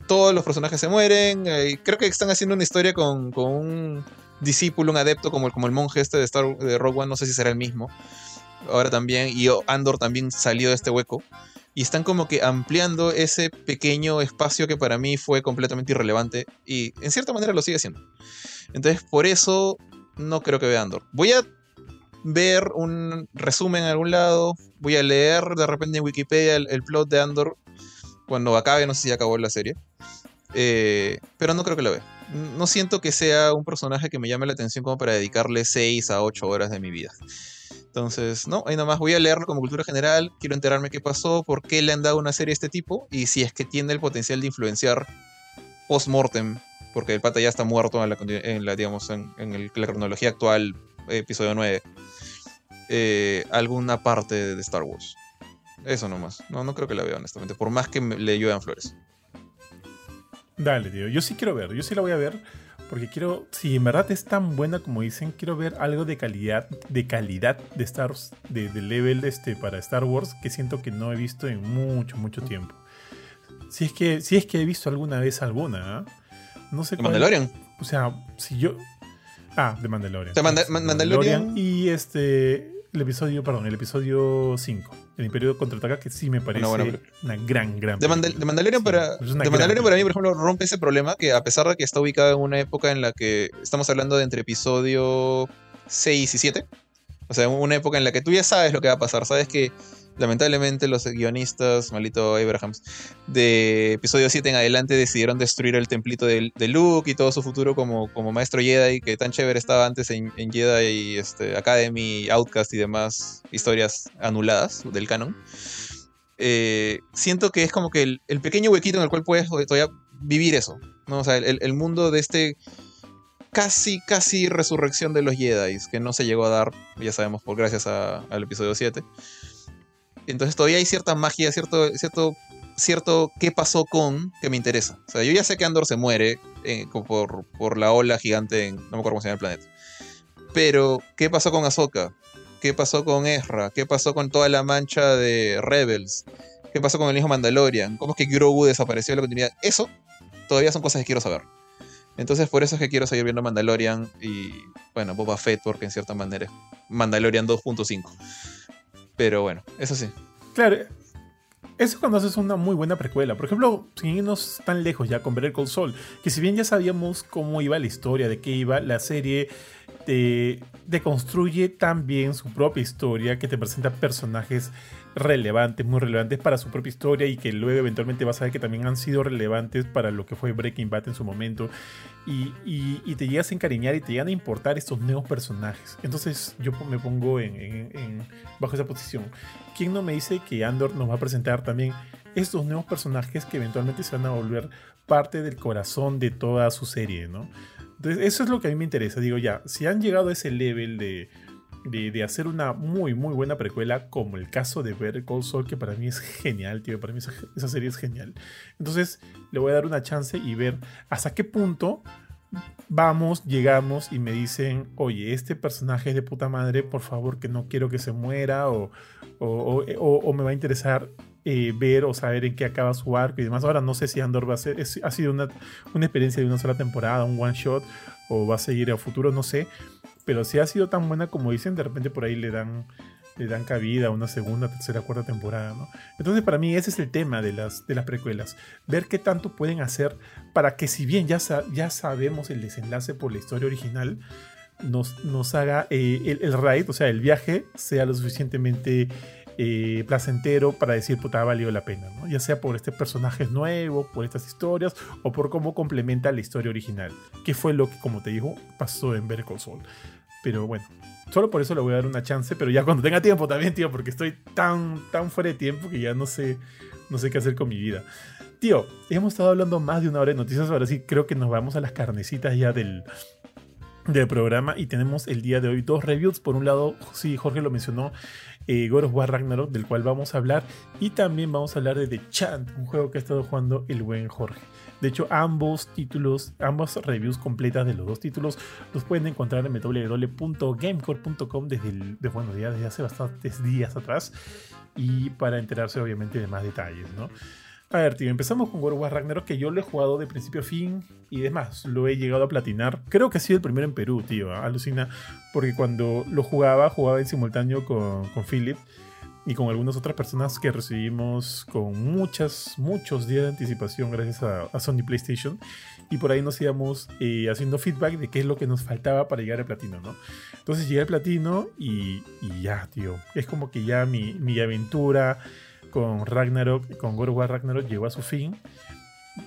Todos los personajes se mueren. Eh, creo que están haciendo una historia con, con, un discípulo, un adepto, como el, como el monje este de, Star, de Rogue One. No sé si será el mismo. Ahora también. Y Andor también salió de este hueco y están como que ampliando ese pequeño espacio que para mí fue completamente irrelevante y en cierta manera lo sigue siendo. Entonces, por eso no creo que vea Andor. Voy a ver un resumen en algún lado, voy a leer de repente en Wikipedia el, plot de Andor cuando acabe, no sé si acabó la serie. Eh, pero no creo que lo vea. No siento que sea un personaje que me llame la atención como para dedicarle 6 a 8 horas de mi vida. Entonces, no, ahí nomás voy a leerlo como cultura general, quiero enterarme qué pasó, por qué le han dado una serie a este tipo y si es que tiene el potencial de influenciar post-mortem, porque el pata ya está muerto en la, digamos, en, la cronología actual, episodio 9, eh, alguna parte de Star Wars. Eso nomás. No, no creo que la vea, honestamente, por más que le lluevan flores. Dale, tío. Yo sí quiero ver, yo sí la voy a ver. Porque quiero, si en verdad es tan buena como dicen, quiero ver algo de calidad, de calidad de Star de, de level este, para Star Wars que siento que no he visto en mucho, mucho tiempo. Si es que, si es que he visto alguna vez alguna, ¿ah? No sé. ¿De Mandalorian? O sea, si yo. Ah, de Mandalorian. ¿De Mandalorian? Y este. El episodio, perdón, el episodio 5. El Imperio contraataca, que sí me parece una, gran, gran. De, de Mandalorian, para, de Mandalorian para mí, por ejemplo, rompe ese problema que, a pesar de que está ubicada en una época en la que estamos hablando de entre episodio 6 y 7, o sea, una época en la que tú ya sabes lo que va a pasar, sabes que lamentablemente los guionistas, malito Abrahams, de episodio 7 en adelante decidieron destruir el templito de, Luke y todo su futuro como, como maestro Jedi, que tan chévere estaba antes en, Jedi este, Academy, Outcast y demás historias anuladas del canon. Eh, siento que es como que el, pequeño huequito en el cual puedes todavía vivir eso. ¿no? O sea, el, mundo de este casi, casi resurrección de los Jedi, que no se llegó a dar, ya sabemos, por gracias al episodio 7. Entonces todavía hay cierta magia, cierto, cierto, cierto qué pasó con que me interesa. O sea, yo ya sé que Andor se muere eh, por, por, la ola gigante en, no me acuerdo cómo se llama el planeta. Pero, ¿qué pasó con Ahsoka? ¿Qué pasó con Ezra? ¿Qué pasó con toda la mancha de Rebels? ¿Qué pasó con el hijo Mandalorian? ¿Cómo es que Grogu desapareció de la continuidad? Eso todavía son cosas que quiero saber. Entonces por eso es que quiero seguir viendo Mandalorian y, bueno, Boba Fett, porque en cierta manera es Mandalorian 2.5. Pero bueno, eso sí. Claro, eso cuando haces una muy buena precuela. Por ejemplo, sin irnos tan lejos ya con Better Call Saul, que si bien ya sabíamos cómo iba la historia, de qué iba la serie, te, te construye también su propia historia, que te presenta personajes relevantes, muy relevantes para su propia historia y que luego eventualmente vas a ver que también han sido relevantes para lo que fue Breaking Bad en su momento. Y, te llegas a encariñar y te llegan a importar estos nuevos personajes. Entonces yo me pongo en, bajo esa posición. ¿Quién no me dice que Andor nos va a presentar también estos nuevos personajes que eventualmente se van a volver parte del corazón de toda su serie, ¿no? Entonces eso es lo que a mí me interesa. Digo, ya, si han llegado a ese level de de, hacer una muy, muy buena precuela, como el caso de Better Call Saul, que para mí es genial, tío. Para mí esa, serie es genial. Entonces, le voy a dar una chance y ver hasta qué punto vamos, llegamos y me dicen, oye, este personaje es de puta madre, por favor, que no quiero que se muera, o, o, me va a interesar eh, ver o saber en qué acaba su arco y demás. Ahora no sé si Andor va a ser, ha sido una, una experiencia de una sola temporada, un one shot, o va a seguir a futuro, no sé. Pero si ha sido tan buena como dicen, de repente por ahí le dan, le dan cabida a una segunda, tercera, cuarta temporada, ¿no? Entonces para mí ese es el tema de las, de las precuelas. Ver qué tanto pueden hacer para que si bien ya, sabemos el desenlace por la historia original, nos, nos haga eh, el, el ride, o sea, el viaje, sea lo suficientemente eh, placentero para decir, puta, ha valido la pena, ¿no? Ya sea por este personaje nuevo, por estas historias, o por cómo complementa la historia original, que fue lo que, como te digo, pasó en Better Call pero bueno, solo por eso le voy a dar una chance, pero ya cuando tenga tiempo también, tío, porque estoy tan, tan fuera de tiempo que ya no sé, no sé qué hacer con mi vida. Tío, hemos estado hablando más de una hora de noticias, ahora sí creo que nos vamos a las carnecitas ya del, del programa y tenemos el día de hoy dos reviews. Por un lado, sí, Jorge lo mencionó, eh, War Ragnarok, del cual vamos a hablar, y también vamos a hablar de The Chant, un juego que ha estado jugando el buen Jorge. De hecho, ambos títulos, ambas reviews completas de los dos títulos los pueden encontrar en www.gamecore.com desde, bueno, desde hace bastantes días atrás y para enterarse obviamente de más detalles, ¿no? A ver, tío, empezamos con World War Ragnarok, que yo lo he jugado de principio a fin y demás. Lo he llegado a platinar. Creo que ha sido el primero en Perú, tío. ¿ah? Alucina, porque cuando lo jugaba, jugaba en simultáneo con, con Philip y con algunas otras personas que recibimos con muchas, muchos días de anticipación gracias a, Sony PlayStation. Y por ahí nos íbamos eh, haciendo feedback de qué es lo que nos faltaba para llegar al platino, ¿no? Entonces llegué al platino y, ya, tío. Es como que ya mi, mi aventura con Ragnarok, con God Ragnarok llegó a su fin.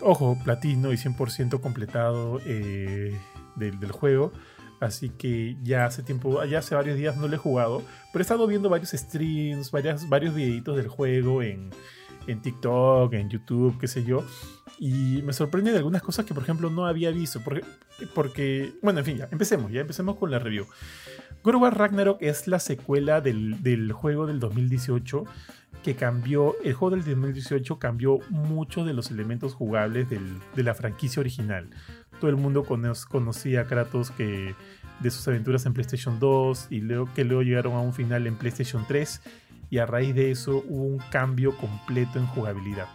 Ojo, platino y 100% completado eh, del juego. Así que ya hace tiempo, ya hace varios días no lo he jugado, pero he estado viendo varios streams, varias, varios videitos del juego en, en TikTok, en YouTube, qué sé yo. Y me sorprende de algunas cosas que, por ejemplo, no había visto. Porque, porque bueno, en fin, ya, empecemos, ya empecemos con la review. God Ragnarok es la secuela del, del, juego del 2018 que cambió, el juego del 2018 cambió muchos de los elementos jugables del, de la franquicia original todo el mundo conocía a Kratos que, de sus aventuras en PlayStation 2 y luego, que luego llegaron a un final en PlayStation 3 y a raíz de eso hubo un cambio completo en jugabilidad.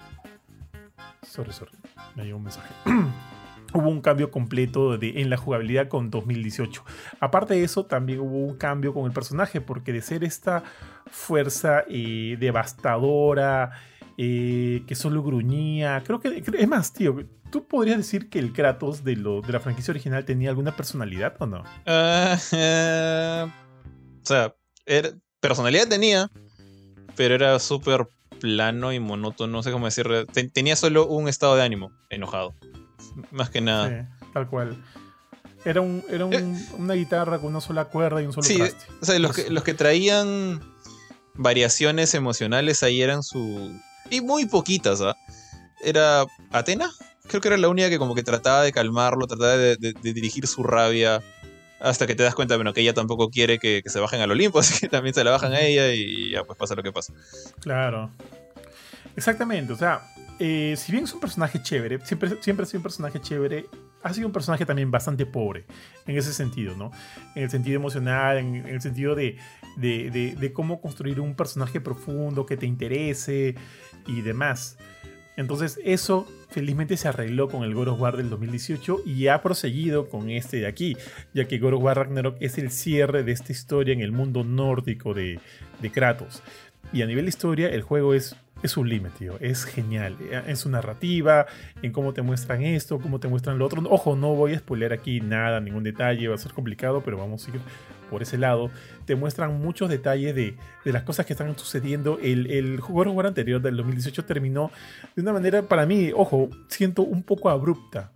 Sorry, sorry, me llegó un mensaje. hubo un cambio completo de, en la jugabilidad con 2018. Aparte de eso, también hubo un cambio con el personaje, porque de ser esta fuerza eh, devastadora, eh, que solo gruñía, creo que, es más, tío, ¿Tú podrías decir que el Kratos de, lo, de la franquicia original tenía alguna personalidad o no? Ah, eh, o sea, personalidad tenía, pero era súper plano y monótono, no sé cómo decir. tenía solo un estado de ánimo, enojado. Más que nada. Sí, tal cual. Era, un, era eh. una guitarra con una sola cuerda y un solo sí, O sea, los que, los que traían variaciones emocionales ahí eran su... Y muy poquitas, ¿ah? Era Atena, creo que era la única que como que trataba de calmarlo, trataba de, dirigir su rabia hasta que te das cuenta, bueno, que ella tampoco quiere que, se bajen al Olimpo, así que también se la bajan a ella y ya pues pasa lo que pasa. Claro. Exactamente, o sea, eh, si bien es un personaje chévere, siempre, siempre ha sido un personaje chévere, ha sido un personaje también bastante pobre en ese sentido, ¿no? En el sentido emocional, en, el sentido de, de, cómo construir un personaje profundo que te interese y demás. Entonces eso felizmente se arregló con el God of War del 2018 y ha proseguido con este de aquí, ya que God War Ragnarok es el cierre de esta historia en el mundo nórdico de, de Kratos. Y a nivel de historia, el juego es es sublime, tío. Es genial. Eh, en su narrativa, en cómo te muestran esto, cómo te muestran lo otro. Ojo, no voy a spoiler aquí nada, ningún detalle, va a ser complicado, pero vamos a ir por ese lado. Te muestran muchos detalles de, las cosas que están sucediendo. El, el juego anterior del 2018 terminó de una manera, para mí, ojo, siento un poco abrupta.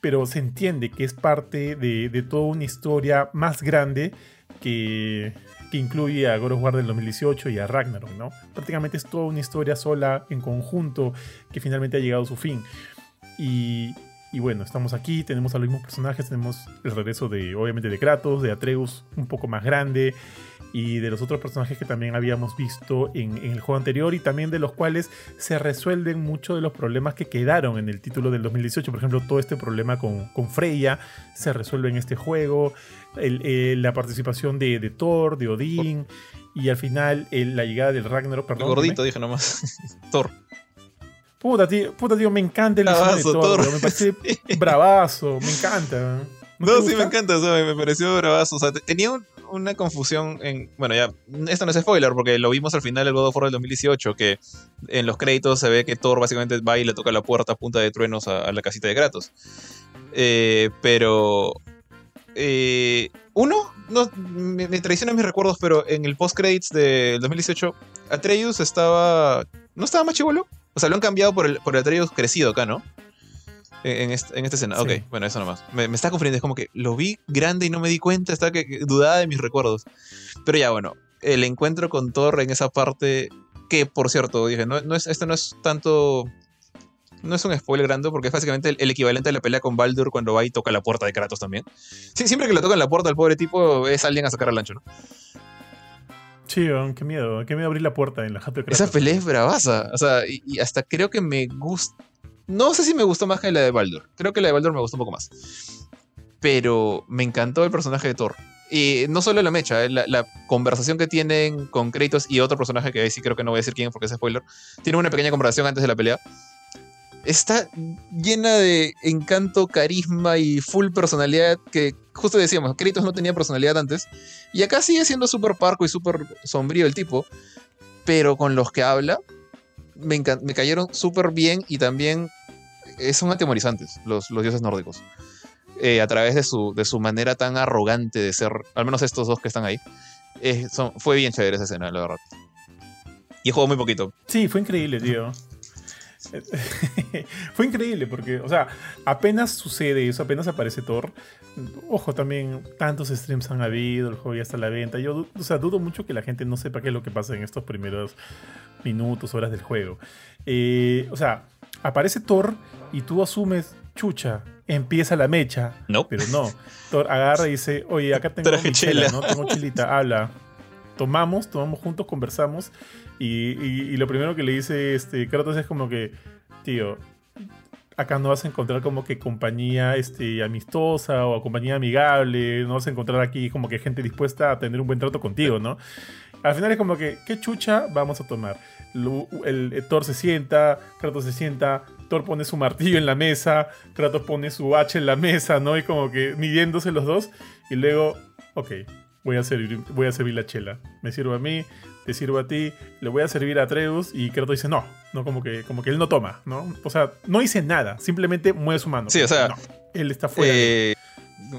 Pero se entiende que es parte de, de toda una historia más grande que, que incluye a God War del 2018 y a Ragnarok, ¿no? Prácticamente es toda una historia sola, en conjunto, que finalmente ha llegado a su fin. Y, y bueno, estamos aquí, tenemos a los mismos personajes, tenemos el regreso de, obviamente, de Kratos, de Atreus, un poco más grande, y de los otros personajes que también habíamos visto en, el juego anterior y también de los cuales se resuelven muchos de los problemas que quedaron en el título del 2018. Por ejemplo, todo este problema con, con Freya se resuelve en este juego, la participación de, de, Thor, de Odín y al final la llegada del Ragnarok. Perdón, gordito, dije nomás. Thor. Puta tío, puta, tío, me encanta el de Thor, me parece bravazo, me encanta. ¿No, sí, me encanta, me, pareció bravazo. O sea, tenía una confusión en. Bueno, ya, esto no es spoiler, porque lo vimos al final del God of War del 2018, que en los créditos se ve que Thor básicamente va y le toca la puerta a punta de truenos a, la casita de Kratos. Eh, pero. Eh, uno, no, me, me traicionan mis recuerdos, pero en el post-credits del 2018, Atreus estaba. ¿No estaba más chivolo? O sea, lo han cambiado por el, por el crecido acá, ¿no? En, esta escena. Ok, bueno, eso nomás. Me, me está confundiendo. Es como que lo vi grande y no me di cuenta. Estaba que, dudaba de mis recuerdos. Pero ya, bueno. El encuentro con Thor en esa parte. Que por cierto, dije, no, no es, esto no es tanto. No es un spoiler grande porque es básicamente el, equivalente a la pelea con Baldur cuando va y toca la puerta de Kratos también. Sí, siempre que le tocan la puerta al pobre tipo es alguien a sacar al ancho, ¿no? Sí, qué miedo, qué miedo abrir la puerta en la jato de. Esa pelea es bravaza. O sea, y hasta creo que me gusta no sé si me gustó más que la de Baldur. Creo que la de Baldur me gustó un poco más. Pero me encantó el personaje de Thor. Y no solo la mecha, eh, la, conversación que tienen con Kratos y otro personaje que ahí sí creo que no voy a decir quién porque es spoiler. Tiene una pequeña conversación antes de la pelea. Está llena de encanto, carisma y full personalidad que justo decíamos, Kratos no tenía personalidad antes. Y acá sigue siendo súper parco y súper sombrío el tipo pero con los que habla me, me cayeron súper bien y también eh, son atemorizantes los, los dioses nórdicos. Eh, a través de su, de su manera tan arrogante de ser, al menos estos dos que están ahí. son, fue bien chévere esa escena, la verdad. Y jugó muy poquito. Sí, fue increíble, tío. fue increíble porque, o sea, apenas sucede eso, apenas aparece Thor. Ojo, también tantos streams han habido, el juego ya está a la venta. Yo, o sea, dudo mucho que la gente no sepa qué es lo que pasa en estos primeros minutos, horas del juego. Eh, o sea, aparece Thor y tú asumes, chucha, empieza la mecha. No. Pero no. Thor agarra y dice, oye, acá tengo mi chela, ¿no? Tengo chilita, habla. Tomamos, tomamos juntos, conversamos. Y, lo primero que le dice este, Kratos es como que, tío, acá no vas a encontrar como que compañía este, amistosa o compañía amigable, no vas a encontrar aquí como que gente dispuesta a tener un buen trato contigo, ¿no? Al final es como que, ¿qué chucha vamos a tomar? El, Thor se sienta, Kratos se sienta, Thor pone su martillo en la mesa, Kratos pone su hacha en la mesa, ¿no? Y como que midiéndose los dos, y luego, ok, voy a servir, voy a servir la chela. Me sirvo a mí, te sirvo a ti, le voy a servir a Atreus y Kratos dice no, no como que, como que él no toma, ¿no? O sea, no dice nada, simplemente mueve su mano. Sí, o sea, él está fuera. Eh,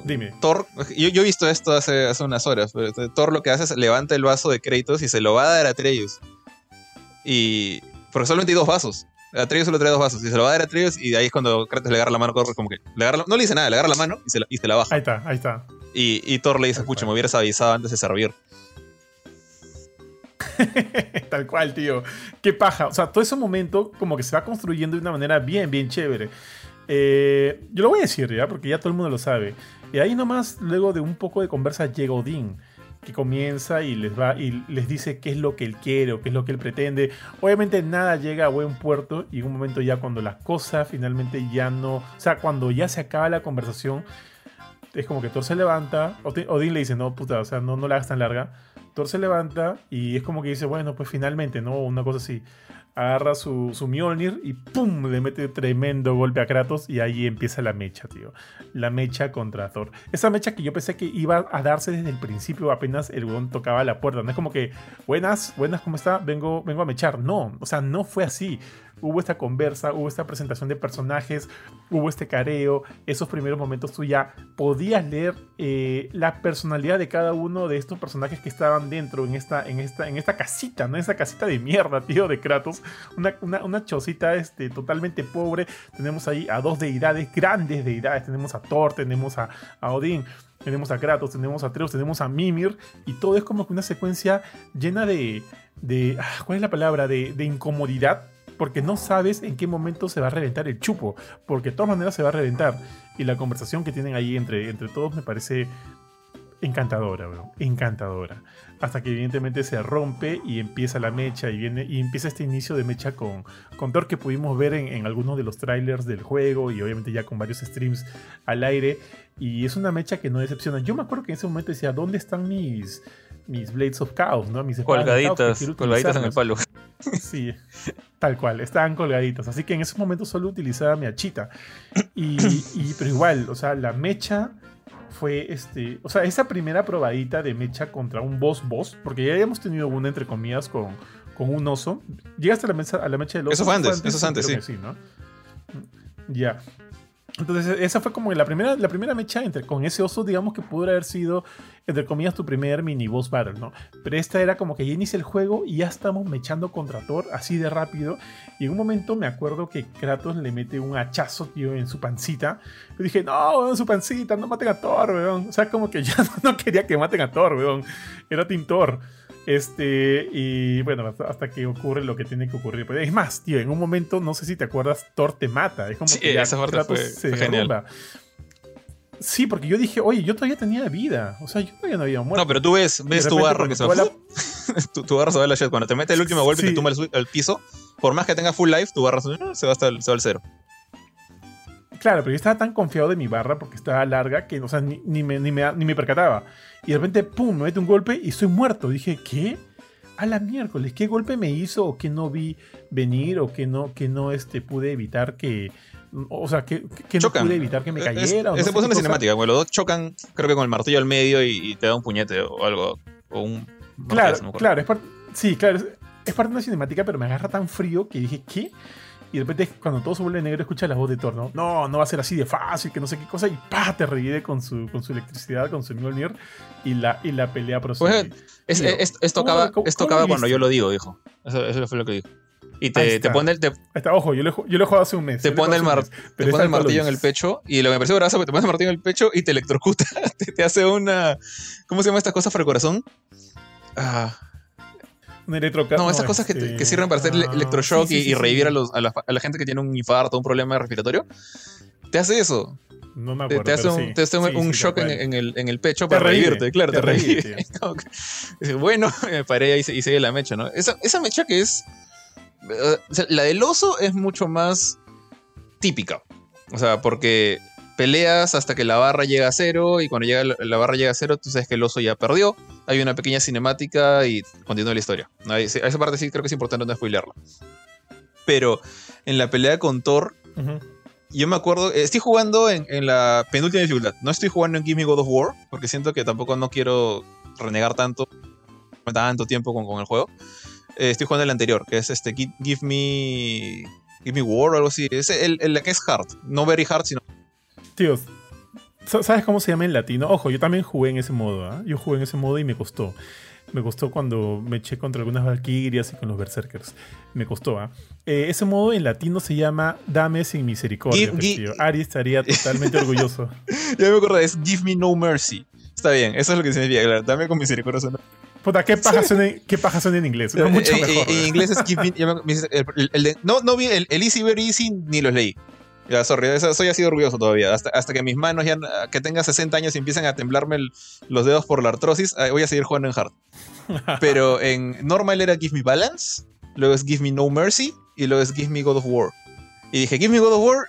Dime. Thor, yo, he visto esto hace, hace unas horas, pero Thor lo que hace es levanta el vaso de Kratos y se lo va a dar a Atreus. Y. Porque solamente hay dos vasos. Atreus solo trae dos vasos y se lo va a dar a Atreus y ahí es cuando Kratos le agarra la mano, como que le agarra, no le dice nada, le agarra la mano y se la, y se la baja. Ahí está, ahí está. Y, y Thor le dice, escucha, me hubieras avisado antes de servir. Tal cual, tío. Qué paja. O sea, todo ese momento como que se va construyendo de una manera bien, bien chévere. Eh, yo lo voy a decir ya, porque ya todo el mundo lo sabe. Y ahí nomás, luego de un poco de conversa, llega Odín, que comienza y les va y les dice qué es lo que él quiere o qué es lo que él pretende. Obviamente nada llega a buen puerto y en un momento ya cuando las cosas finalmente ya no, o sea, cuando ya se acaba la conversación, es como que Thor se levanta, Odín le dice, no, puta, o sea, no, no la hagas tan larga. Thor se levanta y es como que dice, bueno, pues finalmente, ¿no? Una cosa así. Agarra su, su Mjolnir y ¡pum! Le mete tremendo golpe a Kratos y ahí empieza la mecha, tío. La mecha contra Thor. Esa mecha que yo pensé que iba a darse desde el principio apenas el weón tocaba la puerta. No es como que, buenas, buenas, ¿cómo está? Vengo, vengo a mechar. No, o sea, no fue así hubo esta conversa, hubo esta presentación de personajes, hubo este careo, esos primeros momentos tú ya podías leer eh, la personalidad de cada uno de estos personajes que estaban dentro en esta, en esta, en esta casita, ¿no? Esa casita de mierda, tío, de Kratos. Una, una, chocita este, totalmente pobre. Tenemos ahí a dos deidades, grandes deidades. Tenemos a Thor, tenemos a, a Odín tenemos a Kratos, tenemos a Atreus, tenemos a Mimir, y todo es como que una secuencia llena de. de ah, ¿Cuál es la palabra? De, de incomodidad, porque no sabes en qué momento se va a reventar el chupo, porque de todas maneras se va a reventar. Y la conversación que tienen ahí entre, entre todos me parece encantadora, bro, encantadora. Hasta que evidentemente se rompe y empieza la mecha y viene y empieza este inicio de mecha con, con Thor que pudimos ver en, algunos de los trailers del juego y obviamente ya con varios streams al aire. Y es una mecha que no decepciona. Yo me acuerdo que en ese momento decía, ¿dónde están mis, mis Blades of Chaos? ¿no? Mis colgaditas, colgaditas en el palo. Sí, tal cual, estaban colgaditas. Así que en ese momento solo utilizaba mi achita. Y, pero igual, o sea, la mecha fue este. O sea, esa primera probadita de mecha contra un boss boss, porque ya habíamos tenido una entre comillas con, con un oso. Llegaste a la, mesa, a la mecha del oso. Eso fue antes, eso es antes, sí. Ya. Entonces, esa fue como la primera, la primera mecha entre, con ese oso, digamos que pudo haber sido, entre comillas, tu primer mini boss battle, ¿no? Pero esta era como que ya inicia el juego y ya estamos mechando contra Thor así de rápido. Y en un momento me acuerdo que Kratos le mete un hachazo, tío, en su pancita. Yo dije, no, en su pancita, no maten a Thor, weón. O sea, como que ya no, quería que maten a Thor, weón. Era Team Thor. Este, y bueno, hasta, que ocurre lo que tiene que ocurrir. Es más, tío, en un momento, no sé si te acuerdas, Thor te mata. Es como sí, que esa parte fue, genial. Sí, porque yo dije, oye, yo todavía tenía vida. O sea, yo todavía no había muerto. No, pero tú ves, ves tu barra que se va. La... tu, barra se va a la shit. Cuando te mete el último golpe y te tumba al, piso, por más que tenga full life, tu barra se va hasta el, se va al cero. Claro, pero yo estaba tan confiado de mi barra porque estaba larga que, o sea, ni, ni, me, ni, me, ni me percataba. Y de repente, pum, me mete un golpe y estoy muerto. Dije, ¿qué? A la miércoles, ¿qué golpe me hizo o que no vi venir o que no, que no este, pude evitar que... O sea, que, que no pude evitar que me cayera. Ese puso una cinemática, bueno, los dos chocan, creo que con el martillo al medio y, te da un puñete o algo. O un... Claro, claro, es sí, claro. es parte de una cinemática, pero me agarra tan frío que dije, ¿qué? Y de repente, cuando todo se vuelve negro, escucha la voz de Thor, ¿no? No, no va a ser así de fácil, que no sé qué cosa. Y ¡pa! Te revive con su, con su electricidad, con su Mjolnir. Y la, y la pelea prosigue. Pues, es, esto acaba, esto acaba cuando yo lo digo. Eso, eso fue lo que dijo. Y te, te pone el. Te, está, ojo, yo lo, yo lo he jugado hace un mes. Te pone el, mar, te pone el martillo en el pecho. Y lo que me pareció brazo, te pone el martillo en el pecho y te electrocuta. te, te, hace una. ¿Cómo se llama esta cosa para el corazón? Ah. Un electrocardio. No, esas cosas que, que, sirven para hacer ah, electroshock y, revivir a, los, a, la, a, la, gente que tiene un infarto, un problema respiratorio. Te hace eso. No me acuerdo. Te, hace un, te hace un, shock en, en, el, en el pecho para revivirte, claro, te, revive. bueno, me paré ahí y sigue la mecha, ¿no? Esa, esa mecha que es la del oso es mucho más típica. O sea, porque peleas hasta que la barra llega a cero y cuando llega la barra llega a cero, tú sabes que el oso ya perdió. Hay una pequeña cinemática y continúa la historia. A esa parte sí creo que es importante no spoilerla. Pero en la pelea con Thor, yo me acuerdo, estoy jugando en, la penúltima dificultad. No estoy jugando en Give Me God of War, porque siento que tampoco no quiero renegar tanto, tanto tiempo con, con el juego. Eh, estoy jugando el anterior, que es este Give, Me. Give Me War o algo así. Es el, el, que es hard. No very hard, sino. Tío, ¿sabes cómo se llama en latino? Ojo, yo también jugué en ese modo. ¿eh? Yo jugué en ese modo y me costó. Me costó cuando me eché contra algunas Valkyrias y con los Berserkers. Me costó, ¿ah? ¿eh? ese modo en latino se llama Dame sin misericordia. Give, Ari estaría totalmente orgulloso. Ya me acuerdo, es Give Me No Mercy. Está bien, eso es lo que significa, claro. Dame con misericordia. Puta, ¿qué paja, son en, ¿qué en inglés? Eh, mucho eh, mejor. En inglés es keep el, el, no, no vi el, Easy Very Easy ni los leí. Ya, sorry, soy así orgulloso todavía. Hasta, hasta que mis manos ya, que tenga 60 años y empiecen a temblarme los dedos por la artrosis, voy a seguir jugando en hard. Pero en normal era Give Me Balance, luego es Give Me No Mercy y luego es Give Me God of War. Y dije, Give Me God of War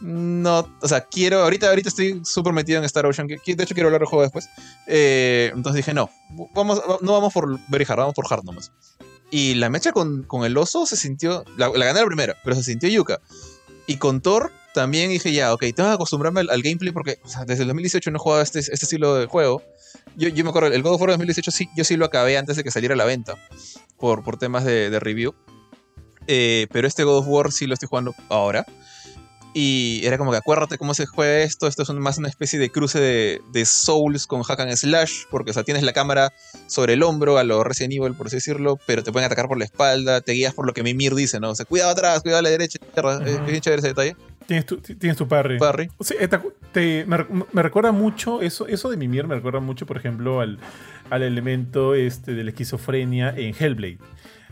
no, o sea, quiero, ahorita, ahorita estoy súper metido en Star Ocean, de hecho quiero hablar del juego después. Eh, entonces dije, no, vamos, no vamos por Very Hard, vamos por Hard nomás. Y la mecha con, con el oso se sintió, la, gané la primera, pero se sintió yuca. Y con Thor también dije, ya, ok, tengo que acostumbrarme al, gameplay porque desde el 2018 no he jugado este, este estilo de juego. Yo, yo, me acuerdo, el God of War 2018 sí, yo sí lo acabé antes de que saliera a la venta, por, por temas de, de review. Eh, pero este God of War sí lo estoy jugando ahora. Y era como que acuérdate cómo se juega esto. Esto es más una especie de cruce de, Souls con Hack and Slash. Porque, o sea, tienes la cámara sobre el hombro, a lo Resident Evil, por así decirlo. Pero te pueden atacar por la espalda. Te guías por lo que Mimir dice, ¿no? O sea, cuidado atrás, cuidado a la derecha. Es bien chévere ese detalle. Tienes tu, tienes tu parry. parry. Sí, te, me, recuerda mucho, eso, eso de Mimir me recuerda mucho, por ejemplo, al, al elemento este, de la esquizofrenia en Hellblade.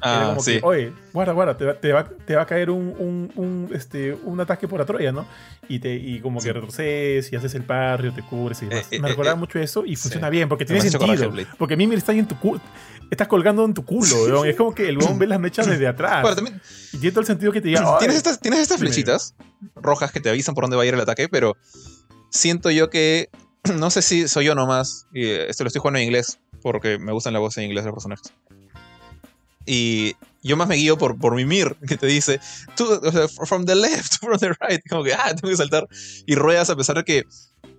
Ah, como sí. oye, guarda, guarda, te va, te va, te va a caer un, un, un, este, un ataque por la Troya, ¿no? Y, te, y como que retrocedes y haces el parrio, te cubres y demás. Eh, Me eh, recuerda eh, mucho eso y funciona bien, porque tiene sentido. Porque Mimir está ahí en tu culo. Estás colgando en tu culo, Es como que el weón ve las mechas desde atrás. y tiene todo el sentido que te diga. Tienes estas, tienes estas flechitas rojas que te avisan por dónde va a ir el ataque, pero siento yo que. No sé si soy yo nomás. Y esto lo estoy jugando en inglés, porque me gustan la voz en inglés de los personajes. Y yo más me guío por, por Mimir, que te dice, tú, from the left, from the right, como que, ah, tengo que saltar. Y ruedas a pesar de que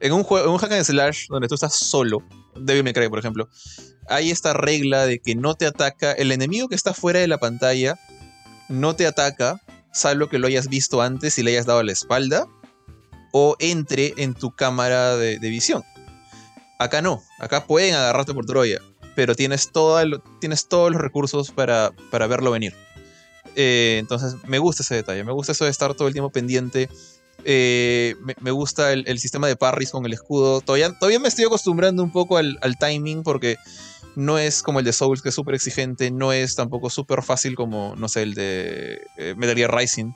en un juego, en un hack and slash donde tú estás solo, Devil May Cry, por ejemplo, hay esta regla de que no te ataca, el enemigo que está fuera de la pantalla no te ataca, salvo que lo hayas visto antes y le hayas dado la espalda, o entre en tu cámara de, de visión. Acá no, acá pueden agarrarte por Troya pero tienes, tienes todos los recursos para, para verlo venir. Eh, entonces me gusta ese detalle, me gusta eso de estar todo el tiempo pendiente. Eh, me, gusta el, sistema de parries con el escudo. Todavía, todavía me estoy acostumbrando un poco al, timing porque no es como el de Souls, que es súper exigente, no es tampoco súper fácil como, no sé, el de eh, Metal Gear Rising.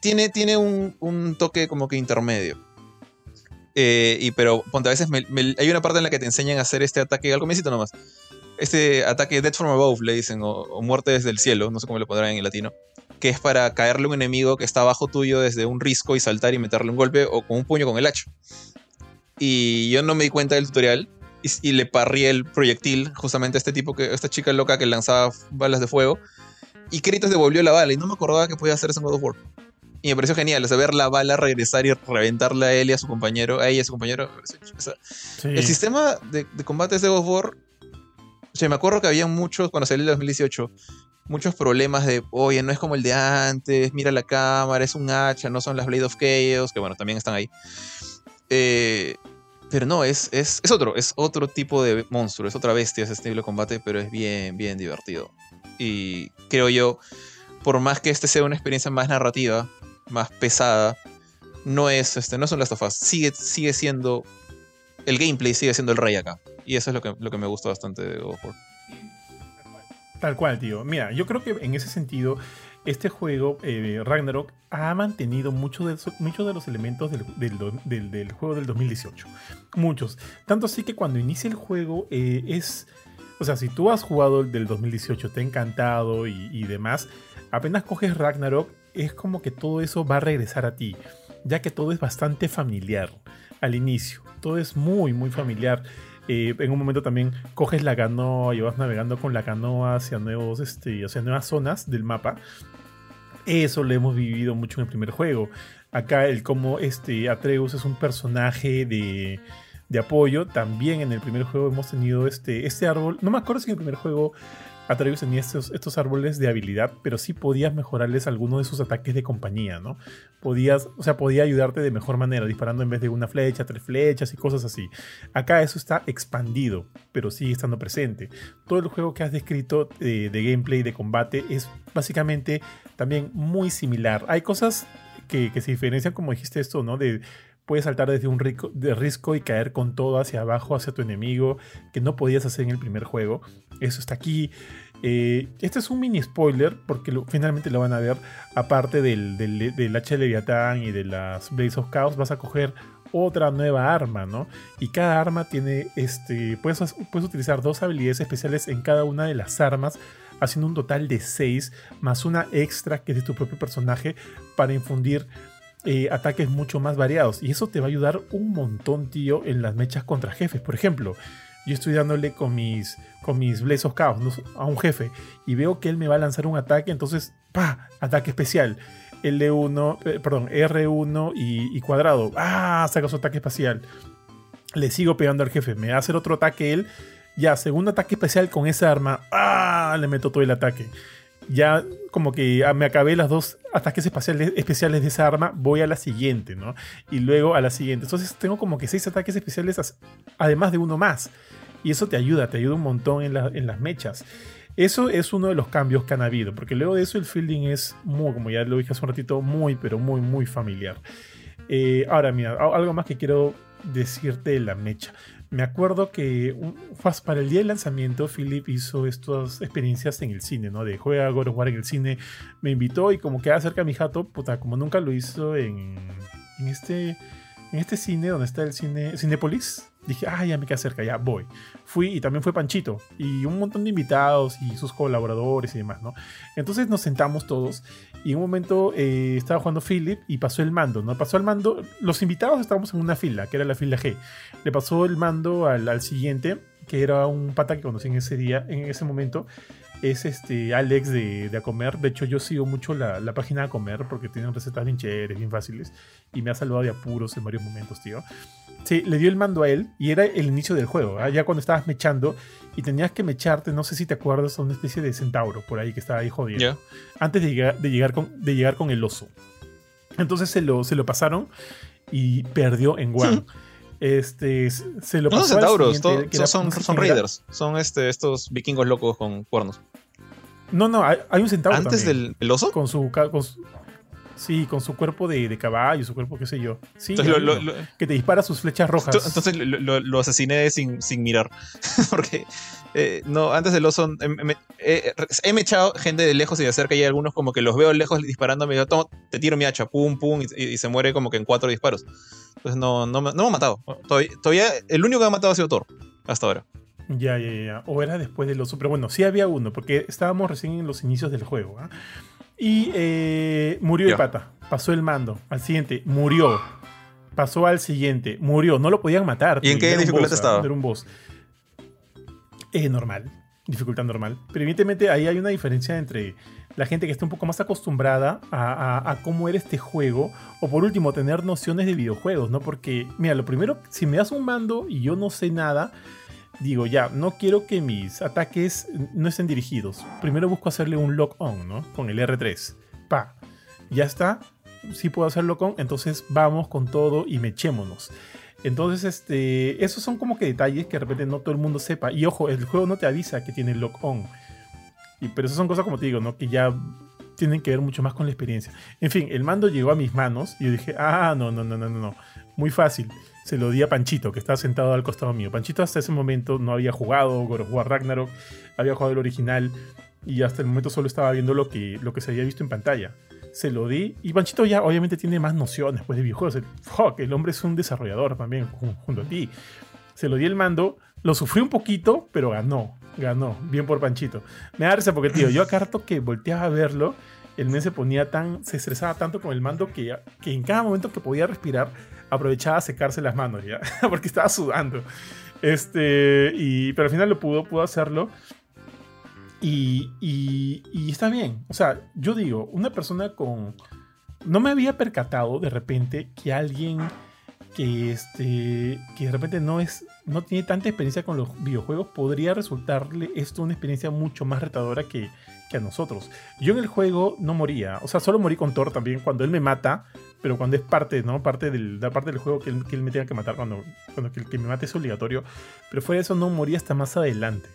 Tiene, tiene un, toque como que intermedio. Eh, y pero ponte, a veces hay una parte en la que te enseñan a hacer este ataque, algo necesito nomás. Este ataque Death from Above, le dicen, o, muerte desde el cielo, no sé cómo lo pondrán en latino. Que es para caerle a un enemigo que está abajo tuyo desde un risco y saltar y meterle un golpe o con un puño con el hacha. Y yo no me di cuenta del tutorial y, le parrí el proyectil justamente a este tipo, que, esta chica loca que lanzaba balas de fuego. Y Kratos devolvió la bala y no me acordaba que podía hacer eso en God of War. Y me pareció genial, o sea, ver la bala regresar y reventarle a él y a su compañero, a ella y a su compañero. El sistema de, de combates de God of War sea, me acuerdo que había muchos, cuando salió el 2018, muchos problemas de, oye, no es como el de antes, mira la cámara, es un hacha, no son las Blade of Chaos, que bueno, también están ahí. Eh, pero no, es, es, es, otro, es otro tipo de monstruo, es otra bestia ese estilo de combate, pero es bien, bien divertido. Y creo yo, por más que este sea una experiencia más narrativa, más pesada, no es, este, no es un Last sigue, sigue siendo, el gameplay sigue siendo el rey acá. Y eso es lo que, lo que me gusta bastante de God of. Tal cual, tío. Mira, yo creo que en ese sentido, este juego, eh, Ragnarok, ha mantenido muchos de, de los elementos del, del, del, juego del 2018. Muchos. Tanto así que cuando inicia el juego eh, es... O sea, si tú has jugado el del 2018, te ha encantado y, y demás, apenas coges Ragnarok, es como que todo eso va a regresar a ti, ya que todo es bastante familiar al inicio. Todo es muy, muy familiar. Eh, en un momento también coges la canoa y vas navegando con la canoa hacia, nuevos, este, hacia nuevas zonas del mapa. Eso lo hemos vivido mucho en el primer juego. Acá el cómo este, Atreus es un personaje de, de apoyo. También en el primer juego hemos tenido este, este árbol. No me acuerdo si en el primer juego Atreus estos, estos árboles de habilidad, pero sí podías mejorarles algunos de sus ataques de compañía, ¿no? Podías, o sea, podía ayudarte de mejor manera, disparando en vez de una flecha, tres flechas y cosas así. Acá eso está expandido, pero sigue estando presente. Todo el juego que has descrito de, de gameplay, de combate, es básicamente también muy similar. Hay cosas que, que, se diferencian, como dijiste esto, ¿no? De puedes saltar desde un rico, de risco y caer con todo hacia abajo, hacia tu enemigo, que no podías hacer en el primer juego. Eso está aquí. Eh, este es un mini spoiler, porque finalmente lo van a ver. Aparte del, del, del H y de las Blaze of Chaos, vas a coger otra nueva arma, ¿no? Y cada arma tiene, este, puedes, puedes utilizar dos habilidades especiales en cada una de las armas, haciendo un total de 6, más una extra que es de tu propio personaje para infundir eh, ataques mucho más variados. Y eso te va a ayudar un montón, tío, en las mechas contra jefes. Por ejemplo, yo estoy dándole con mis, con mis ¿no? a un jefe y veo que él me va a lanzar un ataque, entonces, ¡pa! Ataque especial. L1, eh, perdón, R1 y, y, cuadrado. ¡Ah! Saca su ataque espacial. Le sigo pegando al jefe. Me va a hacer otro ataque él. Ya, segundo ataque especial con esa arma. ¡Ah! Le meto todo el ataque ya como que me acabé las dos ataques especiales, especiales de esa arma, voy a la siguiente, ¿no? Y luego a la siguiente. Entonces tengo como que seis ataques especiales además de uno más. Y eso te ayuda, te ayuda un montón en, la, en las mechas. Eso es uno de los cambios que han habido, porque luego de eso el fielding es muy, como ya lo dije hace un ratito, muy, pero muy, muy familiar. Eh, ahora, mira, algo más que quiero decirte de la mecha. Me acuerdo que para el día del lanzamiento, Philip hizo estas experiencias en el cine, ¿no? De juega God en el cine. Me invitó y como queda cerca de mi jato, puta, como nunca lo hizo en, en este en este cine donde está el cine Cinepolis. Dije, ah, ya me queda cerca, ya voy. Fui y también fue Panchito y un montón de invitados y sus colaboradores y demás, ¿no? Entonces nos sentamos todos y en un momento eh, estaba jugando Philip y pasó el mando, ¿no? Pasó el mando, los invitados estábamos en una fila, que era la fila G. Le pasó el mando al, al siguiente, que era un pata que conocí en ese día, en ese momento, es este Alex de, de A Comer. De hecho, yo sigo mucho la, la, página A Comer porque tienen recetas bien chéveres, bien fáciles. Y me ha salvado de apuros en varios momentos, tío. Sí, le dio el mando a él y era el inicio del juego. ¿eh? Ya cuando estabas mechando y tenías que mecharte, no sé si te acuerdas, a una especie de centauro por ahí que estaba ahí jodiendo. Yeah. Antes de llegar, de, llegar con, de llegar con el oso. Entonces se lo, se lo pasaron y perdió en One. Este, se lo no son centauros, todo, son, son, son raiders. Son este, estos vikingos locos con cuernos. No, no, hay, hay un centauro. ¿Antes también, del oso? Con su, con su, Sí, con su cuerpo de, de, caballo, su cuerpo, qué sé yo. Sí, entonces, lo, lo, que te dispara sus flechas rojas. Entonces lo, lo asesiné sin, sin mirar. Porque eh, no, antes del oso eh, me, eh, he mechado gente de lejos y de cerca y hay algunos como que los veo lejos disparando, me digo, te tiro mi hacha, pum, pum, y, y, se muere como que en cuatro disparos. Entonces no, no, no me ha matado. Todavía, todavía, el único que me ha matado ha sido Thor, hasta ahora. Ya, ya, ya. O era después del oso, pero bueno, sí había uno, porque estábamos recién en los inicios del juego. ¿eh? Y eh, murió el pata. Pasó el mando. Al siguiente, murió. Pasó al siguiente, murió. No lo podían matar. ¿Y en qué dificultad estaba? Era un boss. Eh, normal. Dificultad normal. Pero evidentemente ahí hay una diferencia entre la gente que está un poco más acostumbrada a, a, a, cómo era este juego, o por último, tener nociones de videojuegos, ¿no? Porque, mira, lo primero, si me das un mando y yo no sé nada, digo, ya, no quiero que mis ataques no estén dirigidos. Primero busco hacerle un lock on, ¿no? Con el R3. Pa. Ya está. Sí puedo hacerlo con. Entonces vamos con todo y mechémonos. Entonces, este, esos son como que detalles que de repente no todo el mundo sepa. Y ojo, el juego no te avisa que tiene lock on. Y, pero esas son cosas, como te digo, ¿no? Que ya tienen que ver mucho más con la experiencia. En fin, el mando llegó a mis manos y yo dije, ah, no, no, no, no, no, no. Muy fácil. Se lo di a Panchito, que estaba sentado al costado mío. Panchito hasta ese momento no había jugado God Ragnarok, había jugado el original y hasta el momento solo estaba viendo lo que, lo que se había visto en pantalla. Se lo di y Panchito ya obviamente tiene más nociones pues, de videojuegos. El, fuck, el hombre es un desarrollador también junto a ti. Se lo di el mando, lo sufrí un poquito, pero ganó ganó. Bien por Panchito. Me da porque, tío, yo a Carto que volteaba a verlo, el men se ponía tan, se estresaba tanto con el mando que, que en cada momento que podía respirar, aprovechaba a secarse las manos ya, porque estaba sudando. Este, y, pero al final lo pudo, pudo hacerlo. Y, y, y está bien. O sea, yo digo, una persona con... No me había percatado de repente que alguien que, este, que de repente no, es, no tiene tanta experiencia con los videojuegos, podría resultarle esto una experiencia mucho más retadora que, que a nosotros. Yo en el juego no moría, o sea, solo morí con Thor también cuando él me mata, pero cuando es parte, ¿no? Parte del, la parte del juego que él, que él me tenga que matar, cuando, cuando que, que me mate es obligatorio, pero fuera de eso no moría hasta más adelante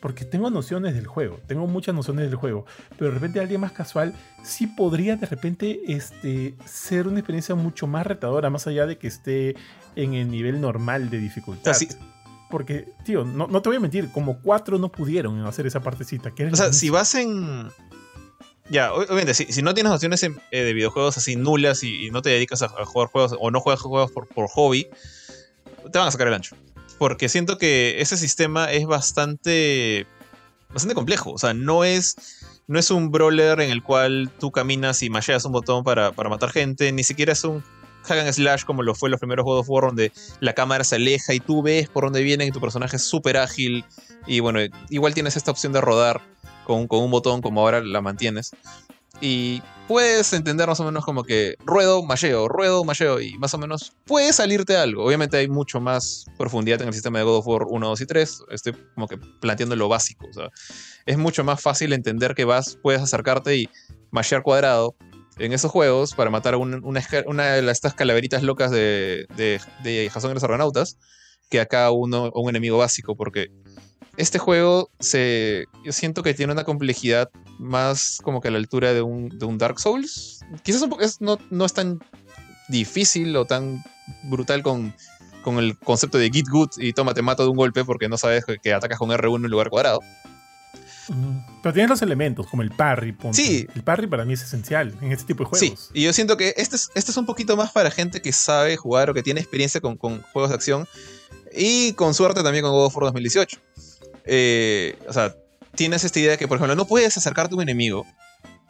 porque tengo nociones del juego, tengo muchas nociones del juego, pero de repente alguien más casual sí podría de repente este, ser una experiencia mucho más retadora, más allá de que esté en el nivel normal de dificultad. Porque, tío, no, te voy a mentir, como cuatro no pudieron hacer esa partecita. o sea, si vas en... Ya, obviamente, si, no tienes nociones eh, de videojuegos así nulas y, no te dedicas a, jugar juegos o no juegas juegos por, hobby, te van a sacar el ancho porque siento que ese sistema es bastante, bastante complejo. O sea, no es, no es un brawler en el cual tú caminas y masheas un botón para, matar gente, ni siquiera es un hack and slash como lo fue en los primeros juegos of War, donde la cámara se aleja y tú ves por dónde viene y tu personaje es súper ágil. Y bueno, igual tienes esta opción de rodar con, un botón como ahora la mantienes. Y puedes entender más o menos como que ruedo, macheo, ruedo, macheo, y más o menos puede salirte algo. Obviamente hay mucho más profundidad en el sistema de God of War 1, 2 y 3. Estoy como que planteando lo básico. Es mucho más fácil entender que vas, puedes acercarte y machear cuadrado en esos juegos para matar una, de estas calaveritas locas de, de, de Jason y los Argonautas que acá uno, un enemigo básico, porque este juego se, yo siento que tiene una complejidad más como que a la altura de un, de un Dark Souls. Quizás no, no, es tan difícil o tan brutal con, con el concepto de Git Good y toma, te mato de un golpe porque no sabes que, atacas con R1 en lugar cuadrado. Pero tienes los elementos, como el parry. Sí. El parry para mí es esencial en este tipo de juegos. Sí, y yo siento que este es, este es un poquito más para gente que sabe jugar o que tiene experiencia con, con juegos de acción. Y con suerte también con God of War 2018. Eh, o sea, tienes esta idea de que, por ejemplo, no puedes acercarte a un enemigo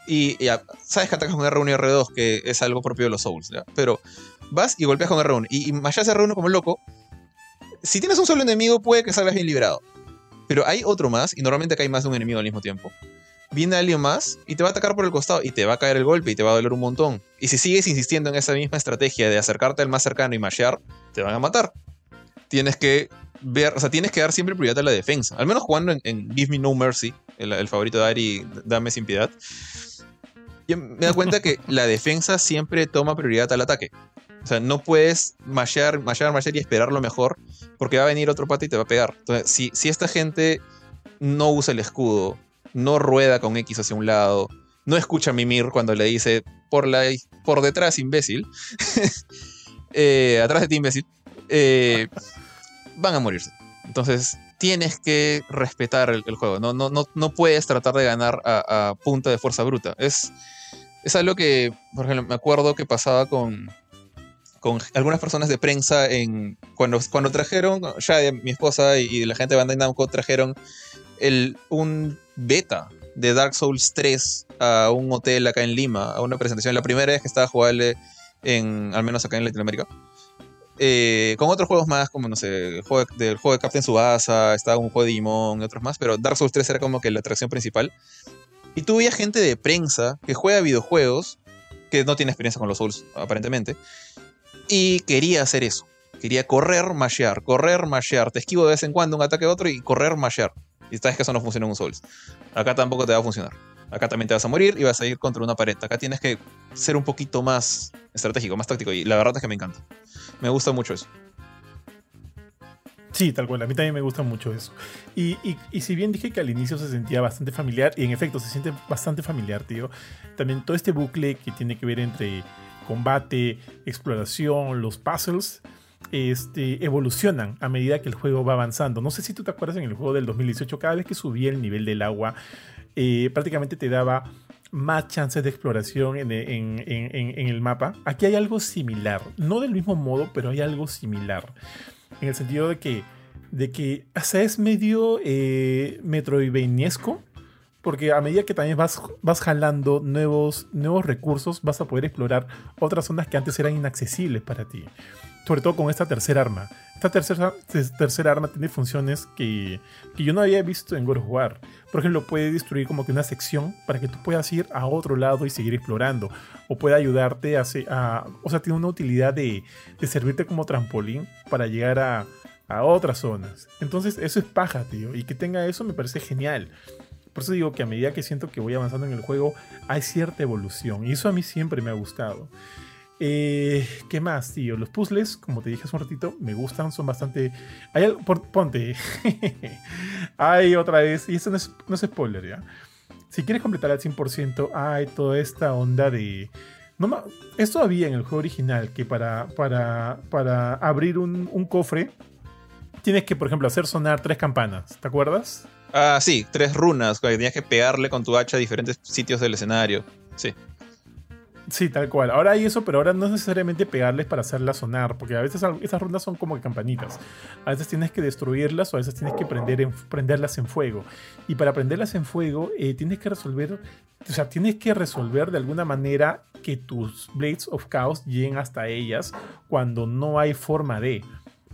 y ya, sabes que atacas con R1 y R2, que es algo propio de los Souls. Pero vas y golpeas con R1 y, y R1 como loco. Si tienes un solo enemigo, puede que salgas bien liberado. Pero hay otro más, y normalmente hay más de un enemigo al mismo tiempo. Viene alguien más y te va a atacar por el costado y te va a caer el golpe y te va a doler un montón. Y si sigues insistiendo en esa misma estrategia de acercarte al más cercano y mashear, te van a matar. Tienes que o sea, tienes que dar siempre prioridad a la defensa. Al menos jugando en, Give Me No Mercy, el, favorito de Ari, Dame Sin Piedad. Yo me da cuenta que la defensa siempre toma prioridad al ataque. O sea, no puedes mashear, mashear, mashear y esperar lo mejor, porque va a venir otro pata y te va a pegar. Entonces, si, si esta gente no usa el escudo, no rueda con X hacia un lado, no escucha a Mimir cuando le dice por, la, por detrás, imbécil, eh, atrás de ti, imbécil, eh, van a morirse. Entonces, tienes que respetar el, juego. No, no, no, no, puedes tratar de ganar a, punta de fuerza bruta. Es, es algo que, por ejemplo, me acuerdo que pasaba con, con algunas personas de prensa en cuando, cuando trajeron, ya mi esposa y, la gente de Bandai Namco trajeron el, un beta de Dark Souls 3 a un hotel acá en Lima, a una presentación. La primera vez que estaba jugable en, al menos acá en Latinoamérica. Eh, con otros juegos más, como no sé, el juego de, del juego de Captain Subasa, estaba un juego de Digimon y otros más, pero Dark Souls 3 era como que la atracción principal. Y tú veías gente de prensa que juega videojuegos, que no tiene experiencia con los Souls, aparentemente, y quería hacer eso. Quería correr, mashear, correr, mashear. Te esquivo de vez en cuando un ataque a otro y correr, mashear. Y sabes que eso no funciona en un Souls. Acá tampoco te va a funcionar. Acá también te vas a morir y vas a ir contra una pared. Acá tienes que ser un poquito más estratégico, más táctico. Y la verdad es que me encanta. Me gusta mucho eso. Sí, tal cual. A mí también me gusta mucho eso. Y, si bien dije que al inicio se sentía bastante familiar, y en efecto se siente bastante familiar, tío, también todo este bucle que tiene que ver entre combate, exploración, los puzzles, este, evolucionan a medida que el juego va avanzando. No sé si tú te acuerdas en el juego del 2018, cada vez que subía el nivel del agua, eh, prácticamente te daba más chances de exploración en, el mapa. Aquí hay algo similar, no del mismo modo, pero hay algo similar. En el sentido de que, de que es medio eh, metroidvaniesco, porque a medida que también vas, vas jalando nuevos, nuevos recursos, vas a poder explorar otras zonas que antes eran inaccesibles para ti sobre todo con esta tercera arma. Esta tercera, tercera arma tiene funciones que, yo no había visto en God War. Por ejemplo, puede destruir como que una sección para que tú puedas ir a otro lado y seguir explorando. O puede ayudarte a... a o sea, tiene una utilidad de, servirte como trampolín para llegar a, a otras zonas. Entonces, eso es paja, tío. Y que tenga eso me parece genial. Por eso digo que a medida que siento que voy avanzando en el juego, hay cierta evolución. Y eso a mí siempre me ha gustado. Eh, ¿Qué más, tío? Los puzzles, como te dije hace un ratito, me gustan, son bastante. Hay algo, ponte. hay otra vez, y esto no es, no es spoiler ya. Si quieres completar al 100%, hay toda esta onda de. No, es todavía en el juego original que para, para, para abrir un, un cofre tienes que, por ejemplo, hacer sonar tres campanas. ¿Te acuerdas? Ah, sí, tres runas. Que tenías que pegarle con tu hacha a diferentes sitios del escenario. Sí. Sí, tal cual. Ahora hay eso, pero ahora no es necesariamente pegarles para hacerlas sonar, porque a veces esas rondas son como campanitas. A veces tienes que destruirlas o a veces tienes que prender prenderlas en fuego. Y para prenderlas en fuego, eh, tienes que resolver, o sea, tienes que resolver de alguna manera que tus Blades of Chaos lleguen hasta ellas cuando no hay forma de.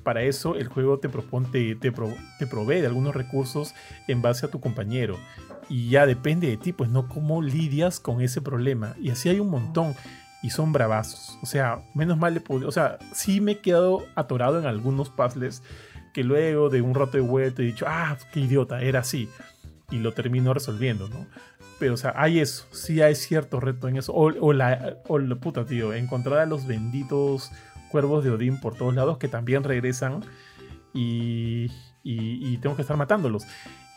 Para eso el juego te, propone, te, te provee de algunos recursos en base a tu compañero y ya depende de ti, pues no cómo lidias con ese problema. Y así hay un montón y son bravazos. O sea, menos mal le pude, o sea, sí me he quedado atorado en algunos puzzles que luego de un rato de vuelta he dicho, ah, qué idiota, era así. Y lo termino resolviendo, ¿no? Pero, o sea, hay eso, sí hay cierto reto en eso. O, la, o la puta, tío, encontrar a los benditos cuervos de Odín por todos lados que también regresan y, y tengo que estar matándolos.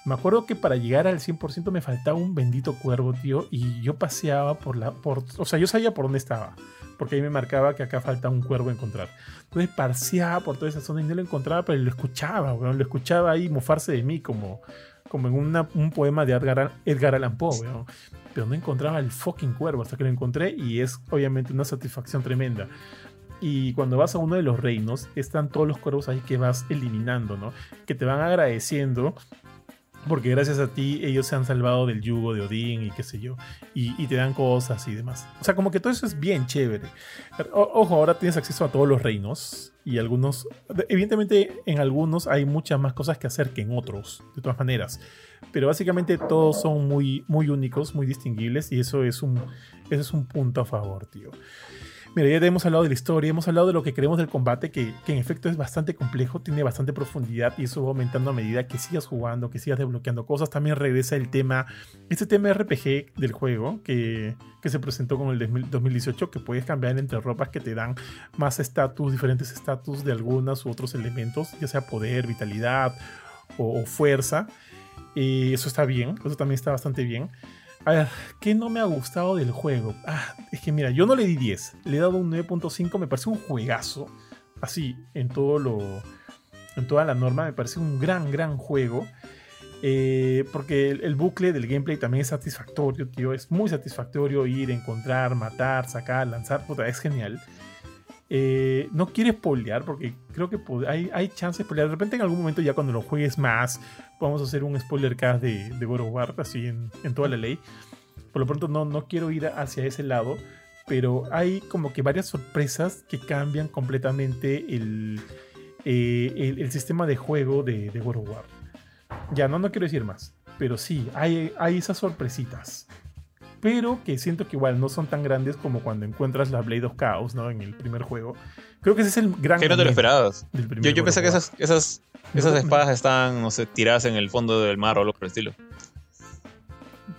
Me acuerdo que para llegar al 100% me faltaba un bendito cuervo, tío, y yo paseaba por la... Por, o sea, yo sabía por dónde estaba, porque ahí me marcaba que acá falta un cuervo encontrar. Entonces paseaba por toda esa zona y no lo encontraba, pero lo escuchaba, weón, lo escuchaba ahí mofarse de mí como, como en un poema de Edgar, Edgar Allan Poe, weón. Pero no encontraba el fucking cuervo hasta que lo encontré y es obviamente una satisfacción tremenda. Y cuando vas a uno de los reinos, están todos los cuervos ahí que vas eliminando, ¿no? Que te van agradeciendo porque gracias a ti ellos se han salvado del yugo de Odín y qué sé yo, y, te dan cosas y demás. O sea, como que todo eso es bien chévere. ojo, ahora tienes acceso a todos los reinos y algunos, evidentemente en algunos hay muchas más cosas que hacer que en otros, de todas maneras. Pero básicamente todos son muy, muy únicos, muy distinguibles y eso es un, eso es un punto a favor, tío. Mira, ya hemos hablado de la historia, hemos hablado de lo que creemos del combate, que, en efecto es bastante complejo, tiene bastante profundidad y eso va aumentando a medida que sigas jugando, que sigas desbloqueando cosas. También regresa el tema, este tema RPG del juego que, se presentó con el 2018, que puedes cambiar entre ropas que te dan más estatus, diferentes estatus de algunos u otros elementos, ya sea poder, vitalidad o, fuerza. Y eso está bien, eso también está bastante bien. A ver, ¿qué no me ha gustado del juego? Ah, es que mira, yo no le di 10, le he dado un 9.5, me parece un juegazo. Así, en todo lo. En toda la norma, me parece un gran, gran juego. Eh, porque el, bucle del gameplay también es satisfactorio, tío. Es muy satisfactorio ir, encontrar, matar, sacar, lanzar. Puta, es genial. Eh, no quiero spoilear porque creo que hay, hay chance de spoilear. De repente en algún momento ya cuando lo juegues más, vamos a hacer un spoiler cast de, de of War, así en, toda la ley. Por lo pronto no, no quiero ir hacia ese lado, pero hay como que varias sorpresas que cambian completamente el, eh, el, sistema de juego de, de of War. Ya, no, no quiero decir más, pero sí, hay, hay esas sorpresitas. Pero que siento que igual no son tan grandes como cuando encuentras la Blade of Chaos, ¿no? En el primer juego. Creo que ese es el gran... Que no te lo esperabas. del Yo, yo pensé que esas, esas, esas no. espadas están, no sé, tiradas en el fondo del mar o algo por el estilo.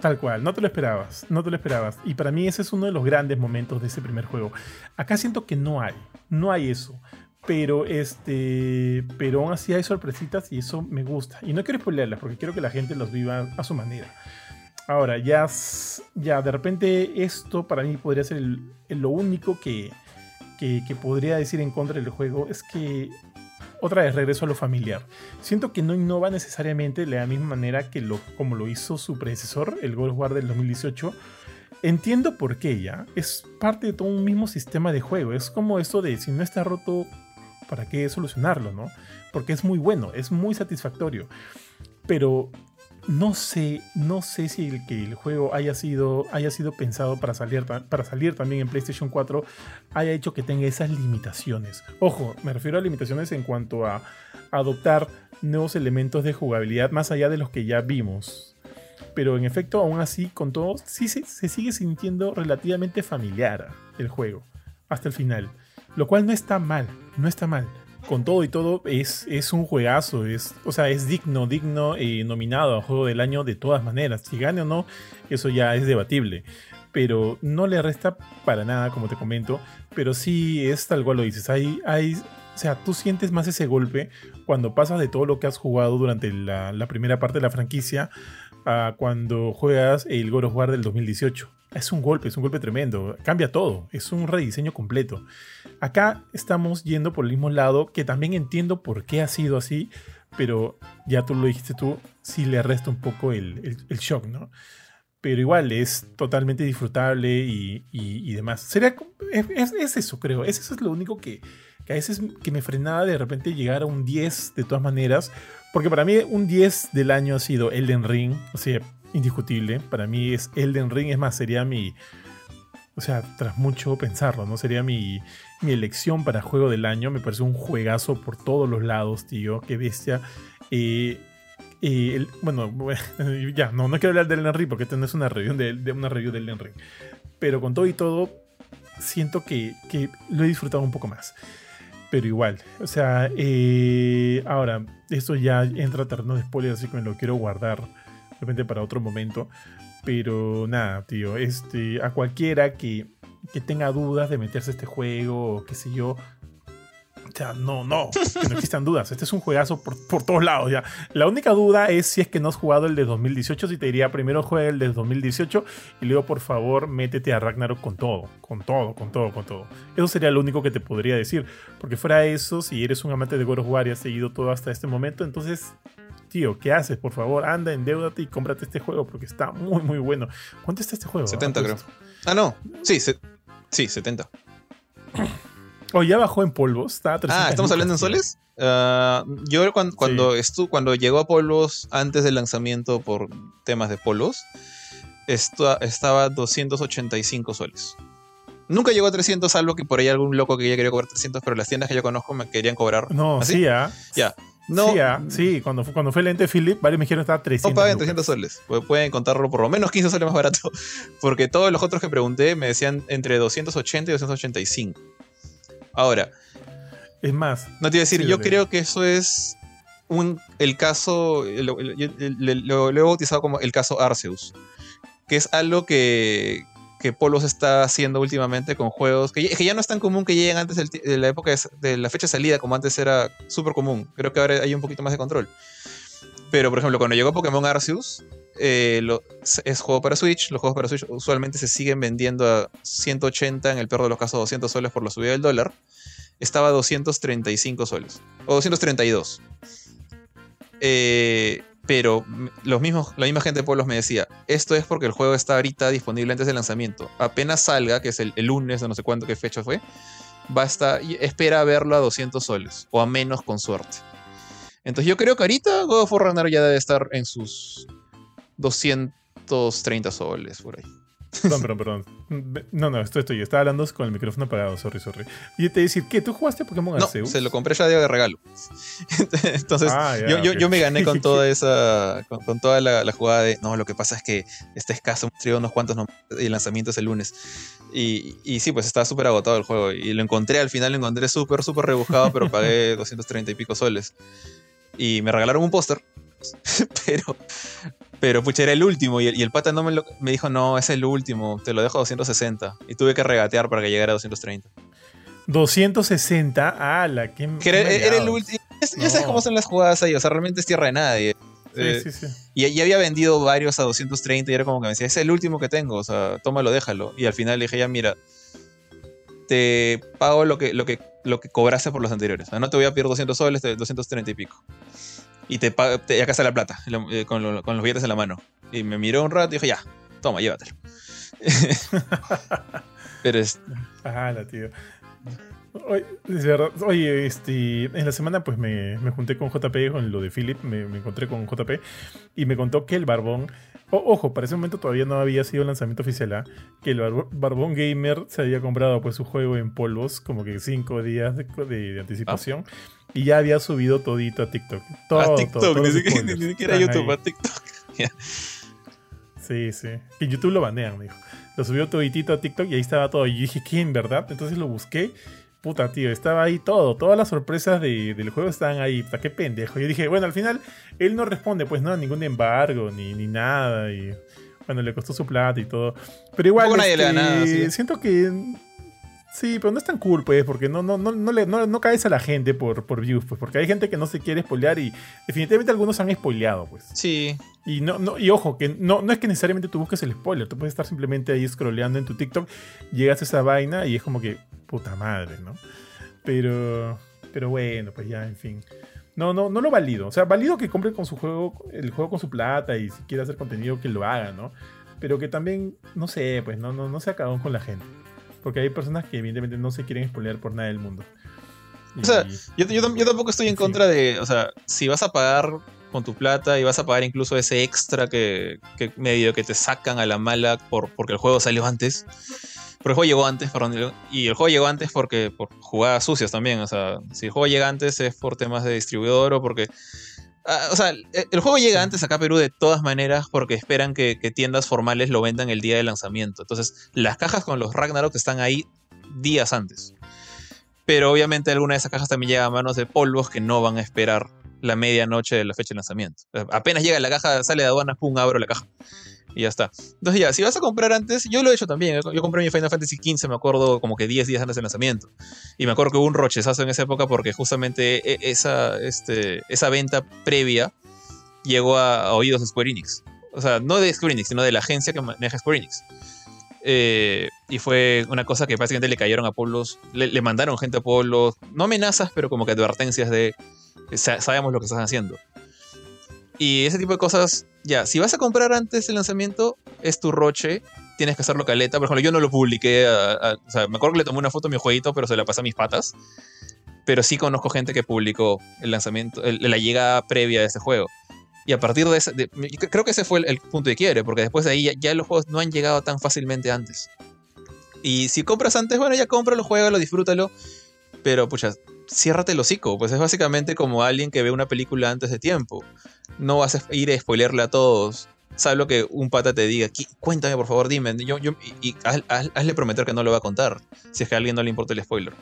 Tal cual, no te lo esperabas, no te lo esperabas. Y para mí ese es uno de los grandes momentos de ese primer juego. Acá siento que no hay, no hay eso. Pero este, pero aún así hay sorpresitas y eso me gusta. Y no quiero spoilearlas porque quiero que la gente los viva a su manera. Ahora, ya, ya de repente esto para mí podría ser el- lo único que, que, podría decir en contra del juego es que otra vez regreso a lo familiar. Siento que no innova necesariamente de la misma manera que lo, como lo hizo su predecesor, el of War del 2018. Entiendo por qué ya. Es parte de todo un mismo sistema de juego. Es como esto de si no está roto, ¿para qué solucionarlo, no? Porque es muy bueno, es muy satisfactorio. Pero no sé, no sé si el que el juego haya sido, haya sido pensado para salir, para salir también en PlayStation 4 haya hecho que tenga esas limitaciones. Ojo, me refiero a limitaciones en cuanto a adoptar nuevos elementos de jugabilidad más allá de los que ya vimos. Pero en efecto, aún así, con todo, sí se, se sigue sintiendo relativamente familiar el juego hasta el final. Lo cual no está mal, no está mal. Con todo y todo, es, es un juegazo. Es, o sea, es digno, digno eh, nominado a juego del año de todas maneras. Si gane o no, eso ya es debatible. Pero no le resta para nada, como te comento. Pero sí es tal cual lo dices. Hay, hay, o sea, tú sientes más ese golpe cuando pasas de todo lo que has jugado durante la, la primera parte de la franquicia a cuando juegas el God of War del 2018. Es un golpe, es un golpe tremendo. Cambia todo. Es un rediseño completo. Acá estamos yendo por el mismo lado, que también entiendo por qué ha sido así, pero ya tú lo dijiste tú, sí le resta un poco el, el- el shock, ¿no? Pero igual es totalmente disfrutable y, y- y demás. Sería, es- es eso, creo. Es, eso es lo único que, que a veces que me frenaba de repente llegar a un 10 de todas maneras. Porque para mí un 10 del año ha sido Elden Ring, o sea, indiscutible. Para mí es Elden Ring, es más, sería mi... O sea, tras mucho pensarlo, ¿no? Sería mi, mi elección para juego del año. Me parece un juegazo por todos los lados, tío. Qué bestia. Eh, eh, bueno, ya, no, no quiero hablar del Elden Ring porque esto no es una review de, de una review del Elden Ring. Pero con todo y todo, siento que, que lo he disfrutado un poco más. Pero igual, o sea, eh, ahora, esto ya entra a terreno de spoiler, así que me lo quiero guardar repente para otro momento. Pero nada, tío, este, a cualquiera que, que tenga dudas de meterse a este juego o qué sé yo. O sea, no, no, que no existan dudas. Este es un juegazo por, por todos lados ya. La única duda es si es que no has jugado el de 2018. Si te diría primero juega el de 2018 y luego por favor métete a Ragnarok con todo, con todo, con todo, con todo. Eso sería lo único que te podría decir. Porque fuera eso, si eres un amante de God of War y has seguido todo hasta este momento, entonces tío, ¿qué haces? Por favor, anda, endeudate y cómprate este juego porque está muy, muy bueno. ¿Cuánto está este juego? 70 Ah, creo. Ah, no. Sí, se- sí 70. Oh, ya bajó en polvos. Está a 300 Ah, ¿estamos hablando en soles? Ah, yo cuando, cuando, estu- cuando llegó a Polvos antes del lanzamiento por temas de Polvos, esto, estaba 285 soles. Nunca llegó a 300, salvo que por ahí algún loco que ya quería cobrar 300, pero las tiendas que yo conozco me querían cobrar. No, ¿Así? sí, ah. Ya. No, Sí, ah, sí, cuando, fue- cuando fue el ente Philip, varios me dijeron que estaba a 300. no paguen lucas. 300 soles. Pu- Pueden encontrarlo por lo menos 15 soles más barato. Porque todos los otros que pregunté me decían entre 280 y 285. Ahora, Es más, No te iba a decir, Sí, yo creo que eso es un, el caso, lo- lo he bautizado como el caso Arceus, que es algo que, que Polos está haciendo últimamente con juegos que, ya- no es tan común que lleguen antes de la época de, la fecha de salida, como antes era súper común. Creo que ahora hay un poquito más de control. Pero, por ejemplo, cuando llegó Pokémon Arceus, eh, es juego para Switch. Los juegos para Switch usualmente se siguen vendiendo a 180, en el peor de los casos 200 soles por la subida del dólar estaba a 235 soles. O 232. Eh, pero los mismos, la misma gente de Pueblos me decía, esto es porque el juego está ahorita disponible antes del lanzamiento. Apenas salga, que es el, el lunes o no sé cuánto, qué fecha fue, basta, y espera verlo a 200 soles, o a menos con suerte. Entonces yo creo que ahorita God of War Ragnarok ya debe estar en sus 230 soles por ahí. Perdón, perdón, perdón. No, no, esto estoy. Estaba hablando con el micrófono apagado, sorry, sorry. Y te decir, ¿qué? ¿Tú jugaste Pokémon No, Arceus? se lo compré ya de regalo. Entonces, Ah, yo, yo- yo me gané con toda esa. con, con toda la, la jugada de. No, lo que pasa es que está escaso, hemos unos cuantos y el lanzamiento es el lunes. Y, y sí, pues estaba súper agotado el juego. Y lo encontré, al final lo encontré súper, súper rebuscado, pero pagué 230 y pico soles. Y me regalaron un póster. pero. Pero pucha, era el último. Y el, y el pata no me, lo- me dijo, no, es el último, te lo dejo a 260. Y tuve que regatear para que llegara a 230. 260. ¡Hala! ¿qué, Que era, era el último. Ya sabes cómo son las jugadas ahí, o sea, realmente es tierra de nadie. Eh, Sí, sí, sí. Y ya había vendido varios a 230 y era como que me decía, es el último que tengo, o sea, tómalo, déjalo. Y al final le dije, ya mira, te pago lo que, lo que, lo que cobraste por los anteriores. O sea, no te voy a pedir 200 soles, te- 230 y pico. Y te, pago- te- está la plata, eh, con, lo- con los billetes en la mano. Y me miró un rato y dijo, ya, toma, llévatelo. Pero es, ¡Hala, tío! Oye, es verdad. Oye, este, en la semana pues me, me junté con JP con lo de Philip, me, me encontré con JP y me contó que el Barbón, o- ojo, para ese momento todavía no había sido el lanzamiento oficial, ¿ah? que el Barbón Gamer se había comprado pues su juego en polvos, como que cinco días de, de- de anticipación, y ya había subido todito a TikTok. Todo, a todo, TikTok, ni, siquiera, ni siquiera YouTube, ahí. a TikTok. Sí, sí. En YouTube lo banean, me dijo. Lo subió toditito a TikTok y ahí estaba todo. Y yo dije, ¿qué en verdad? Entonces lo busqué. Puta, tío, estaba ahí todo. Todas las sorpresas de- del juego estaban ahí. Puta, qué pendejo. Yo dije, bueno, al final él no responde, pues no, ningún embargo, ni, ni nada. Y bueno, le costó su plata y todo. Pero igual, le este, sí. siento que. Sí, pero no es tan cool, pues, porque no, no, no, no, le, no, no caes a la gente por, por views, pues, porque hay gente que no se quiere spoilear y definitivamente algunos han spoileado, pues. Sí, Y, no, no, y ojo, que no, no es que necesariamente tú busques el spoiler, tú puedes estar simplemente ahí scrolleando en tu TikTok, llegas a esa vaina y es como que, puta madre, ¿no? Pero, pero bueno, pues ya, en fin. No, no, no lo valido. O sea, valido que compre con su juego, el juego con su plata y si quiere hacer contenido que lo haga, ¿no? Pero que también, no sé, pues no, no, no se acabó con la gente. Porque hay personas que evidentemente no se quieren spoilear por nada del mundo. O sea, Yo, yo tam- yo tampoco estoy en Sí. contra de, o sea, si vas a pagar con tu plata y vas a pagar incluso ese extra que, que medio que te sacan a la mala por, porque el juego salió antes. Porque el juego llegó antes, perdón, y el juego llegó antes porque por jugadas sucias también, o sea, si el juego llega antes es por temas de distribuidor o porque... ah, o sea, el, el juego llega antes acá a Perú de todas maneras porque esperan que, que tiendas formales lo vendan el día de lanzamiento. Entonces, las cajas con los Ragnarok están ahí días antes. Pero obviamente alguna de esas cajas también llega a manos de polvos que no van a esperar la medianoche de la fecha de lanzamiento. Eh, Apenas llega la caja, sale de aduanas, pum, abro la caja. Y ya está. Entonces ya, si vas a comprar antes, yo lo he hecho también. Yo compré mi Final Fantasy XV, me acuerdo, como que 10 días antes del lanzamiento. Y me acuerdo que hubo un rochezazo en esa época porque justamente e- esa, este, esa venta previa llegó a, oídos de Square Enix. O sea, no de Square Enix, sino de la agencia que maneja Square Enix. Eh, y fue una cosa que básicamente le cayeron a pueblos, le, le mandaron gente a pueblos, no amenazas, pero como que advertencias de "Sa- sabemos lo que están haciendo. Y ese tipo de cosas, ya, si vas a comprar antes del lanzamiento, es tu roche, tienes que hacerlo caleta. Por ejemplo, yo no lo publiqué, o sea, me acuerdo que le tomé una foto a mi jueguito, pero se la pasé a mis patas. Pero sí conozco gente que publicó el lanzamiento, el- la llegada previa de ese juego. Y a partir de ese, creo que ese fue el, el punto de quiebre, porque después de ahí ya, ya los juegos no han llegado tan fácilmente antes. Y si compras antes, bueno, ya cómpralo, juégalo, disfrútalo. Pero, pucha, ciérrate el hocico. Pues es básicamente como alguien que ve una película antes de tiempo. No vas a ir a spoilearle a todos. Sabes lo que un pata te diga, "Qui- cuéntame por favor, dime. Yo, y y haz- haz- hazle prometer que no lo va a contar, si es que a alguien no le importa el spoiler.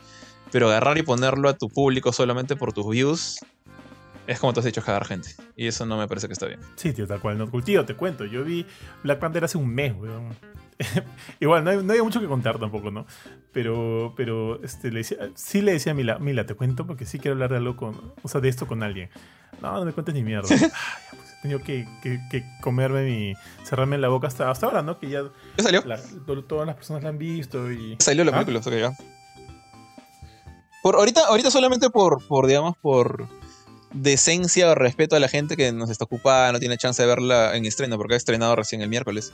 Pero agarrar y ponerlo a tu público solamente por tus views, es como te has hecho cagar gente. Y eso no me parece que está bien. Sí, tío, tal cual. No, tío, te cuento. Yo vi Black Panther hace un mes, weón. Igual, no, hay- no había mucho que contar tampoco, ¿no? Pero, pero este, le decía, sí le decía a Mila, Mila, te cuento porque sí quiero hablar de algo con, o sea, de esto con alguien. No, no me cuentes ni mierda. Ah, ya, pues, he tenido que, que- que comerme mi, cerrarme la boca hasta, hasta ahora, ¿no? Que ya ¿Ya salió? la- todas las personas la han visto y... Salió la ¿Ah? película, ya. Por, ahorita, ahorita solamente por, por, digamos, por decencia o respeto a la gente que nos está ocupada, no tiene chance de verla en estreno, porque ha estrenado recién el miércoles.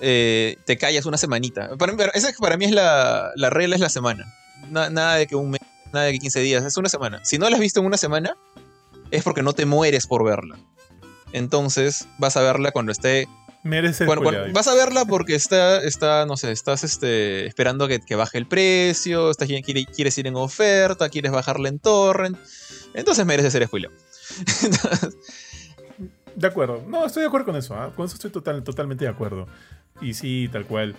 Eh, te callas una semanita. Para, esa es- para mí es la, la regla, es la semana. Na- nada de que un mes, nada de que 15 días, es una semana. Si no la has visto en una semana, es porque no te mueres por verla. Entonces vas a verla cuando esté Merece Bueno, cuando- vas a verla porque está, está no sé, estás este, esperando que, que baje el precio, estás, quiere- quieres ir en oferta, quieres bajarla en torrent. Entonces merece ser spoiler. De acuerdo. No, estoy de acuerdo con eso. ¿ah? Con eso estoy total, totalmente de acuerdo. Y sí, tal cual.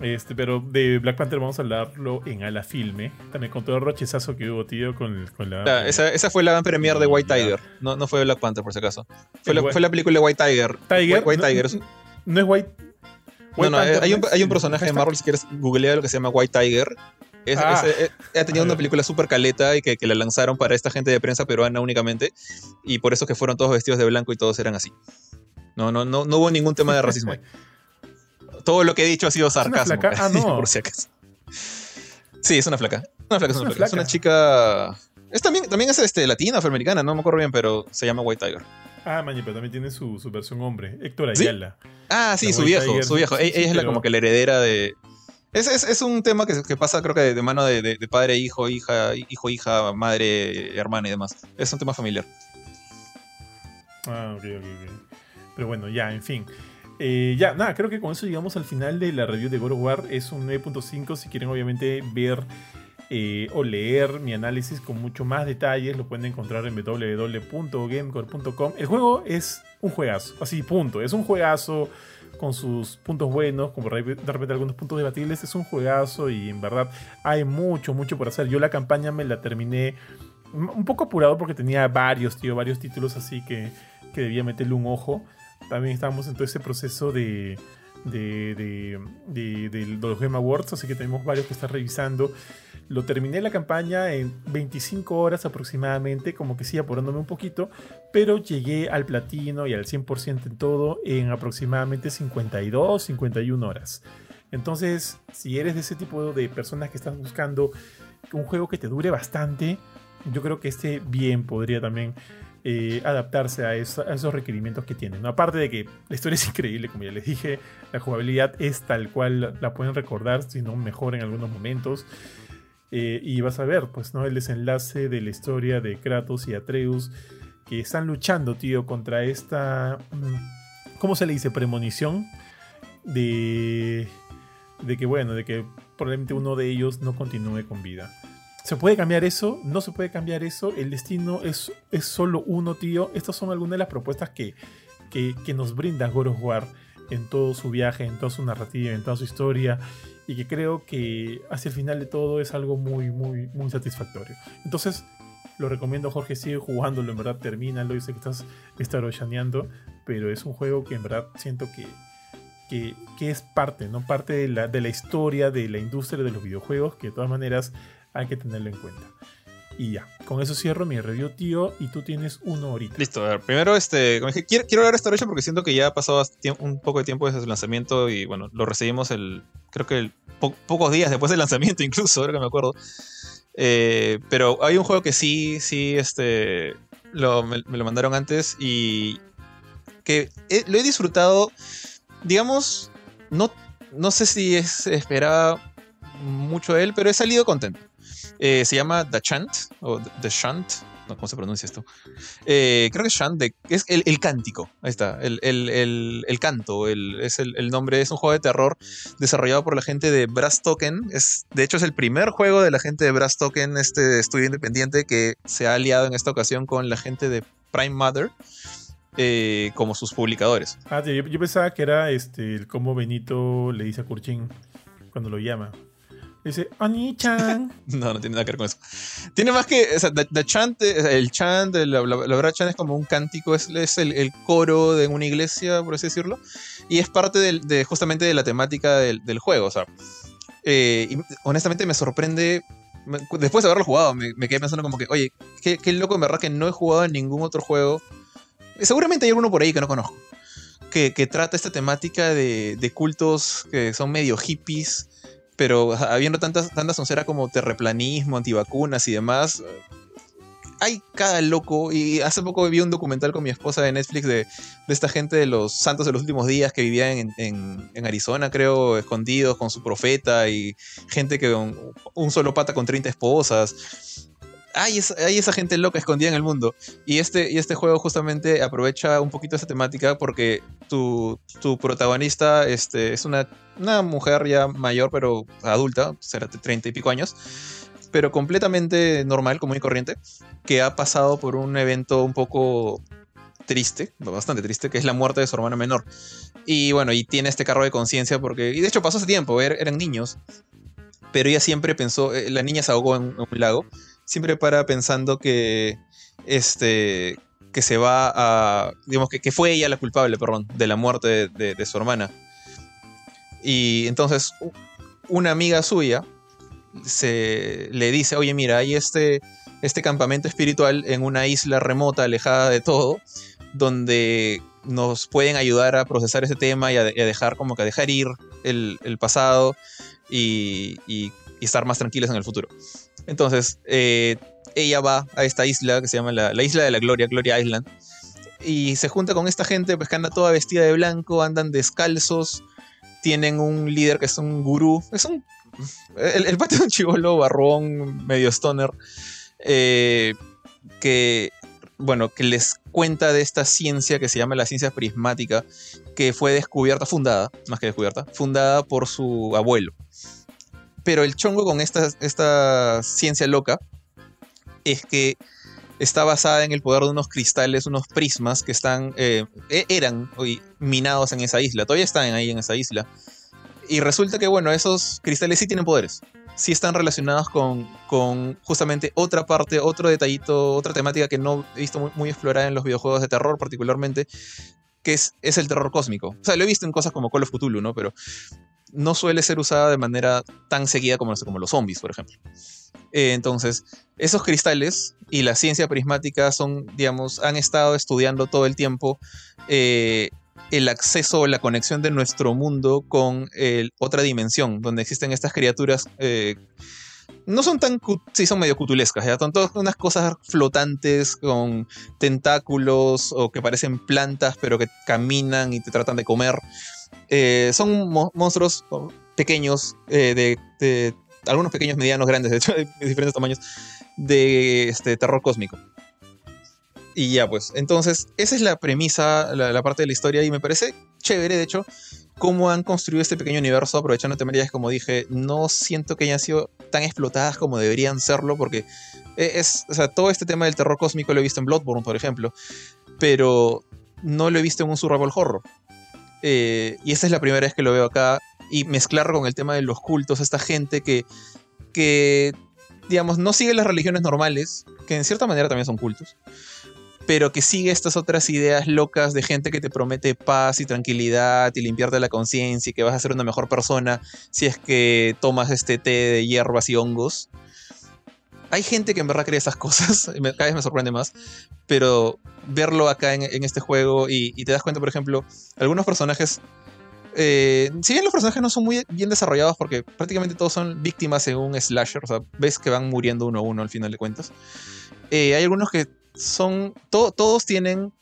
Este, pero de Black Panther vamos a hablarlo en Ala Filme. También con todo el rochezazo que hubo, tío, con, con la. esa, esa fue la premiere de White. Tiger. No, no fue Black Panther, por si acaso. Fue la, fue la película de White Tiger. Tiger. White no, Tiger. No, no es White. No, White no, Panther, hay un, hay un personaje de. Marvel, si quieres googlear lo que se llama White Tiger. Es- Ah. es- eh, ha tenido una película súper caleta y que, que la lanzaron para esta gente de prensa peruana únicamente. Y por eso que fueron todos vestidos de blanco y todos eran así. No, no, no, no hubo ningún tema de racismo ahí. Todo lo que he dicho ha sido una sarcasmo. flaca? Ah, no. por si acaso. Sí, es una flaca. Una flaca, es Es una una flaca. Es una chica. Es también, también es este, latina, afroamericana, no me acuerdo bien, pero se llama White Tiger. Ah, maña, pero también tiene su, su versión hombre. Héctor ¿Sí? Ayala. Ah, sí, su viejo, Tiger, su viejo. sí, ella es la, pero- como que la heredera de. Es, es, es un tema que, que pasa, creo que de, de mano de, de- de padre, hijo, hija, hijo, hija, madre, hermana y demás. Es un tema familiar. Ah, ok, ok, ok. Pero bueno, ya, en fin. Eh, ya, nada, creo que con eso llegamos al final de la review de God War. Es un 9.5. Si quieren, obviamente, ver eh, o leer mi análisis con mucho más detalles, lo pueden encontrar en www.gamecore.com. El juego es un juegazo, así, punto. Es un juegazo con sus puntos buenos, como de repente algunos puntos debatibles. Es un juegazo y en verdad hay mucho, mucho por hacer. Yo la campaña me la terminé un poco apurado porque tenía varios, tío, varios títulos así que, que debía meterle un ojo. También estábamos en todo ese proceso de, de, de, de- de los Game Awards, así que tenemos varios que estar revisando. Lo terminé la campaña en 25 horas aproximadamente, como que sí, apurándome un poquito, pero llegué al platino y al 100% en todo en aproximadamente 52, 51 horas. Entonces, si eres de ese tipo de personas que están buscando un juego que te dure bastante, yo creo que este bien podría también eh, adaptarse a, eso- a esos requerimientos que tiene. ¿no? Aparte de que la historia es increíble, como ya les dije, la jugabilidad es tal cual la pueden recordar, si no mejor en algunos momentos. Eh, y vas a ver, pues, ¿no? El desenlace de la historia de Kratos y Atreus que están luchando, tío, contra esta. mm, ¿Cómo se le dice? Premonición. De. De que, bueno, de que probablemente uno de ellos no continúe con vida. ¿Se puede cambiar eso? No se puede cambiar eso. El destino es, es solo uno, tío. Estas son algunas de las propuestas que, que, nos brinda God War en todo su viaje, en toda su narrativa, en toda su historia. Y que creo que hacia el final de todo es algo muy, muy, muy satisfactorio. Entonces, lo recomiendo, Jorge, sigue jugándolo, en verdad, termínalo. Yo sé que estás estarochaneando, pero es un juego que en verdad siento que, que, que es parte, ¿no? Parte de la, de la historia, de la industria de los videojuegos, que de todas maneras hay que tenerlo en cuenta. Y ya, con eso cierro mi review, tío, y tú tienes uno ahorita. Listo, a ver, primero, este, como dije, quiero, quiero hablar de esta porque siento que ya ha pasado un poco de tiempo desde su lanzamiento y bueno, lo recibimos el, creo que pocos días después del lanzamiento incluso, ahora que me acuerdo. Eh, pero hay un juego que sí, sí, este, lo- me, lo mandaron antes y que lo he disfrutado, digamos, no, no sé si es, esperaba mucho de él, pero he salido contento. Eh, se llama The Chant, o The- Shant, no, ¿cómo se pronuncia esto? Eh, creo que es Shant, es el, el cántico, ahí está, el, el- el- canto, es el, nombre, es un juego de terror desarrollado por la gente de Brass Token, es, de hecho es el primer juego de la gente de Brass Token, este estudio independiente que se ha aliado en esta ocasión con la gente de Prime Mother eh, como sus publicadores. Ah, yo, yo pensaba que era este, cómo Benito le dice a Kurchin cuando lo llama. Dice, Oni-chan. No, no tiene nada que ver con eso. Tiene más que. O sea, the, the chant, el chant, la, verdad chant es como un cántico, es, el, coro de una iglesia, por así decirlo. Y es parte de, justamente de la temática del, juego. O sea, eh, honestamente me sorprende. Después de haberlo jugado, me, me quedé pensando como que, oye, qué, loco en verdad que no he jugado en ningún otro juego. Seguramente hay alguno por ahí que no conozco. Que, que trata esta temática de cultos que son medio hippies pero habiendo tantas, tanta soncera como terreplanismo, antivacunas y demás, eh, hay cada loco. Y hace poco vi un documental con mi esposa de Netflix de, de esta gente de los santos de los últimos días que vivían en, en- en Arizona, creo, escondidos con su profeta y gente que un solo pata con 30 esposas. Hay esa, hay esa gente loca escondida en el mundo. Y este, y este juego justamente aprovecha un poquito esa temática porque tu, tu protagonista este, es una, una mujer ya mayor, pero adulta, será de 30 y pico años, pero completamente normal, común y corriente, que ha pasado por un evento un poco triste, bastante triste, que es la muerte de su hermana menor. Y bueno, y tiene este carro de conciencia porque, y de hecho pasó hace tiempo, er, eran niños, pero ella siempre pensó, eh, la niña se ahogó en un lago, siempre para pensando que, este, que se va a, digamos que, que fue ella la culpable, perdón, de la muerte de, su hermana. Y entonces una amiga suya se le dice, oye mira, hay este, este campamento espiritual en una isla remota, alejada de todo, donde nos pueden ayudar a procesar ese tema y a, dejar como que a dejar ir el, pasado y- y estar más tranquilos en el futuro. Entonces, eh, ella va a esta isla que se llama la, la Isla de la Gloria, Gloria Island, y se junta con esta gente pues, que anda toda vestida de blanco, andan descalzos, tienen un líder que es un gurú, es un... El, el pata es un chivolo barbón, medio stoner, eh, que, bueno, que les cuenta de esta ciencia que se llama la ciencia prismática, que fue descubierta, fundada, más que descubierta, fundada por su abuelo. Pero el chongo con esta, esta ciencia loca es que está basada en el poder de unos cristales, unos prismas que están, eh, e- eran hoy minados en esa isla, todavía están ahí en esa isla. Y resulta que, bueno, esos cristales sí tienen poderes. Sí están relacionados con, con justamente otra parte, otro detallito, otra temática que no he visto muy, muy explorada en los videojuegos de terror particularmente, que es, es el terror cósmico. O sea, lo he visto en cosas como Call of Cthulhu, ¿no? Pero no suele ser usada de manera tan seguida como, los zombies, por ejemplo. Eh, entonces, esos cristales y la ciencia prismática son, digamos, han estado estudiando todo el tiempo eh, el acceso o la conexión de nuestro mundo con el- otra dimensión, donde existen estas criaturas. eh, no son tan, sí, son medio cutulescas, ¿ya? son todas unas cosas flotantes con tentáculos o que parecen plantas, pero que caminan y te tratan de comer. Eh, son mo- monstruos pequeños, eh, de, algunos pequeños, medianos, grandes, de hecho, de diferentes tamaños, de este, terror cósmico. Y ya, pues, entonces, esa es la premisa, la, parte de la historia, y me parece chévere, de hecho, cómo han construido este pequeño universo, aprovechando temáticas, como dije, no siento que hayan sido tan explotadas como deberían serlo, porque e- es, o sea, todo este tema del terror cósmico lo he visto en Bloodborne, por ejemplo, pero no lo he visto en un survival horror. Eh, y esta es la primera vez que lo veo acá, y mezclarlo con el tema de los cultos, esta gente que, que digamos, no sigue las religiones normales, que en cierta manera también son cultos, pero que sigue estas otras ideas locas de gente que te promete paz y tranquilidad y limpiarte la conciencia y que vas a ser una mejor persona si es que tomas este té de hierbas y hongos. Hay gente que en verdad cree esas cosas, cada vez me sorprende más, pero verlo acá en, este juego y, te das cuenta, por ejemplo, algunos personajes eh, si bien los personajes no son muy bien desarrollados porque prácticamente todos son víctimas en un slasher, o sea, ves que van muriendo uno a uno al final de cuentas. Eh, hay algunos que son, to- todos tienen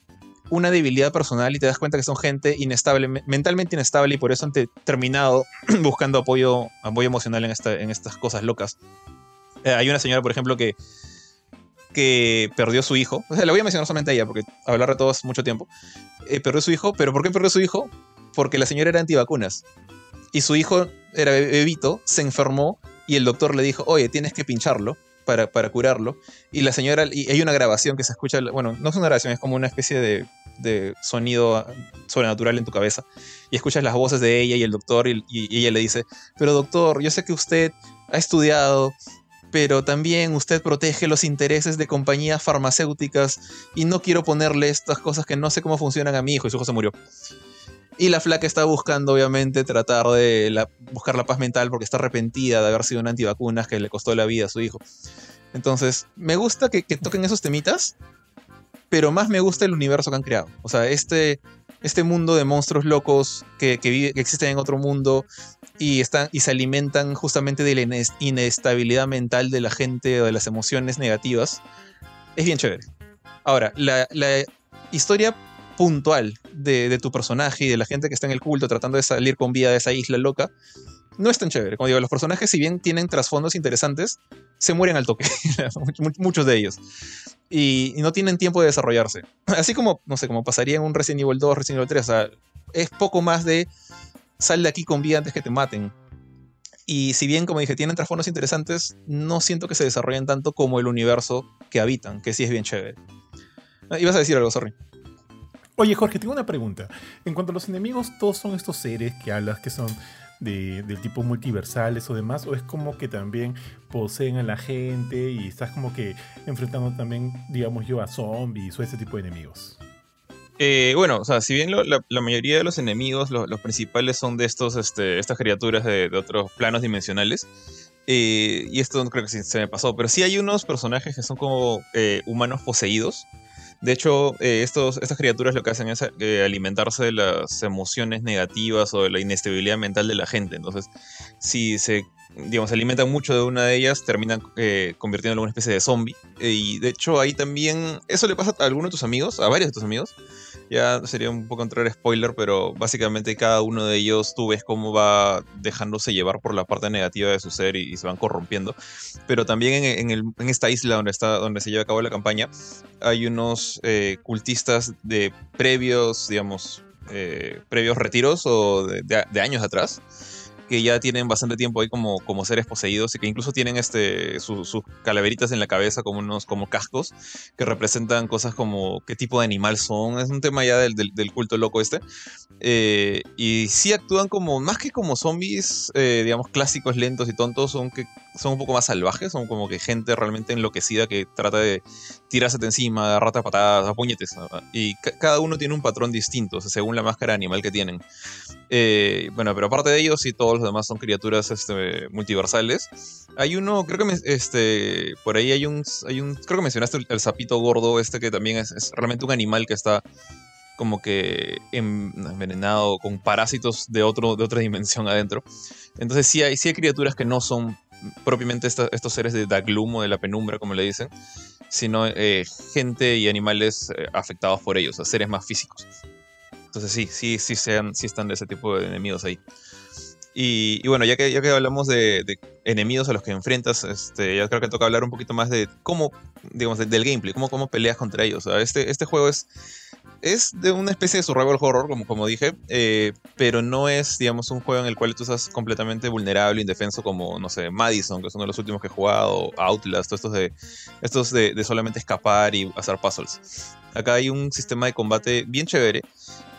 una debilidad personal y te das cuenta que son gente inestable, me- mentalmente inestable y por eso han te- terminado buscando apoyo, apoyo emocional en estas cosas locas. Eh, hay una señora, por ejemplo, que, que perdió su hijo. O sea, la voy a mencionar solamente a ella porque hablar de todos mucho tiempo. Eh, perdió su hijo, pero ¿por qué perdió su hijo? Porque la señora era antivacunas. Y su hijo era be- bebito, se enfermó y el doctor le dijo, oye, tienes que pincharlo para, para curarlo. Y la señora, y hay una grabación que se escucha, bueno, no es una grabación, es como una especie de, de sonido ah, sobrenatural en tu cabeza. Y escuchas las voces de ella y el doctor y ella le dice, pero doctor, yo sé que usted ha estudiado, pero también usted protege los intereses de compañías farmacéuticas y no quiero ponerle estas cosas que no sé cómo funcionan a mi hijo y su hijo se murió. Y la flaca está buscando, obviamente, tratar de buscar la paz mental porque está arrepentida de haber sido una antivacunas que le costó la vida a su hijo. Entonces, me gusta que, que toquen esos temitas, pero más me gusta el universo que han creado. O sea, este, este mundo de monstruos locos que, que, vive- que existen en otro mundo y, están, y se alimentan justamente de la ines- inestabilidad mental de la gente o de las emociones negativas, es bien chévere. Ahora, la, la historia puntual de, de tu personaje y de la gente que está en el culto tratando de salir con vida de esa isla loca no es tan chévere. Como digo, los personajes, si bien tienen trasfondos interesantes, se mueren al toque. Muchos de ellos. Y, no tienen tiempo de desarrollarse. Así como, no sé, como pasaría en un Resident Evil 2, Resident Evil 3. O sea, es poco más de sal de aquí con vida antes que te maten. Y si bien, como dije, tienen trasfondos interesantes, no siento que se desarrollen tanto como el universo que habitan, que sí es bien chévere. Ah, ibas a decir algo, sorry. Oye, Jorge, tengo una pregunta. En cuanto a los enemigos, ¿todos son estos seres que hablas que son del tipo multiversales o demás? ¿O es como que también poseen a la gente y estás como que enfrentando también, digamos yo, a zombies o ese tipo de enemigos? Eh, bueno, o sea, si bien la, mayoría de los enemigos, los principales son de estos, este, estas criaturas de, otros planos dimensionales, eh, y esto creo que se me pasó, pero sí hay unos personajes que son como eh, humanos poseídos, de hecho, eh, estas criaturas lo que hacen es eh, alimentarse de las emociones negativas o de la inestabilidad mental de la gente. Entonces, si se digamos, alimentan mucho de una de ellas, terminan eh, convirtiéndolo en una especie de zombie. y de hecho, ahí también. Eso le pasa a alguno de tus amigos, a varios de tus amigos. Ya sería un poco entrar spoiler, pero básicamente cada uno de ellos tú ves cómo va dejándose llevar por la parte negativa de su ser y, se van corrompiendo. Pero también en, esta isla donde, está, donde se lleva a cabo la campaña, hay unos eh, cultistas de previos, digamos, eh, previos retiros o de años atrás que ya tienen bastante tiempo ahí como, como seres poseídos y que incluso tienen este, sus calaveritas en la cabeza como unos como cascos que representan cosas como qué tipo de animal son. Es un tema ya del, del, culto loco este. Eh, y sí actúan como, más que como zombies, eh, digamos, clásicos, lentos y tontos, son, que, son un poco más salvajes, son como que gente realmente enloquecida que trata de tirarse de encima, a patadas, a puñetes. Y cada uno tiene un patrón distinto, según la máscara animal que tienen. Eh, bueno, pero aparte de ellos, y todos los demás son criaturas este, multiversales. Hay uno, creo que este, por ahí hay un, hay un, creo que mencionaste el, sapito gordo, este que también es, realmente un animal que está como que envenenado con parásitos de, otro, de otra dimensión adentro. Entonces sí hay, sí hay criaturas que no son propiamente estos seres de Daglum o de la penumbra, como le dicen, sino eh, gente y animales eh, afectados por ellos, seres más físicos. Entonces sí, sí, sí, sean, están de ese tipo de enemigos ahí. Y, bueno, ya que, ya que hablamos de, enemigos a los que enfrentas, este, ya creo que toca hablar un poquito más de cómo, digamos, del gameplay, cómo, cómo peleas contra ellos. este, este juego es, es de una especie de survival horror, como, como dije, eh, pero no es, digamos, un juego en el cual tú estás completamente vulnerable, indefenso, como, no sé, Madison, que es uno de los últimos que he jugado, Outlast, estos de, estos de, de solamente escapar y hacer puzzles. Acá hay un sistema de combate bien chévere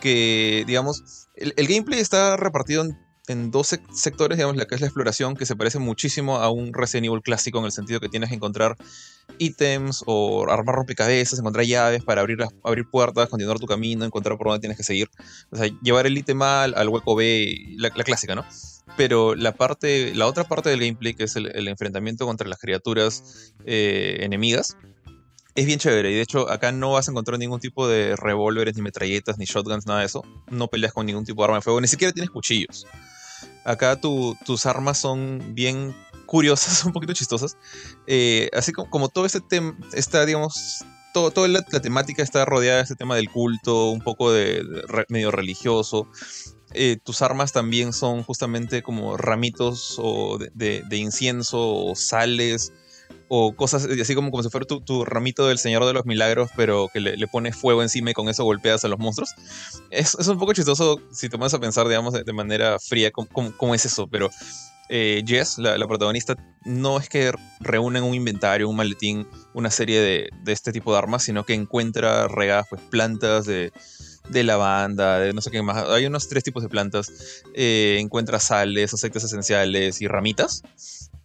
que, digamos, el, el gameplay está repartido en en dos sectores, digamos, la que es la exploración, que se parece muchísimo a un Resident Evil clásico en el sentido que tienes que encontrar ítems o armar rompecabezas, encontrar llaves para abrir, abrir puertas, continuar tu camino, encontrar por dónde tienes que seguir. O sea, llevar el ítem al, al hueco B, la, clásica, ¿no? Pero la parte, la otra parte del gameplay, que es el, enfrentamiento contra las criaturas eh, enemigas, es bien chévere. Y de hecho, acá no vas a encontrar ningún tipo de revólveres, ni metralletas, ni shotguns, nada de eso. No peleas con ningún tipo de arma de fuego, ni siquiera tienes cuchillos. Acá tus armas son bien curiosas, un poquito chistosas. Eh, así como, todo este tema está, digamos, todo, toda la, temática está rodeada de este tema del culto, un poco de, medio religioso. Eh, tus armas también son justamente como ramitos o de, de incienso o sales o cosas así como, como si fuera tu, ramito del Señor de los Milagros, pero que le, pones fuego encima y con eso golpeas a los monstruos. Es, un poco chistoso si te vas a pensar, digamos, de, manera fría cómo, es eso, pero eh, Jess, la, protagonista, no es que reúnen un inventario, un maletín, una serie de, de este tipo de armas, sino que encuentra regadas pues, plantas de, de lavanda, de no sé qué más. Hay unos tres tipos de plantas. Eh, encuentra sales, aceites esenciales y ramitas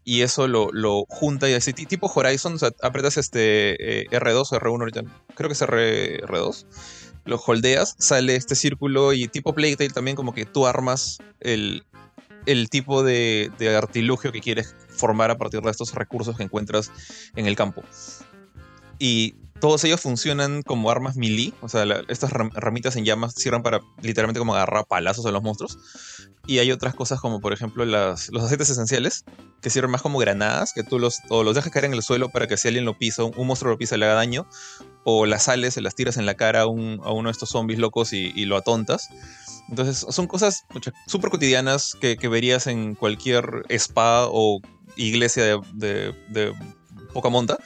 y eso lo, lo junta y así, tipo Horizon, o sea, apretas este eh, R2 o R1 ahorita, creo que es R, 2 lo holdeas, sale este círculo y tipo Playtale también como que tú armas el, el tipo de, de, artilugio que quieres formar a partir de estos recursos que encuentras en el campo. Y todos ellos funcionan como armas melee. O sea, estas ramitas en llamas sirven para literalmente como agarrar palazos a los monstruos. Y hay otras cosas como, por ejemplo, las, los aceites esenciales, que sirven más como granadas, que tú los, o los dejas caer en el suelo para que si alguien lo pisa, un, monstruo lo pisa, le haga daño. O las sales, se las tiras en la cara a, uno de estos zombies locos y, lo atontas. Entonces, son cosas súper cotidianas que, verías en cualquier spa o iglesia de, de, poca monta.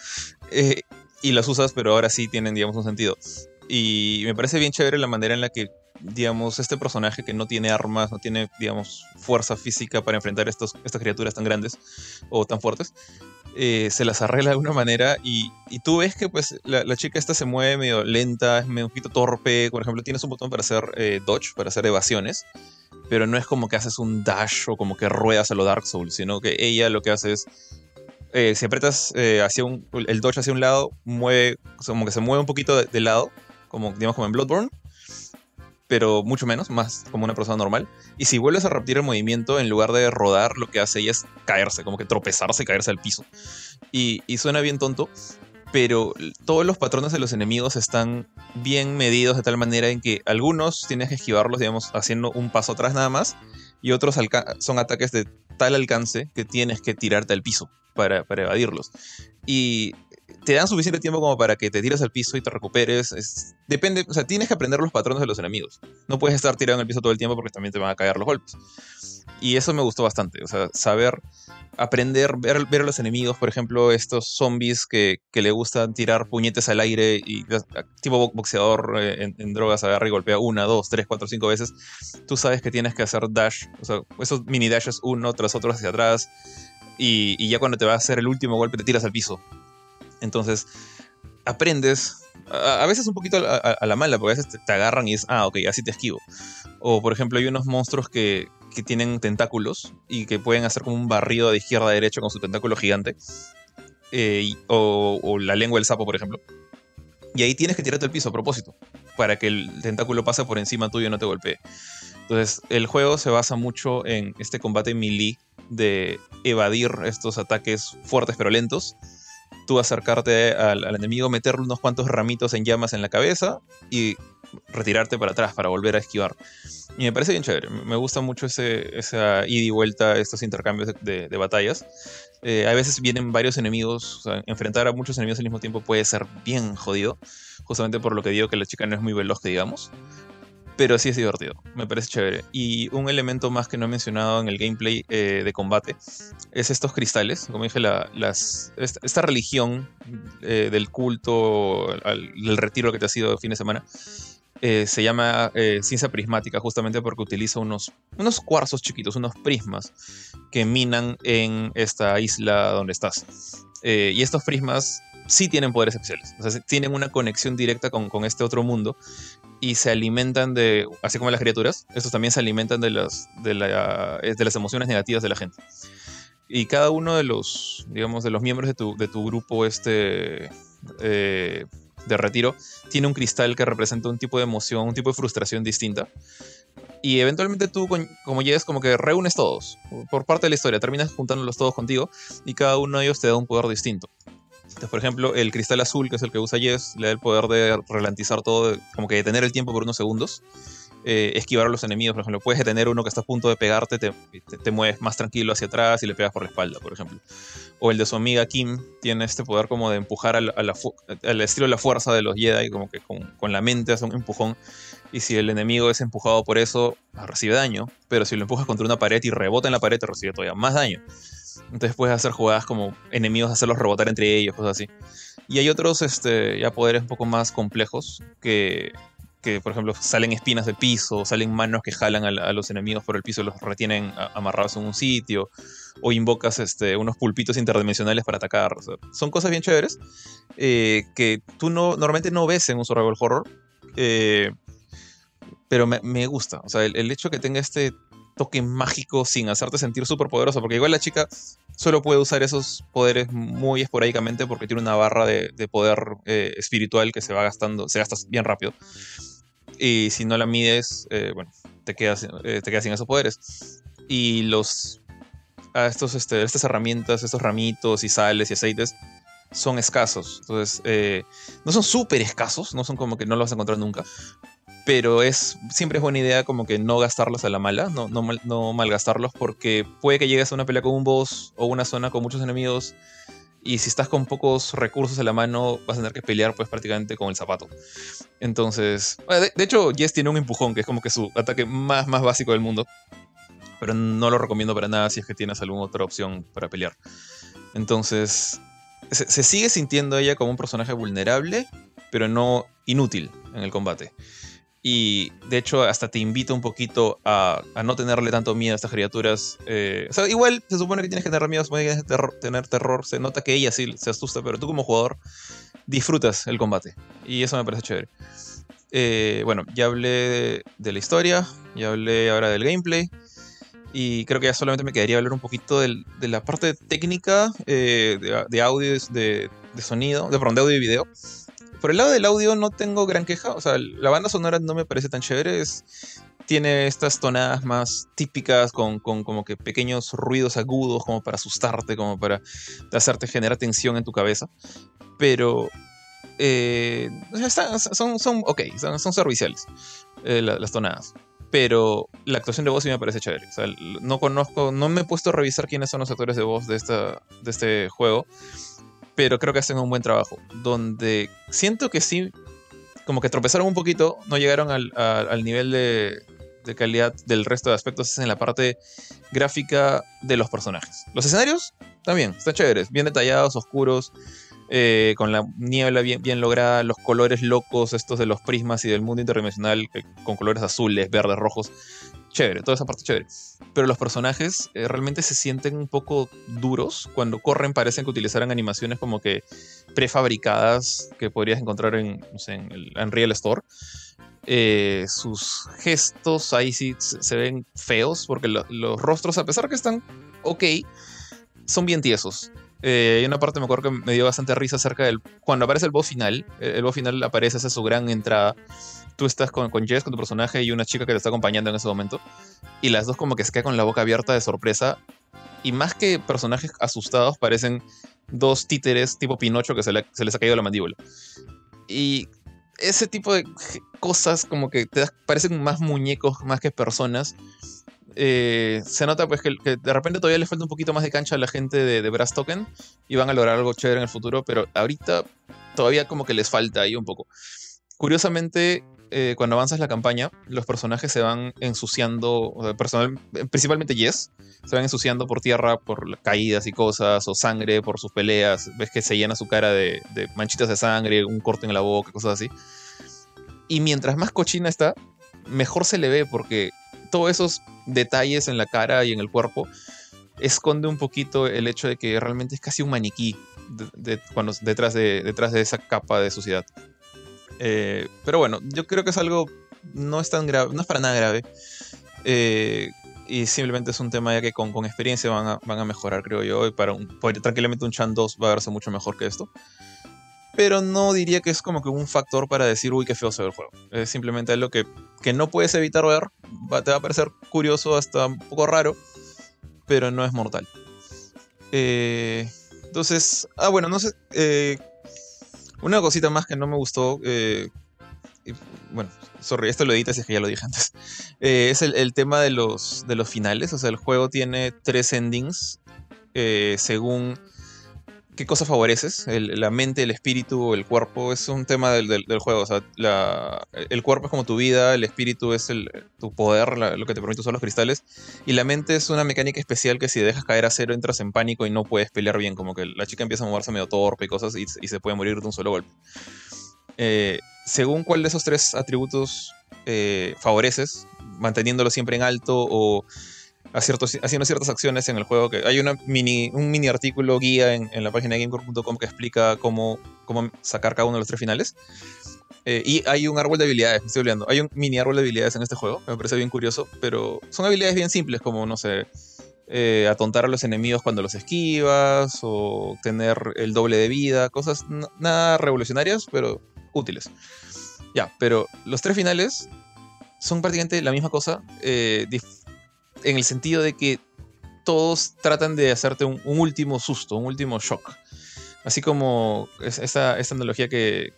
Eh, y las usas, pero ahora sí tienen, digamos, un sentido. Y me parece bien chévere la manera en la que, digamos, este personaje que no tiene armas, no tiene, digamos, fuerza física para enfrentar estos, estas criaturas tan grandes o tan fuertes, eh, se las arregla de alguna manera y, y tú ves que pues la, chica esta se mueve medio lenta, es medio un poquito torpe, por ejemplo, tienes un botón para hacer eh, dodge, para hacer evasiones, pero no es como que haces un dash o como que ruedas a lo Dark Souls, sino que ella lo que hace es eh, si apretas eh, hacia un, el dodge hacia un lado, mueve, como que se mueve un poquito de, lado, como, digamos, como en Bloodborne, pero mucho menos, más como una persona normal. Y si vuelves a repetir el movimiento, en lugar de rodar, lo que hace ella es caerse, como que tropezarse, caerse al piso. Y, y suena bien tonto, pero todos los patrones de los enemigos están bien medidos de tal manera en que algunos tienes que esquivarlos, digamos, haciendo un paso atrás nada más, y otros son ataques de tal alcance que tienes que tirarte al piso para, evadirlos. Y te dan suficiente tiempo como para que te tires al piso y te recuperes. depende, o sea, tienes que aprender los patrones de los enemigos. No puedes estar tirando en el piso todo el tiempo porque también te van a caer los golpes. Y eso me gustó bastante. O sea, saber aprender, ver, ver a los enemigos, por ejemplo, estos zombies que, que le gustan tirar puñetes al aire y tipo boxeador eh, en, en, drogas agarra y golpea una, dos, tres, cuatro, cinco veces. Tú sabes que tienes que hacer dash, o sea, esos mini dashes uno tras otro hacia atrás y, ya cuando te va a hacer el último golpe te tiras al piso. Entonces, aprendes, a, veces un poquito a, la mala, porque a veces te, agarran y es, ah, ok, así te esquivo. O por ejemplo, hay unos monstruos que, que tienen tentáculos y que pueden hacer como un barrido de izquierda a derecha con su tentáculo gigante. Eh, o, o, la lengua del sapo, por ejemplo. Y ahí tienes que tirarte al piso a propósito, para que el tentáculo pase por encima tuyo y no te golpee. Entonces, el juego se basa mucho en este combate melee de evadir estos ataques fuertes pero lentos. Tú acercarte al, enemigo, meterle unos cuantos ramitos en llamas en la cabeza y retirarte para atrás para volver a esquivar. Y me parece bien chévere. Me gusta mucho ese, esa ida y vuelta, estos intercambios de, batallas. Eh, a veces vienen varios enemigos, enfrentar a muchos enemigos al mismo tiempo puede ser bien jodido, justamente por lo que digo que la chica no es muy veloz, que digamos pero sí es divertido, me parece chévere. Y un elemento más que no he mencionado en el gameplay eh, de combate es estos cristales, como dije, la, las, esta, religión eh, del culto, del retiro que te ha sido el fin de semana. Eh, se llama ciencia prismática justamente porque utiliza unos, unos cuarzos chiquitos, unos prismas que minan en esta isla donde estás. y estos prismas sí tienen poderes especiales, o sea, tienen una conexión directa con, con, este otro mundo y se alimentan de, así como las criaturas, estos también se alimentan de las, de, de las emociones negativas de la gente. Y cada uno de los, digamos, de los miembros de tu, de tu grupo este, eh, de retiro tiene un cristal que representa un tipo de emoción, un tipo de frustración distinta. Y eventualmente tú, como llegas, como que reúnes todos. Por parte de la historia, terminas juntándolos todos contigo y cada uno de ellos te da un poder distinto por ejemplo, el cristal azul, que es el que usa Jess, le da el poder de ralentizar todo, como que detener el tiempo por unos segundos. Eh, esquivar a los enemigos, por ejemplo, puedes detener uno que está a punto de pegarte, te, te, mueves más tranquilo hacia atrás y le pegas por la espalda, por ejemplo. O el de su amiga Kim tiene este poder como de empujar al, estilo de la fuerza de los Jedi, como que con, con, la mente hace un empujón. Y si el enemigo es empujado por eso, recibe daño, pero si lo empujas contra una pared y rebota en la pared, recibe todavía más daño. Entonces puedes hacer jugadas como enemigos, hacerlos rebotar entre ellos, cosas así. Y hay otros este, ya poderes un poco más complejos que, que, por ejemplo, salen espinas del piso, salen manos que jalan a, los enemigos por el piso y los retienen amarrados en un sitio, o invocas este, unos pulpitos interdimensionales para atacar. son cosas bien chéveres eh, que tú no, normalmente no ves en un survival horror, eh, pero me, me, gusta. O sea, el, el hecho que tenga este toque mágico sin hacerte sentir súper poderoso, porque igual la chica solo puede usar esos poderes muy esporádicamente porque tiene una barra de, poder eh, espiritual que se va gastando, se gasta bien rápido. Y si no la mides, eh, bueno, te quedas, eh, te quedas sin esos poderes. Y los, a estos, este, estas herramientas, estos ramitos y sales y aceites, son escasos. Entonces, eh, no son súper escasos, no son como que no los vas a encontrar nunca. Pero es, siempre es buena idea como que no gastarlos a la mala, no, no, no malgastarlos, porque puede que llegues a una pelea con un boss o una zona con muchos enemigos y si estás con pocos recursos a la mano vas a tener que pelear pues prácticamente con el zapato. Entonces, de, hecho Jess tiene un empujón que es como que su ataque más, más básico del mundo, pero no lo recomiendo para nada si es que tienes alguna otra opción para pelear. Entonces, se, sigue sintiendo ella como un personaje vulnerable, pero no inútil en el combate. Y de hecho, hasta te invita un poquito a, no tenerle tanto miedo a estas criaturas. Eh, igual se supone que tienes que tener miedo, se supone que tienes que tener terror. Se nota que ella sí se asusta, pero tú como jugador disfrutas el combate. Y eso me parece chévere. Eh, bueno, ya hablé de, la historia, ya hablé ahora del gameplay. Y creo que ya solamente me quedaría hablar un poquito de la parte técnica eh, de, audio, de, de sonido, de, perdón, de audio y video. Por el lado del audio no tengo gran queja, o sea, la banda sonora no me parece tan chévere, tiene estas tonadas más típicas con, como que pequeños ruidos agudos como para asustarte, como para hacerte generar tensión en tu cabeza, pero eh, son, son ok, son, serviciales eh, las tonadas pero la actuación de voz sí me parece chévere. O sea, no conozco, no me he puesto a revisar quiénes son los actores de voz de, esta, de este juego, pero creo que hacen un buen trabajo. Donde siento que sí, como que tropezaron un poquito, no llegaron al, al nivel de, de, calidad del resto de aspectos, es en la parte gráfica de los personajes. Los escenarios también, están chéveres, bien detallados, oscuros. Eh, con la niebla bien, bien lograda, los colores locos, estos de los prismas y del mundo interdimensional, con colores azules, verdes, rojos, chévere, toda esa parte chévere. Pero los personajes eh, realmente se sienten un poco duros. Cuando corren parecen que utilizaran animaciones como que prefabricadas que podrías encontrar en, en el Unreal Store. Eh, sus gestos ahí sí se ven feos porque los rostros, a pesar que están ok, son bien tiesos. Eh, hay una parte me acuerdo que me dio bastante risa acerca del. Cuando aparece el boss final, el boss final aparece, esa su gran entrada tú estás con, con Jess, con tu personaje, y una chica que te está acompañando en ese momento. Y las dos como que se quedan con la boca abierta de sorpresa. Y más que personajes asustados, parecen dos títeres tipo Pinocho que se, les ha caído la mandíbula. Y ese tipo de cosas como que te parecen más muñecos más que personas. Eh, se nota pues que, de repente todavía le falta un poquito más de cancha a la gente de, de Brass Token y van a lograr algo chévere en el futuro, pero ahorita todavía como que les falta ahí un poco. Curiosamente, eh, cuando avanzas la campaña, los personajes se van ensuciando, principalmente Yes, se van ensuciando por tierra, por caídas y cosas, o sangre por sus peleas. Ves que se llena su cara de, manchitas de sangre, un corte en la boca, cosas así. Y mientras más cochina está, mejor se le ve porque todos esos detalles en la cara y en el cuerpo esconde un poquito el hecho de que realmente es casi un maniquí cuando, detrás, de, detrás de esa capa de suciedad. Eh, pero bueno, yo creo que es algo. No es tan grave, no es para nada grave. Eh, y simplemente es un tema ya que con, con experiencia van a, van a, mejorar, creo yo. Y para un, tranquilamente un Chan 2 va a verse mucho mejor que esto. Pero no diría que es como que un factor para decir, uy, qué feo se ve el juego. Es simplemente algo que, que no puedes evitar ver. te va a parecer curioso, hasta un poco raro. Pero no es mortal. Eh, entonces, ah, bueno, no sé. Una cosita más que no me gustó, eh, bueno, sorry, esto lo editas si es que ya lo dije antes, eh, es el, tema de los, de los finales, o sea, el juego tiene tres endings eh, según qué cosa favoreces, la mente, el espíritu, el cuerpo, es un tema del, juego. O sea, el cuerpo es como tu vida, el espíritu es tu poder, lo que te permite usar los cristales, y la mente es una mecánica especial que si dejas caer a cero entras en pánico y no puedes pelear bien, como que la chica empieza a moverse medio torpe y cosas y, se puede morir de un solo golpe. Eh, según cuál de esos tres atributos eh, favoreces, manteniéndolo siempre en alto o haciendo ciertas acciones en el juego. Que hay una mini, un mini artículo guía en, la página de gamecore.com que explica cómo, cómo sacar cada uno de los tres finales. Eh, y hay un árbol de habilidades, me estoy olvidando. Hay un mini árbol de habilidades en este juego, me parece bien curioso, pero son habilidades bien simples, como, no sé, eh, atontar a los enemigos cuando los esquivas, o tener el doble de vida, cosas nada revolucionarias, pero útiles. Ya, pero los tres finales son prácticamente la misma cosa, eh, en el sentido de que todos tratan de hacerte un, último susto, un último shock. Así como esta, esta analogía que,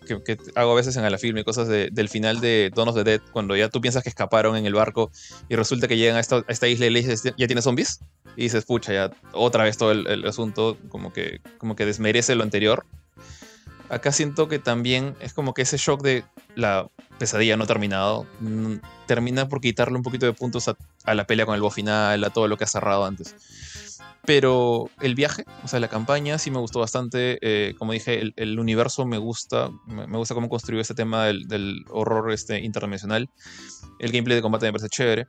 hago a veces en Alafilm y cosas del final de Dawn of the Dead, cuando ya tú piensas que escaparon en el barco y resulta que llegan a esta, isla y le dices, ¿ya tiene zombies? Y dices, pucha, ya otra vez todo el, asunto como que, como que desmerece lo anterior. Acá siento que también es como que ese shock de la pesadilla no terminado mm, termina por quitarle un poquito de puntos a, la pelea con el boss final, a todo lo que ha cerrado antes. Pero el viaje, o sea, la campaña sí me gustó bastante. Eh, como dije, el, universo me gusta. Me, gusta cómo construyó este tema del, horror este, interdimensional. El gameplay de combate me parece chévere.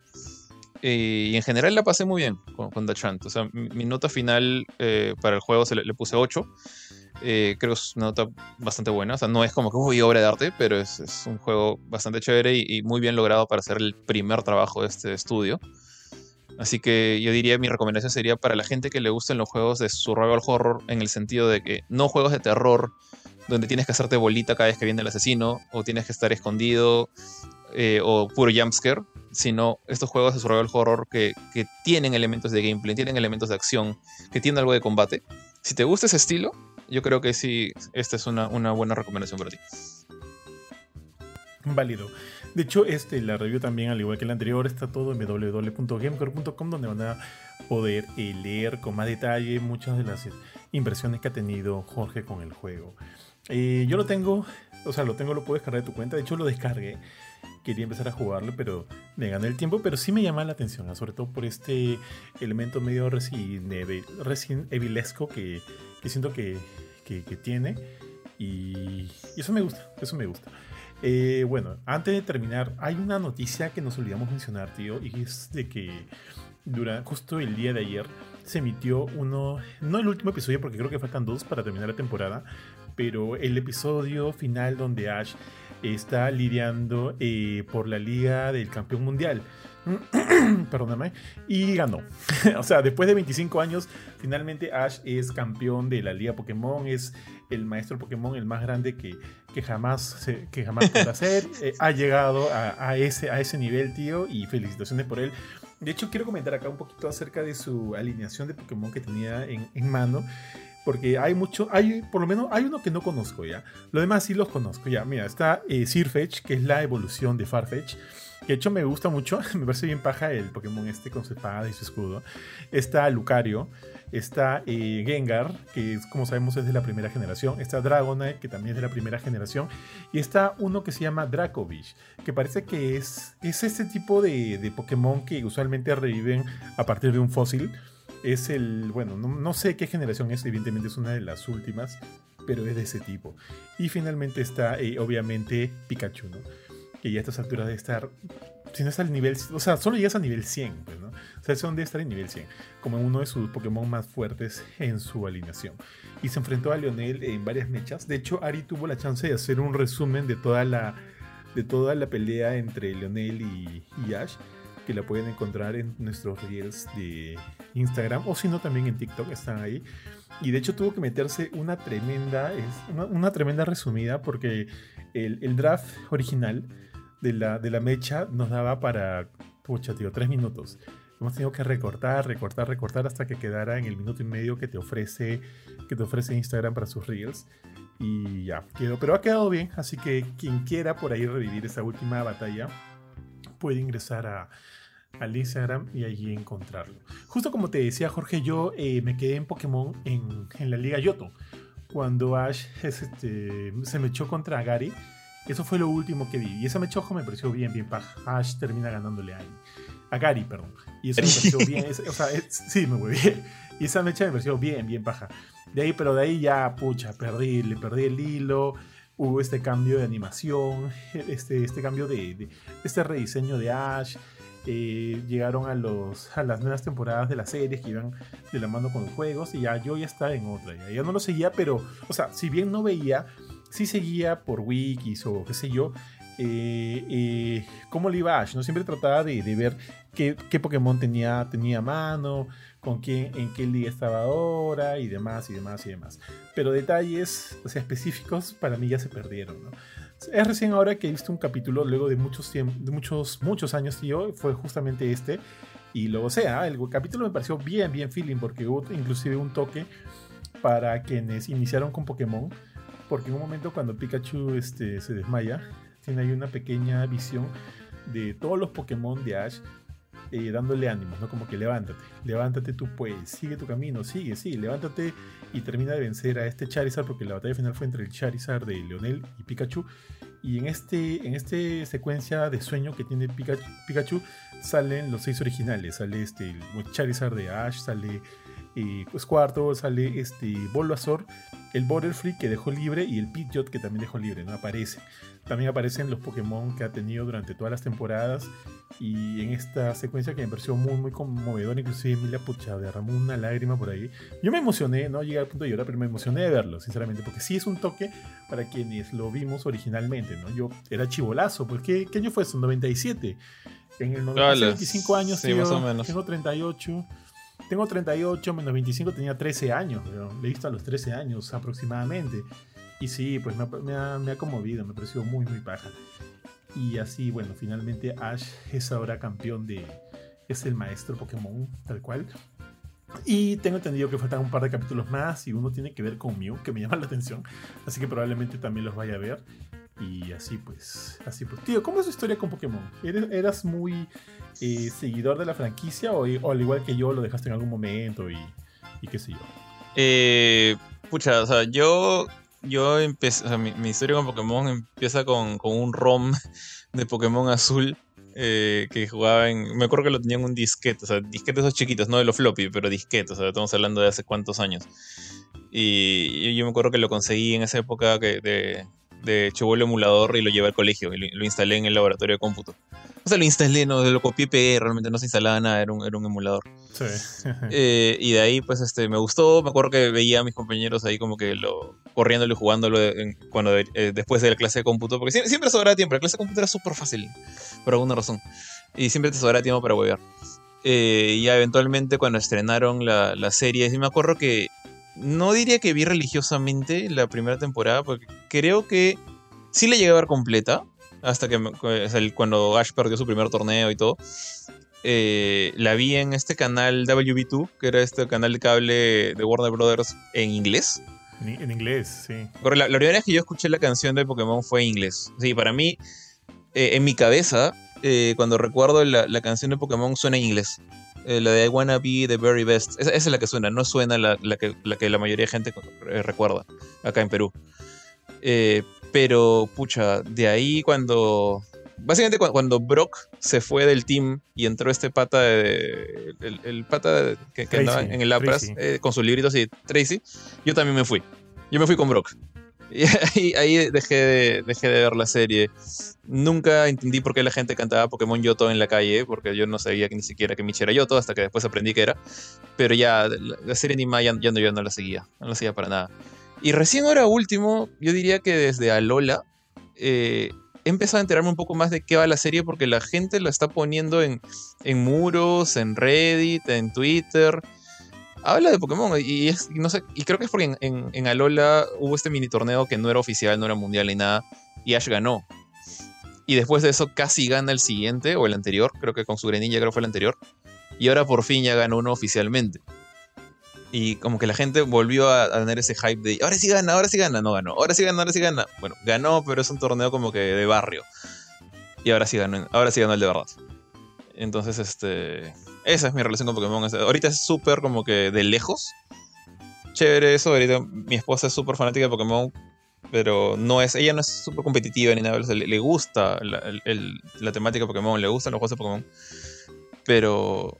Y en general la pasé muy bien con, con Dachant. O sea, mi, nota final eh, para el juego se le, puse 8. Eh, creo que es una nota bastante buena. O sea, no es como que uy, obra de arte, pero es, un juego bastante chévere y, y, muy bien logrado para ser el primer trabajo de este estudio. Así que yo diría mi recomendación sería para la gente que le gusten los juegos de survival horror en el sentido de que no juegos de terror donde tienes que hacerte bolita cada vez que viene el asesino o tienes que estar escondido eh, o puro jumpscare, sino estos juegos de survival horror que, tienen elementos de gameplay, tienen elementos de acción, que tienen algo de combate. Si te gusta ese estilo, yo creo que sí, esta es una, una buena recomendación para ti. Válido. De hecho, este, la review también, al igual que la anterior, está todo en www.gamecore.com, donde van a poder eh, leer con más detalle muchas de las impresiones que ha tenido Jorge con el juego. Eh, yo lo tengo, o sea, lo tengo, lo puedo descargar de tu cuenta. De hecho, lo descargué. Quería empezar a jugarlo, pero me gané el tiempo. Pero sí me llama la atención, sobre todo por este elemento medio Resident, Evilesco que, siento que, tiene. Y, y eso me gusta, eso me gusta. Eh, bueno, antes de terminar, hay una noticia que nos olvidamos mencionar, tío, y es de que durante, justo el día de ayer se emitió uno, no el último episodio, porque creo que faltan dos para terminar la temporada, pero el episodio final donde Ash está lidiando eh, por la Liga del Campeón Mundial. Perdóname. Y ganó. o sea, después de 25 años, finalmente Ash es campeón de la Liga Pokémon. Es el maestro Pokémon, el más grande que, que jamás, que jamás podrá ser. Eh, ha llegado a, ese, a ese nivel, tío. Y felicitaciones por él. De hecho, quiero comentar acá un poquito acerca de su alineación de Pokémon que tenía en, en mano porque hay mucho, hay por lo menos hay uno que no conozco ya. Lo demás sí los conozco ya. Mira, está eh, Sirfetch, que es la evolución de Farfetch. Que de hecho me gusta mucho, me parece bien paja el Pokémon este con su espada y su escudo. Está Lucario, está eh, Gengar, que como sabemos es de la primera generación. Está Dragonite, que también es de la primera generación. Y está uno que se llama Dracovich, que parece que es, es ese tipo de, de Pokémon que usualmente reviven a partir de un fósil es el, bueno, no, sé qué generación es, evidentemente es una de las últimas, pero es de ese tipo. Y finalmente está, eh, obviamente, Pikachu, ¿no? Que ya a estas alturas de estar, si no está al nivel, o sea, solo llegas a nivel 100, pues, ¿no? O sea, son de estar en nivel 100, como uno de sus Pokémon más fuertes en su alineación. Y se enfrentó a Lionel en varias mechas. De hecho, Ari tuvo la chance de hacer un resumen de toda la, de toda la pelea entre Lionel y, y Ash que la pueden encontrar en nuestros reels de Instagram o si no también en TikTok están ahí. Y de hecho tuvo que meterse una tremenda, es una, tremenda resumida porque el, draft original de la, de la mecha nos daba para, pucha, tío, tres minutos. Hemos tenido que recortar, recortar, recortar hasta que quedara en el minuto y medio que te ofrece, que te ofrece Instagram para sus reels. Y ya, quedó. Pero ha quedado bien, así que quien quiera por ahí revivir esa última batalla puede ingresar a, al Instagram y allí encontrarlo. Justo como te decía Jorge, yo eh, me quedé en Pokémon en, la Liga Yoto. Cuando Ash este, se me echó contra Gary, eso fue lo último que vi. Y esa mechojo me pareció bien, bien paja. Ash termina ganándole a, a Gary, perdón. Y eso me pareció bien. o sea, sí, me bien. Y esa mecha me pareció bien, bien paja. De ahí, pero de ahí ya, pucha, perdí, le perdí el hilo hubo este cambio de animación, este, este cambio de, de, este rediseño de Ash, eh, llegaron a, los, a las nuevas temporadas de las series que iban de la mano con los juegos y ya yo ya estaba en otra. Ya, no lo seguía, pero, o sea, si bien no veía, sí seguía por wikis o qué sé yo. Eh, eh, cómo le iba Ash, ¿no? Siempre trataba de, ver qué, Pokémon tenía, tenía mano, con quién, en qué liga estaba ahora y demás y demás y demás. Pero detalles o sea, específicos para mí ya se perdieron, ¿no? Es recién ahora que he visto un capítulo, luego de muchos, muchos, muchos años, tío, fue justamente este. Y luego, sea, el capítulo me pareció bien, bien feeling, porque hubo inclusive un toque para quienes iniciaron con Pokémon, porque en un momento cuando Pikachu este, se desmaya, tiene ahí una pequeña visión de todos los Pokémon de Ash eh, dándole ánimos, ¿no? Como que levántate, levántate tú puedes, sigue tu camino, sigue, sí, levántate y termina de vencer a este Charizard, porque la batalla final fue entre el Charizard de Leonel y Pikachu. Y en este, en este secuencia de sueño que tiene Pikachu, Pikachu salen los seis originales. Sale este, el Charizard de Ash, sale eh, Squirtle, sale este Bulbasaur, el Butterfree que dejó libre y el Pidgeot que también dejó libre, no aparece. También aparecen los Pokémon que ha tenido durante todas las temporadas y en esta secuencia que me pareció muy muy conmovedora, inclusive Emilia Pucha derramó una lágrima por ahí. Yo me emocioné, no llegué al punto de llorar, pero me emocioné de verlo, sinceramente, porque sí es un toque para quienes lo vimos originalmente, ¿no? Yo era chivolazo, porque ¿qué, año fue eso? 97. En el 97, 25 años, sí, más o menos. tengo 38. Tengo 38 menos 25, tenía 13 años, pero le he visto a los 13 años aproximadamente. Y sí, pues me ha, me ha, conmovido, me muy, muy paja. Y así, bueno, finalmente Ash es ahora campeón de... Es el maestro Pokémon, tal cual. Y tengo entendido que faltan un par de capítulos más y uno tiene que ver con Mew, que me llama la atención. Así que probablemente también los vaya a ver. Y así pues, así pues. Tío, ¿cómo es tu historia con Pokémon? ¿Eras muy seguidor de la franquicia o, al igual que yo lo dejaste en algún momento y, y qué sé yo? Eh, pucha, o sea, yo yo empecé, mi, historia con Pokémon empieza con, con, un ROM de Pokémon azul eh, que jugaba en. Me acuerdo que lo tenía en un disquete, o sea, disquetes esos chiquitos, no de los floppy, pero disquetes, o sea, estamos hablando de hace cuántos años. Y, yo me acuerdo que lo conseguí en esa época que de, de chivolo emulador y lo llevé al colegio y lo, instalé en el laboratorio de cómputo. O sea, lo instalé, no, lo copié pegué, realmente no se instalaba nada, era un, era un emulador. Sí. Eh, y de ahí, pues, este, me gustó, me acuerdo que veía a mis compañeros ahí como que lo, corriéndolo y jugándolo cuando, eh, después de la clase de cómputo, porque siempre, siempre sobraba tiempo, la clase de cómputo era súper fácil, por alguna razón. Y siempre te sobraba tiempo para huevear. Eh, y ya eventualmente cuando estrenaron la, la serie, me acuerdo que no diría que vi religiosamente la primera temporada, porque creo que sí la llegué a ver completa, hasta que cuando Ash perdió su primer torneo y todo. Eh, la vi en este canal WB2, que era este canal de cable de Warner Brothers en inglés. En inglés, sí. la, la, primera vez que yo escuché la canción de Pokémon fue en inglés. Sí, para mí, eh, en mi cabeza, eh, cuando recuerdo la, la, canción de Pokémon suena en inglés. Eh, la de I Wanna Be the Very Best. Esa, es la que suena, no suena la, que, la, que, la mayoría de gente eh, recuerda acá en Perú. Eh, pero, pucha, de ahí cuando. Básicamente cuando Brock se fue del team y entró este pata de, el, pata que, andaba en el Lapras con sus libritos y Tracy, yo también me fui. Yo me fui con Brock. Y ahí, dejé, de, dejé de ver la serie. Nunca entendí por qué la gente cantaba Pokémon Yoto en la calle, porque yo no sabía que ni siquiera que Michi era Yoto, hasta que después aprendí que era. Pero ya, la, serie anima ya, ya no, yo no la seguía, no la seguía para nada. Y recién ahora último, yo diría que desde Alola, eh, he empezado a enterarme un poco más de qué va la serie, porque la gente la está poniendo en, en muros, en Reddit, en Twitter habla de Pokémon y, y creo que es porque en, Alola hubo este mini torneo que no era oficial, no era mundial ni nada, y Ash ganó. Y después de eso casi gana el siguiente o el anterior, creo que con su Greninja creo fue el anterior. Y ahora por fin ya ganó uno oficialmente. Y como que la gente volvió a, tener ese hype de ahora sí gana, ahora sí gana, no ganó, ahora sí gana, ahora sí gana. Bueno, ganó, pero es un torneo como que de barrio. Y ahora sí ganó, ahora sí ganó el de verdad. Entonces, este. Esa es mi relación con Pokémon. Ahorita es súper como que de lejos. Chévere eso. Ahorita mi esposa es súper fanática de Pokémon. Pero no es, ella no es súper competitiva ni nada. le, gusta la, temática de Pokémon, le gustan los juegos de Pokémon. Pero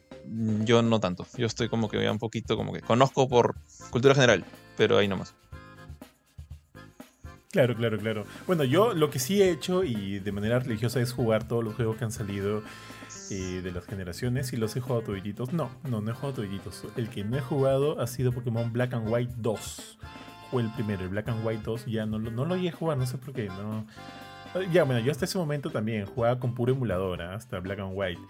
yo no tanto. Yo estoy como que un poquito como que conozco por cultura general, pero ahí nomás. Claro, claro, claro. Bueno, yo lo que sí he hecho y de manera religiosa es jugar todos los juegos que han salido de las generaciones y los he jugado toditos. No, no, no he jugado toditos. El que no he jugado ha sido Pokémon Black and White 2. Fue el primero, el Black and White 2. Ya no, no lo llegué jugar, no sé por qué. No. Ya, bueno, yo hasta ese momento también jugaba con puro emulador, ¿ah? hasta Black and White.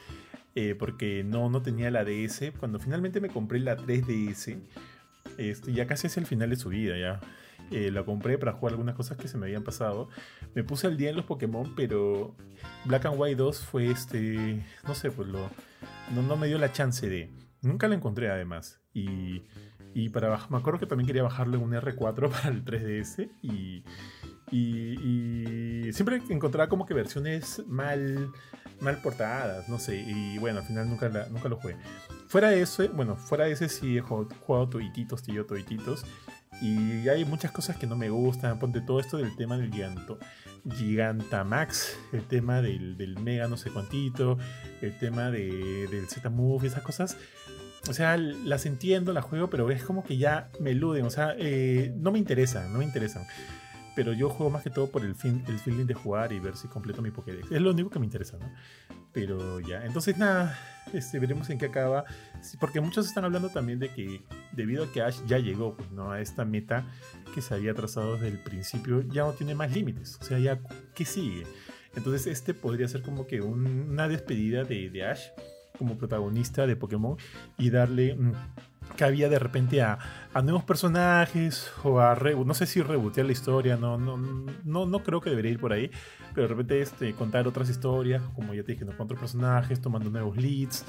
Eh, porque no, no tenía la DS. Cuando finalmente me compré la 3DS, este, ya casi es el final de su vida, ya. Eh, la compré para jugar algunas cosas que se me habían pasado. Me puse al día en los Pokémon, pero Black and White 2 fue este. No sé, pues lo. No, no me dio la chance de. Nunca la encontré además. Y, y para me acuerdo que también quería bajarlo en un R4 para el 3DS y, y, siempre encontraba como que versiones mal, mal portadas, no sé. Y bueno, al final nunca, nunca lo jugué. Fuera de eso, bueno, fuera de ese sí he jugado, toititos, tío, toititos. Y hay muchas cosas que no me gustan. Ponte todo esto del tema del giganto, Gigantamax, el tema del, del Mega no sé cuantito, el tema de, del Z-Move, esas cosas. O sea, las entiendo, las juego, pero es como que ya me eluden. O sea, eh, no me interesan, no me interesan pero yo juego más que todo por el, feeling de jugar y ver si completo mi Pokédex. Es lo único que me interesa, ¿no? Pero ya, entonces nada, este, veremos en qué acaba. Porque muchos están hablando también de que debido a que Ash ya llegó pues, ¿no? a esta meta que se había trazado desde el principio, ya no tiene más límites. O sea, ya, ¿qué sigue? Entonces este podría ser como que una despedida de, de Ash como protagonista de Pokémon y darle cabía de repente a, nuevos personajes o a no sé si rebotear la historia, no, no, no, no creo que debería ir por ahí, pero de repente este, contar otras historias, como ya te dije, con otros personajes, tomando nuevos leads,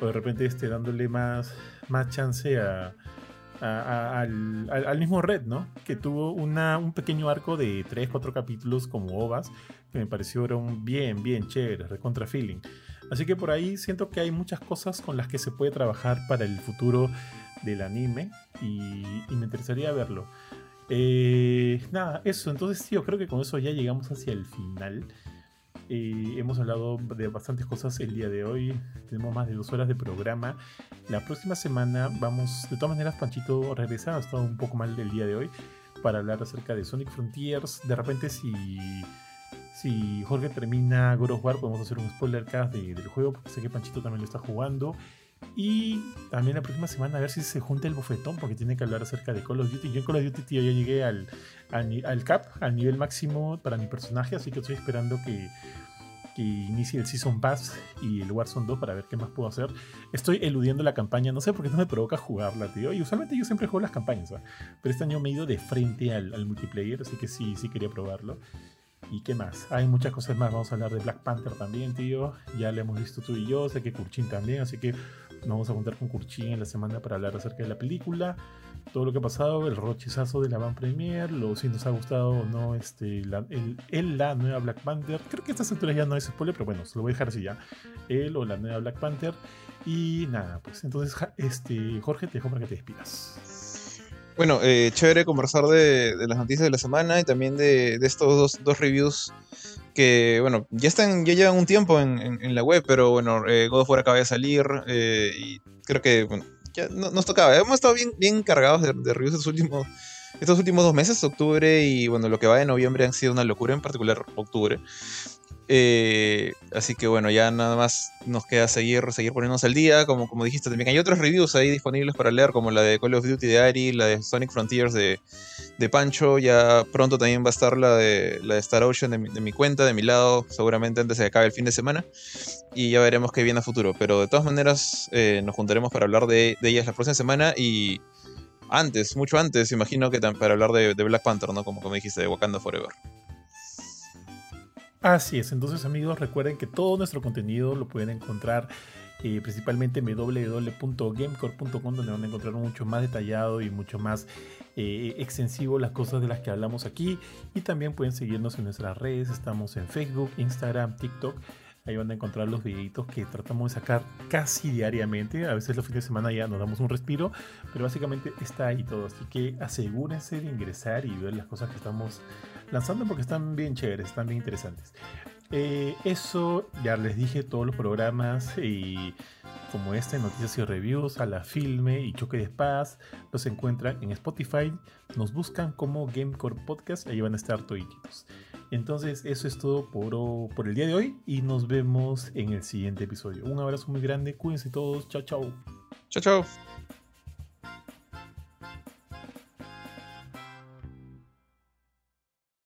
o de repente este, dándole más, más chance a, al, mismo Red, ¿no? Que tuvo una, un pequeño arco de 3-4 capítulos como OVAs, que me parecieron bien, bien chéveres, contra feeling. Así que por ahí siento que hay muchas cosas con las que se puede trabajar para el futuro del anime y, me interesaría verlo. Eh, nada, eso, entonces yo creo que con eso ya llegamos hacia el final. Eh, hemos hablado de bastantes cosas el día de hoy. Tenemos más de dos horas de programa. La próxima semana vamos, de todas maneras, Panchito regresa. Ha estado un poco mal el día de hoy para hablar acerca de Sonic Frontiers. De repente, si si Jorge termina God War, podemos hacer un spoiler cast del juego, porque sé que Panchito también lo está jugando. Y también la próxima semana a ver si se junta el bofetón, porque tiene que hablar acerca de Call of Duty. Yo en Call of Duty, tío, ya llegué al, al, cap, al nivel máximo para mi personaje, así que estoy esperando que, que inicie el Season Pass y el Warzone 2 para ver qué más puedo hacer. Estoy eludiendo la campaña, no sé por qué no me provoca jugarla, tío. Y usualmente yo siempre juego las campañas, pero este año me he ido de frente al, al multiplayer, así que sí, sí quería probarlo. ¿Y qué más? Hay muchas cosas más. Vamos a hablar de Black Panther también, tío. Ya le hemos visto tú y yo. Sé que Kurchin también. Así que nos vamos a juntar con Kurchin en la semana para hablar acerca de la película. Todo lo que ha pasado, el rochizazo de la Van Premier, lo si nos ha gustado o no este, el, la nueva Black Panther. Creo que esta estas ya no es spoiler, pero bueno, se lo voy a dejar así ya. Él o la nueva Black Panther. Y nada, pues entonces, este, Jorge, te dejo para que te despidas. Bueno, eh, chévere conversar de, las noticias de la semana y también de, estos dos, reviews que, bueno, ya están, ya llevan un tiempo en, la web, pero bueno, eh, God of War acaba de salir eh, y creo que, bueno, ya nos tocaba. Hemos estado bien, bien cargados de, reviews estos últimos, estos últimos dos meses, octubre y, bueno, lo que va de noviembre han sido una locura, en particular octubre. Eh, así que bueno, ya nada más nos queda seguir, seguir poniéndonos al día. Como, como dijiste, también hay otros reviews ahí disponibles para leer, como la de Call of Duty de Ari, la de Sonic Frontiers de, Pancho. Ya pronto también va a estar la de, la de Star Ocean de mi, cuenta, de mi lado, seguramente antes de que acabe el fin de semana. Y ya veremos qué viene a futuro. Pero de todas maneras, eh, nos juntaremos para hablar de, ellas la próxima semana y antes, mucho antes, imagino que para hablar de, Black Panther, ¿no? Como, como dijiste, de Wakanda Forever. Así es, entonces amigos recuerden que todo nuestro contenido lo pueden encontrar eh, principalmente en www.gamecore.com donde van a encontrar mucho más detallado y mucho más eh, extensivo las cosas de las que hablamos aquí y también pueden seguirnos en nuestras redes, estamos en Facebook, Instagram, TikTok. Ahí van a encontrar los videitos que tratamos de sacar casi diariamente. A veces los fines de semana ya nos damos un respiro, pero básicamente está ahí todo. Así que asegúrense de ingresar y ver las cosas que estamos lanzando porque están bien chéveres, están bien interesantes. Eh, eso ya les dije, todos los programas y como este, noticias y reviews, a la filme y choque de espadas, los encuentran en Spotify, nos buscan como Gamecore Podcast, ahí van a estar toditos. Entonces, eso es todo por, por el día de hoy y nos vemos en el siguiente episodio. Un abrazo muy grande, cuídense todos, chao, chao. Chao, chao.